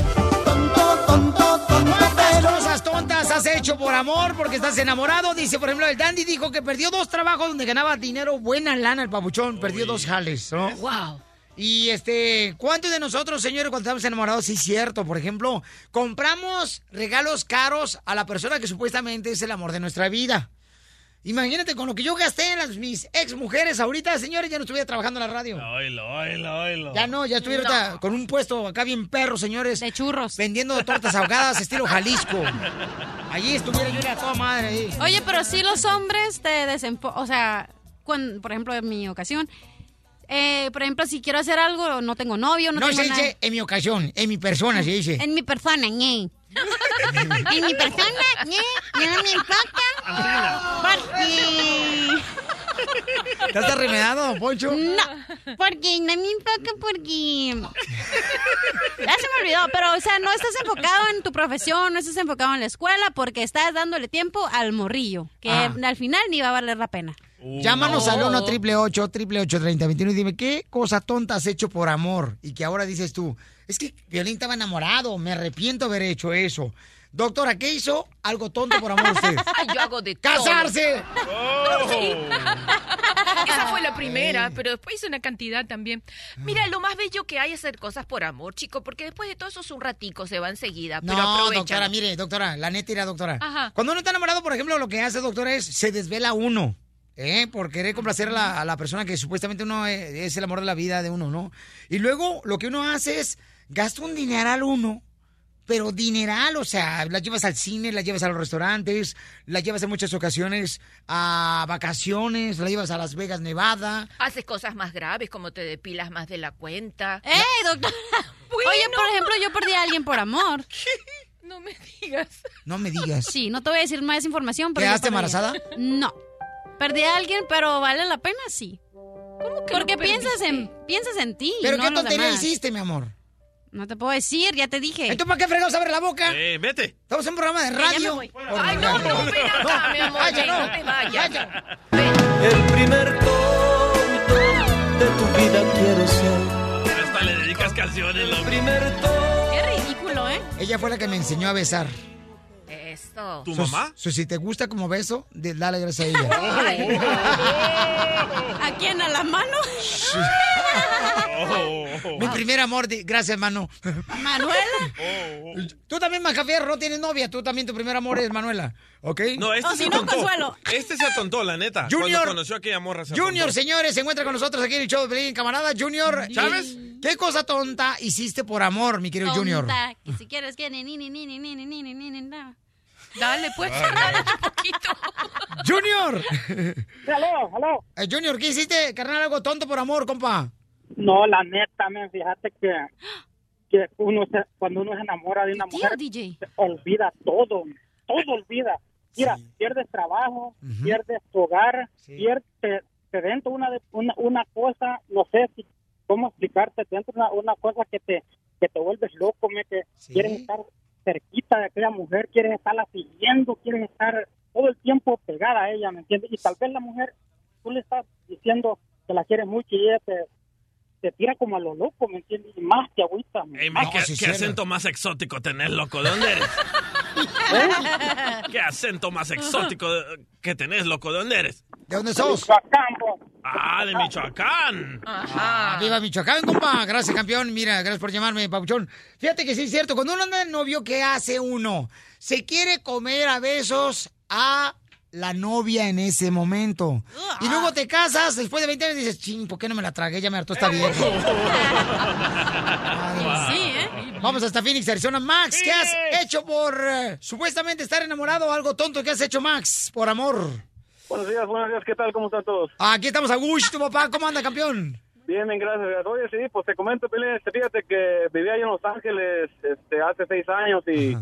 ¿Cuántas cosas tontas has hecho por amor porque estás enamorado? Dice, por ejemplo, el Dandy dijo que perdió dos trabajos donde ganaba dinero, buena lana el papuchón, perdió dos jales, ¿no? Wow. Y este, ¿cuántos de nosotros, señores, cuando estamos enamorados, sí es cierto? Por ejemplo, compramos regalos caros a la persona que supuestamente es el amor de nuestra vida. Imagínate con lo que yo gasté en las, mis ex mujeres ahorita, señores, ya no estuviera trabajando en la radio. Oilo, oilo, oilo. Ya no, ya estuviera ahorita con un puesto acá bien perro, señores. De churros. Vendiendo tortas ahogadas [laughs] estilo Jalisco. Allí estuviera yo a toda madre ahí. Oye, pero sí los hombres te desenfo... O sea, cuando, por ejemplo, en mi ocasión, eh, por ejemplo, si quiero hacer algo, no tengo novio, no, No, tengo se nada. dice en mi ocasión, en mi persona se dice. En mi persona, ñe. [laughs] En mi persona, ¿eh? no me enfoca. Porque... ¿Estás arremedado, Poncho? No, porque no me enfoca porque... Ya se me olvidó, pero o sea, no estás enfocado en tu profesión, no estás enfocado en la escuela porque estás dándole tiempo al morrillo, que Ah. al final ni va a valer la pena. Llámanos al 1 888 888 3021 y dime qué cosa tonta has hecho por amor y que ahora dices tú, es que Violín estaba enamorado, me arrepiento de haber hecho eso. Doctora, ¿qué hizo? Algo tonto por amor usted. [laughs] Ay, yo hago de todo. ¡Casarse! Sí. [laughs] Esa fue la primera, pero después hice una cantidad también. Mira, lo más bello que hay es hacer cosas por amor, chico, porque después de todo eso es un ratico, se va enseguida. Pero No, aprovecha. doctora, mire, doctora, la neta irá, doctora. Ajá. Cuando uno está enamorado, por ejemplo, lo que hace, doctora, es se desvela uno. ¿Eh? Por querer complacer a la, a la persona que supuestamente uno es, es el amor de la vida de uno, ¿no? Y luego lo que uno hace es gasta un dineral uno, pero dineral, o sea, la llevas al cine, la llevas a los restaurantes, la llevas en muchas ocasiones a vacaciones, la llevas a Las Vegas, Nevada. Haces cosas más graves, como te depilas más de la cuenta. ¡Ey, doctora! [laughs] Oye, por ejemplo, yo perdí a alguien por amor. [laughs] No me digas. No me digas. Sí, no te voy a decir más información. pero ¿Quedaste embarazada? No. Perdí a alguien, pero vale la pena, sí. Porque lo piensas perdiste? en, piensas en ti. ¿Pero no qué tontería demás. hiciste, mi amor? No te puedo decir, ya te dije. ¿Entonces para qué fregados abre la boca? Eh, vete. Estamos en un programa de Ya, ya me radio. voy. Ay, no, no, ven acá, mi amor, vaya, no. no te vayas. El primer tonto de tu vida quiero ser. Hasta le dedicas canciones, loco. Qué ridículo, ¿eh? Ella fue la que me enseñó a besar. ¿Tu So- mamá? so, si te gusta como beso, de- dale gracias a ella. ¿A quién? ¿A la mano? Mi primer amor, gracias, mano. ¿Manuela? Tú también, Macafierro, no tienes novia. Tú también, tu primer amor es Manuela. ¿Ok? No, este O se si no, atontó. Consuelo. Este se atontó, la neta. Junior. Cuando conoció a aquella morra se Junior, atontó. señores, se encuentra con nosotros aquí en el show de Pelín, camarada. Junior, ¿Sabes? ¿Qué cosa tonta hiciste por amor, mi querido Junior? Tonta, que si quieres que ni ni ni ni ni ni ni ni ni ni ni ni Dale, pues, dale un poquito. [laughs] Junior. Aló, aló. Eh, Junior, ¿qué hiciste, carnal? Algo tonto por amor, compa. No, la neta, men, fíjate que, que uno se- cuando uno se enamora de una Tío, mujer, DJ. se olvida todo, todo olvida. Mira, pierdes trabajo, pierdes tu hogar, pierdes, te, te dentro una, de- una una cosa, no sé si cómo explicarte, te entra una, una cosa que te que te vuelves loco, me, que quieres estar cerquita de aquella mujer, quieres estarla siguiendo, quieres estar todo el tiempo pegada a ella, ¿me entiendes? Y tal vez la mujer, tú le estás diciendo que la quieres mucho y ella te, te tira como a lo loco, ¿me entiendes? Y más te agüita. Ey, más. ¿qué, qué acento más exótico tenés, loco? ¿De dónde eres? [laughs] ¿Qué acento más exótico que tenés, loco? ¿De dónde eres? ¿De dónde sos? Ah, de Michoacán. Ah, viva Michoacán, compa. Gracias, campeón. Mira, gracias por llamarme, Papuchón. Fíjate que sí es cierto. Cuando uno anda de novio, ¿qué hace uno? Se quiere comer a besos a la novia en ese momento. Y luego te casas, después de 20 años, dices, ching, ¿por qué no me la tragué? Ya me hartó esta vieja. [laughs] Sí, ¿eh? Vamos hasta Phoenix, Arizona. Max, ¿qué has hecho por eh, supuestamente estar enamorado? Algo tonto que has hecho, Max, por amor. Buenos días, buenos días, ¿qué tal? ¿Cómo están todos? Aquí estamos a gusto, papá. ¿Cómo anda, campeón? Bien, bien, gracias. Oye, sí, pues te comento, Pelín, este, fíjate que vivía yo en Los Ángeles este, hace seis años y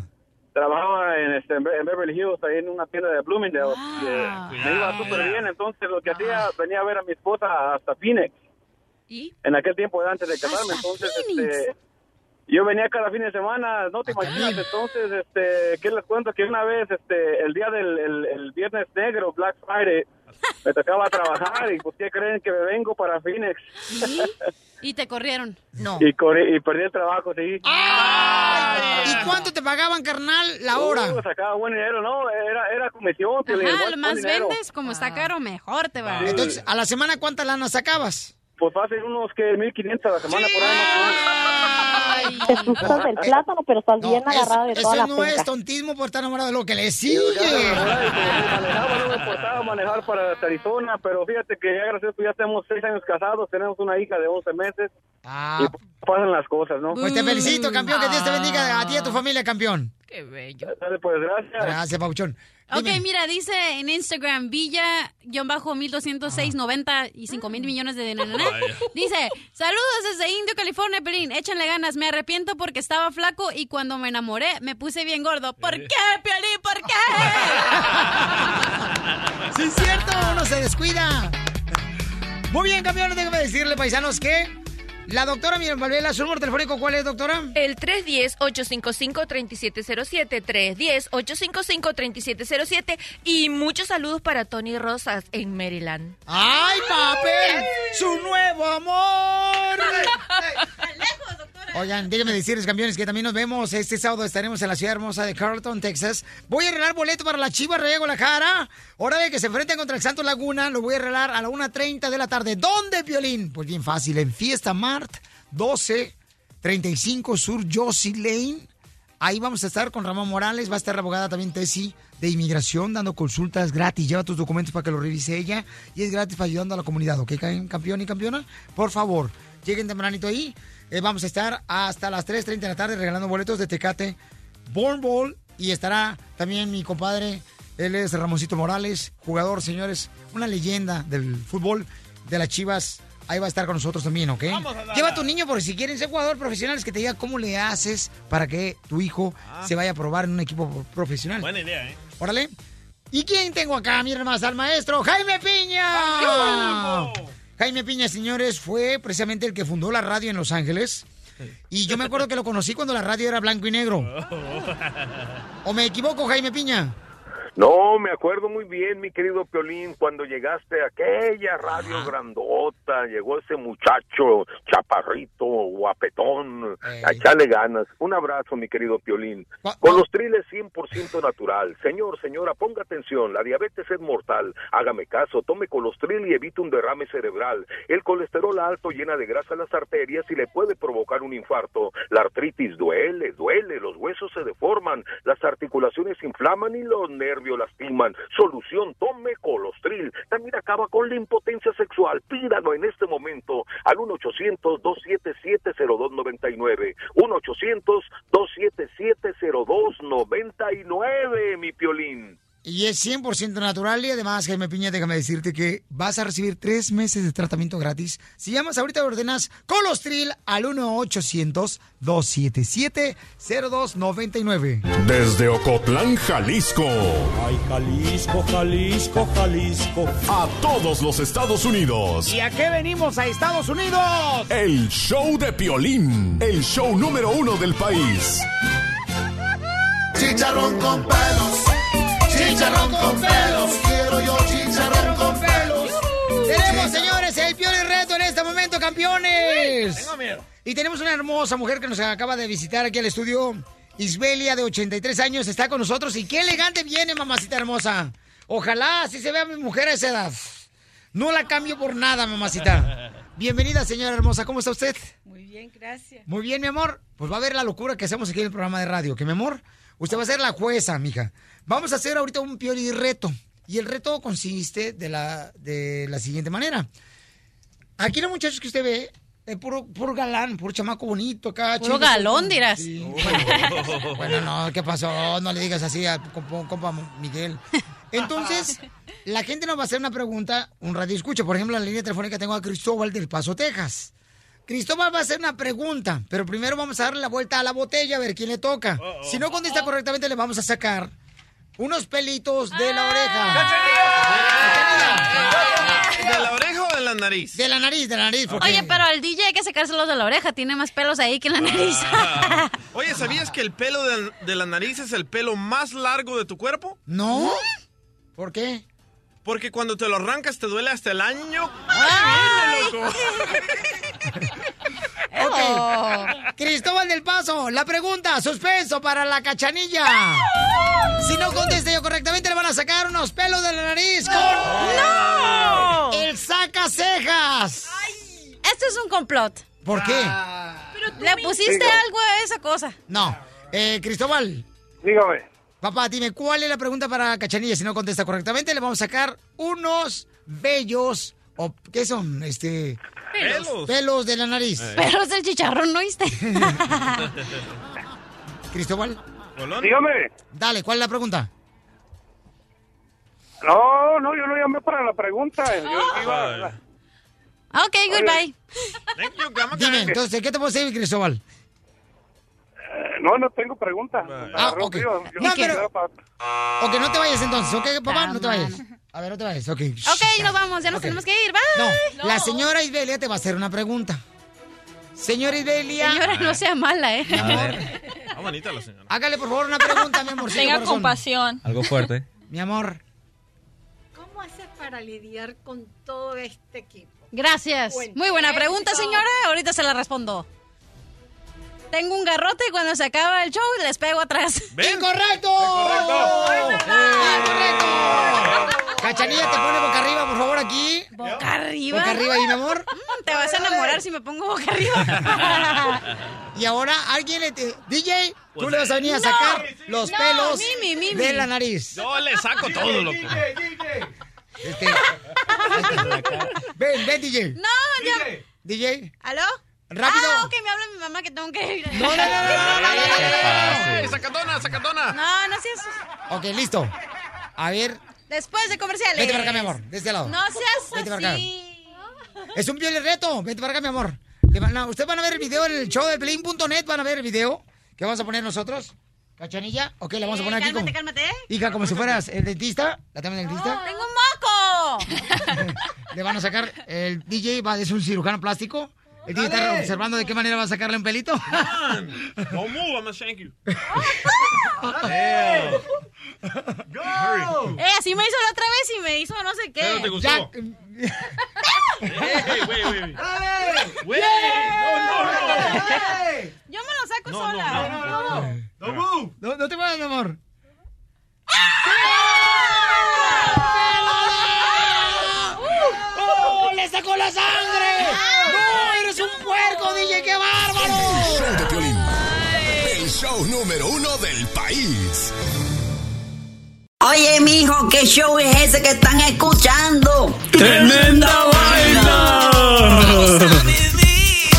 trabajaba en, este, en Be- en Beverly Hills, ahí en una tienda de Bloomingdale. y, eh, me iba súper bien, entonces lo que hacía, venía a ver a mi esposa hasta Phoenix. ¿Y? En aquel tiempo antes de casarme, entonces, este... Yo venía cada fin de semana, no te imaginas, entonces, este, ¿qué les cuento? Que una vez, este, el día del el, el viernes negro, Black Friday, [laughs] me tocaba trabajar y pues, ¿qué creen? Que me vengo para Phoenix. Y te corrieron. No. Y, y perdí el trabajo, sí. ¿Y cuánto te pagaban, carnal, la hora? Uh, sacaba buen dinero, no, era, era comisión. Lo más vendes, como está caro, mejor te va. Entonces, ¿a la semana cuánta lana sacabas? Pues fácil, unos que 1500 a la semana por ahí. Te asustas del plátano, pero estás bien agarrado de Eso toda la no es tontismo por estar enamorado de lo que le sigue. Manejaba, no me empezaba a manejar para Arizona, pero fíjate que ya gracias a Dios, ya tenemos seis años casados, tenemos una hija de 11 meses. Ah. Y pasan las cosas, ¿no? Pues te felicito, campeón, que Dios te bendiga a ti y a tu familia, campeón. Qué bello. Dale, pues gracias. Gracias, Pauchón. Ok, mira, dice en Instagram, Villa-120690 y 5 mil millones de... Vaya. [laughs] Dice, saludos desde Indio, California, Pelín. Échanle ganas, me arrepiento porque estaba flaco y cuando me enamoré me puse bien gordo. ¿Por qué, Piolín? ¿Por qué? [laughs] Sí, es cierto, uno se descuida. Muy bien, campeones, déjame decirle, paisanos, que la doctora Miriam Valvela, su número telefónico, ¿cuál es, doctora? El 310-855-3707, 310-855-3707 y muchos saludos para Tony Rosas en Maryland. ¡Ay, papel! ¡Su nuevo amor! [laughs] Oigan, déjenme decirles, campeones, que también nos vemos este sábado. Estaremos en la ciudad hermosa de Carlton, Texas. Voy a arreglar boleto para la Chivas Rey Guadalajara. Hora de que se enfrenten contra el Santos Laguna. Lo voy a arreglar a la 1.30 de la tarde. ¿Dónde, Violín? Pues bien fácil, en Fiesta Mart 1235 Sur Josie Lane. Ahí vamos a estar con Ramón Morales. Va a estar la abogada también Tessy de inmigración dando consultas gratis. Lleva tus documentos para que los revise ella. Y es gratis para ayudando a la comunidad. ¿Ok, campeón y campeona? Por favor, lleguen tempranito ahí. Eh, vamos a estar hasta las 3.30 de la tarde regalando boletos de Tecate Born Ball. Y estará también mi compadre. Él es Ramoncito Morales, jugador, señores. Una leyenda del fútbol de las Chivas. Ahí va a estar con nosotros también, ¿ok? Vamos a. Lleva a tu niño porque si quieren ser jugador profesionales que te diga cómo le haces para que tu hijo Ah. se vaya a probar en un equipo profesional. Buena idea, ¿eh? Órale. ¿Y quién tengo acá? Miren más al maestro, Jaime Piña. Jaime Piña, señores, fue precisamente el que fundó la radio en Los Ángeles. Y yo me acuerdo que lo conocí cuando la radio era blanco y negro. [laughs] ¿O me equivoco, Jaime Piña? No, me acuerdo muy bien, mi querido Piolín, cuando llegaste a aquella radio grandota, llegó ese muchacho chaparrito, guapetón, a echarle ganas. Un abrazo, mi querido Piolín. Con los triles 100% natural. Señor, señora, ponga atención, la diabetes es mortal. Hágame caso, tome colostril y evite un derrame cerebral. El colesterol alto llena de grasa las arterias y le puede provocar un infarto. La artritis duele, duele, los huesos se deforman, las articulaciones inflaman y los nervios lastiman. Solución, tome colostril. También acaba con la impotencia sexual. Pídalo en este momento al 1-800-277-0299. 1-800-277-0299, mi piolín. Y es 100% natural y además, Jaime Piña, déjame decirte que vas a recibir tres meses de tratamiento gratis. Si llamas ahorita ordenas Colostril al 1-800-277-0299. Desde Ocotlán, Jalisco. Ay, Jalisco, Jalisco, Jalisco. A todos los Estados Unidos. ¿Y a qué venimos a Estados Unidos? El show de Piolín. El show número uno del país. Chicharrón con pelos. Chicharrón con pelos. Quiero yo chicharrón con pelos. Tenemos, señores, el Pioli Reto en este momento, campeones. Tengo miedo. Y tenemos una hermosa mujer que nos acaba de visitar aquí al estudio. Isbelia, de 83 años, está con nosotros. Y qué elegante viene, mamacita hermosa. Ojalá así se vea mi mujer a esa edad. No la cambio por nada, mamacita. Bienvenida, señora hermosa. ¿Cómo está usted? Muy bien, gracias. Muy bien, mi amor. Pues va a ver la locura que hacemos aquí en el programa de radio. Que, mi amor, usted va a ser la jueza, mija. Vamos a hacer ahorita un pioli reto. Y el reto consiste de la, de la siguiente manera. Aquí los muchachos que usted ve, es puro, puro galán, puro chamaco bonito acá. Puro galón, dirás. Sí, bueno, bueno, no, ¿qué pasó? No le digas así a compa, compa Miguel. Entonces, la gente nos va a hacer una pregunta, un radio escucha. Por ejemplo, en la línea telefónica tengo a Cristóbal del Paso, Texas. Cristóbal va a hacer una pregunta, pero primero vamos a darle la vuelta a la botella a ver quién le toca. Si no contesta correctamente, le vamos a sacar unos pelitos de la oreja. ¿De la oreja o de la nariz? De la nariz, de la nariz. porque- Oye, pero al DJ hay que sacárselos de la oreja. Tiene más pelos ahí que en la nariz. Ah. [laughs] Oye, ¿sabías que el pelo de, de la nariz es el pelo más largo de tu cuerpo? No. ¿Por qué? Porque cuando te lo arrancas te duele hasta el año. ¡Ay! que viene, loco! [laughs] Ok. Cristóbal del Paso, la pregunta, suspenso para la cachanilla. Si no contesta yo correctamente, le van a sacar unos pelos de la nariz con. ¡No! El saca cejas. Esto es un complot. ¿Por qué? Le pusiste algo a esa cosa. No. Eh, Cristóbal. Dígame. Papá, dime, ¿cuál es la pregunta para Cachanilla? Si no contesta correctamente, le vamos a sacar unos bellos, o ¿qué son? Este... Pelos. Pelos de la nariz. Pelos del chicharrón, ¿no oíste? [laughs] Cristóbal. Dígame. Dale, ¿cuál es la pregunta? No, no, yo no llamé para la pregunta. Yo iba- Ok, goodbye. Dime, entonces, ¿qué te puedo decir, Cristóbal? Eh, No, no tengo pregunta. Ah, ok. Yo- yo No, pero- quiero para- Ok, no te vayas entonces, ¿ok, papá? No te vayas. A ver, no te vayas, ok. Ok, nos vamos, ya nos tenemos que ir. Bye. No, la señora Isbelia te va a hacer una pregunta. Señora Isbelia. Señora, no sea mala, ¿eh? Mi amor, Está bonita la señora. hágale por favor una pregunta, mi amor. Tenga compasión. Algo fuerte. Mi amor. ¿Cómo haces para lidiar con todo este equipo? Gracias. Muy buena pregunta, señora. Ahorita se la respondo. Tengo un garrote y cuando se acaba el show les pego atrás. ¡Incorrecto! ¡Incorrecto! Cachanilla, te pone boca arriba, por favor, aquí. ¿Boca arriba? Boca arriba ahí, mi amor. [laughs] Mm, Te vas a enamorar si me pongo boca arriba. [laughs] Y ahora alguien le... te- DJ, tú le vas a venir a No, sacar los no, pelos Mimi, Mimi. de la nariz. Yo le saco todo, loco. Este, ven, ven, DJ. No, ya. DJ. ¿Aló? Rápido. Ah, ok, me habla mi mamá que tengo que ir. No, no, no, no, no, no, no, no, ¡Ey, sacatona, sacatona! No, no seas... Ok, listo. A ver, Después de comerciales. vete para acá, mi amor, de este lado. No seas Vete para acá. así. Es un piel reto. Vete para acá, mi amor. Van a- Ustedes van a ver el video en el show de Blin.net. Van a ver el video que vamos a poner nosotros. ¿Cachanilla? Ok, la vamos a Eh, poner aquí cálmate, como... cálmate. ¿eh? Hija, como si fueras el dentista. ¿La tenemos el dentista? ¡Tengo un moco! [laughs] Le van a sacar... El DJ va, es un cirujano plástico. El DJ está Dale. observando de qué manera va a sacarle un pelito. No move, I'm gonna shank you. Eh, así me hizo la otra vez y me hizo no sé qué. Pero te gustó. Ya. Ey, güey, güey. Güey, Yo me lo saco No, sola. no, no, no, No, move. No, no te muevas, mi amor. ¡Oh! ¡Le sacó la sangre! ¡No! Show número uno del país. Oye, mijo, ¿qué show es ese que están escuchando? ¡Tremenda vaina!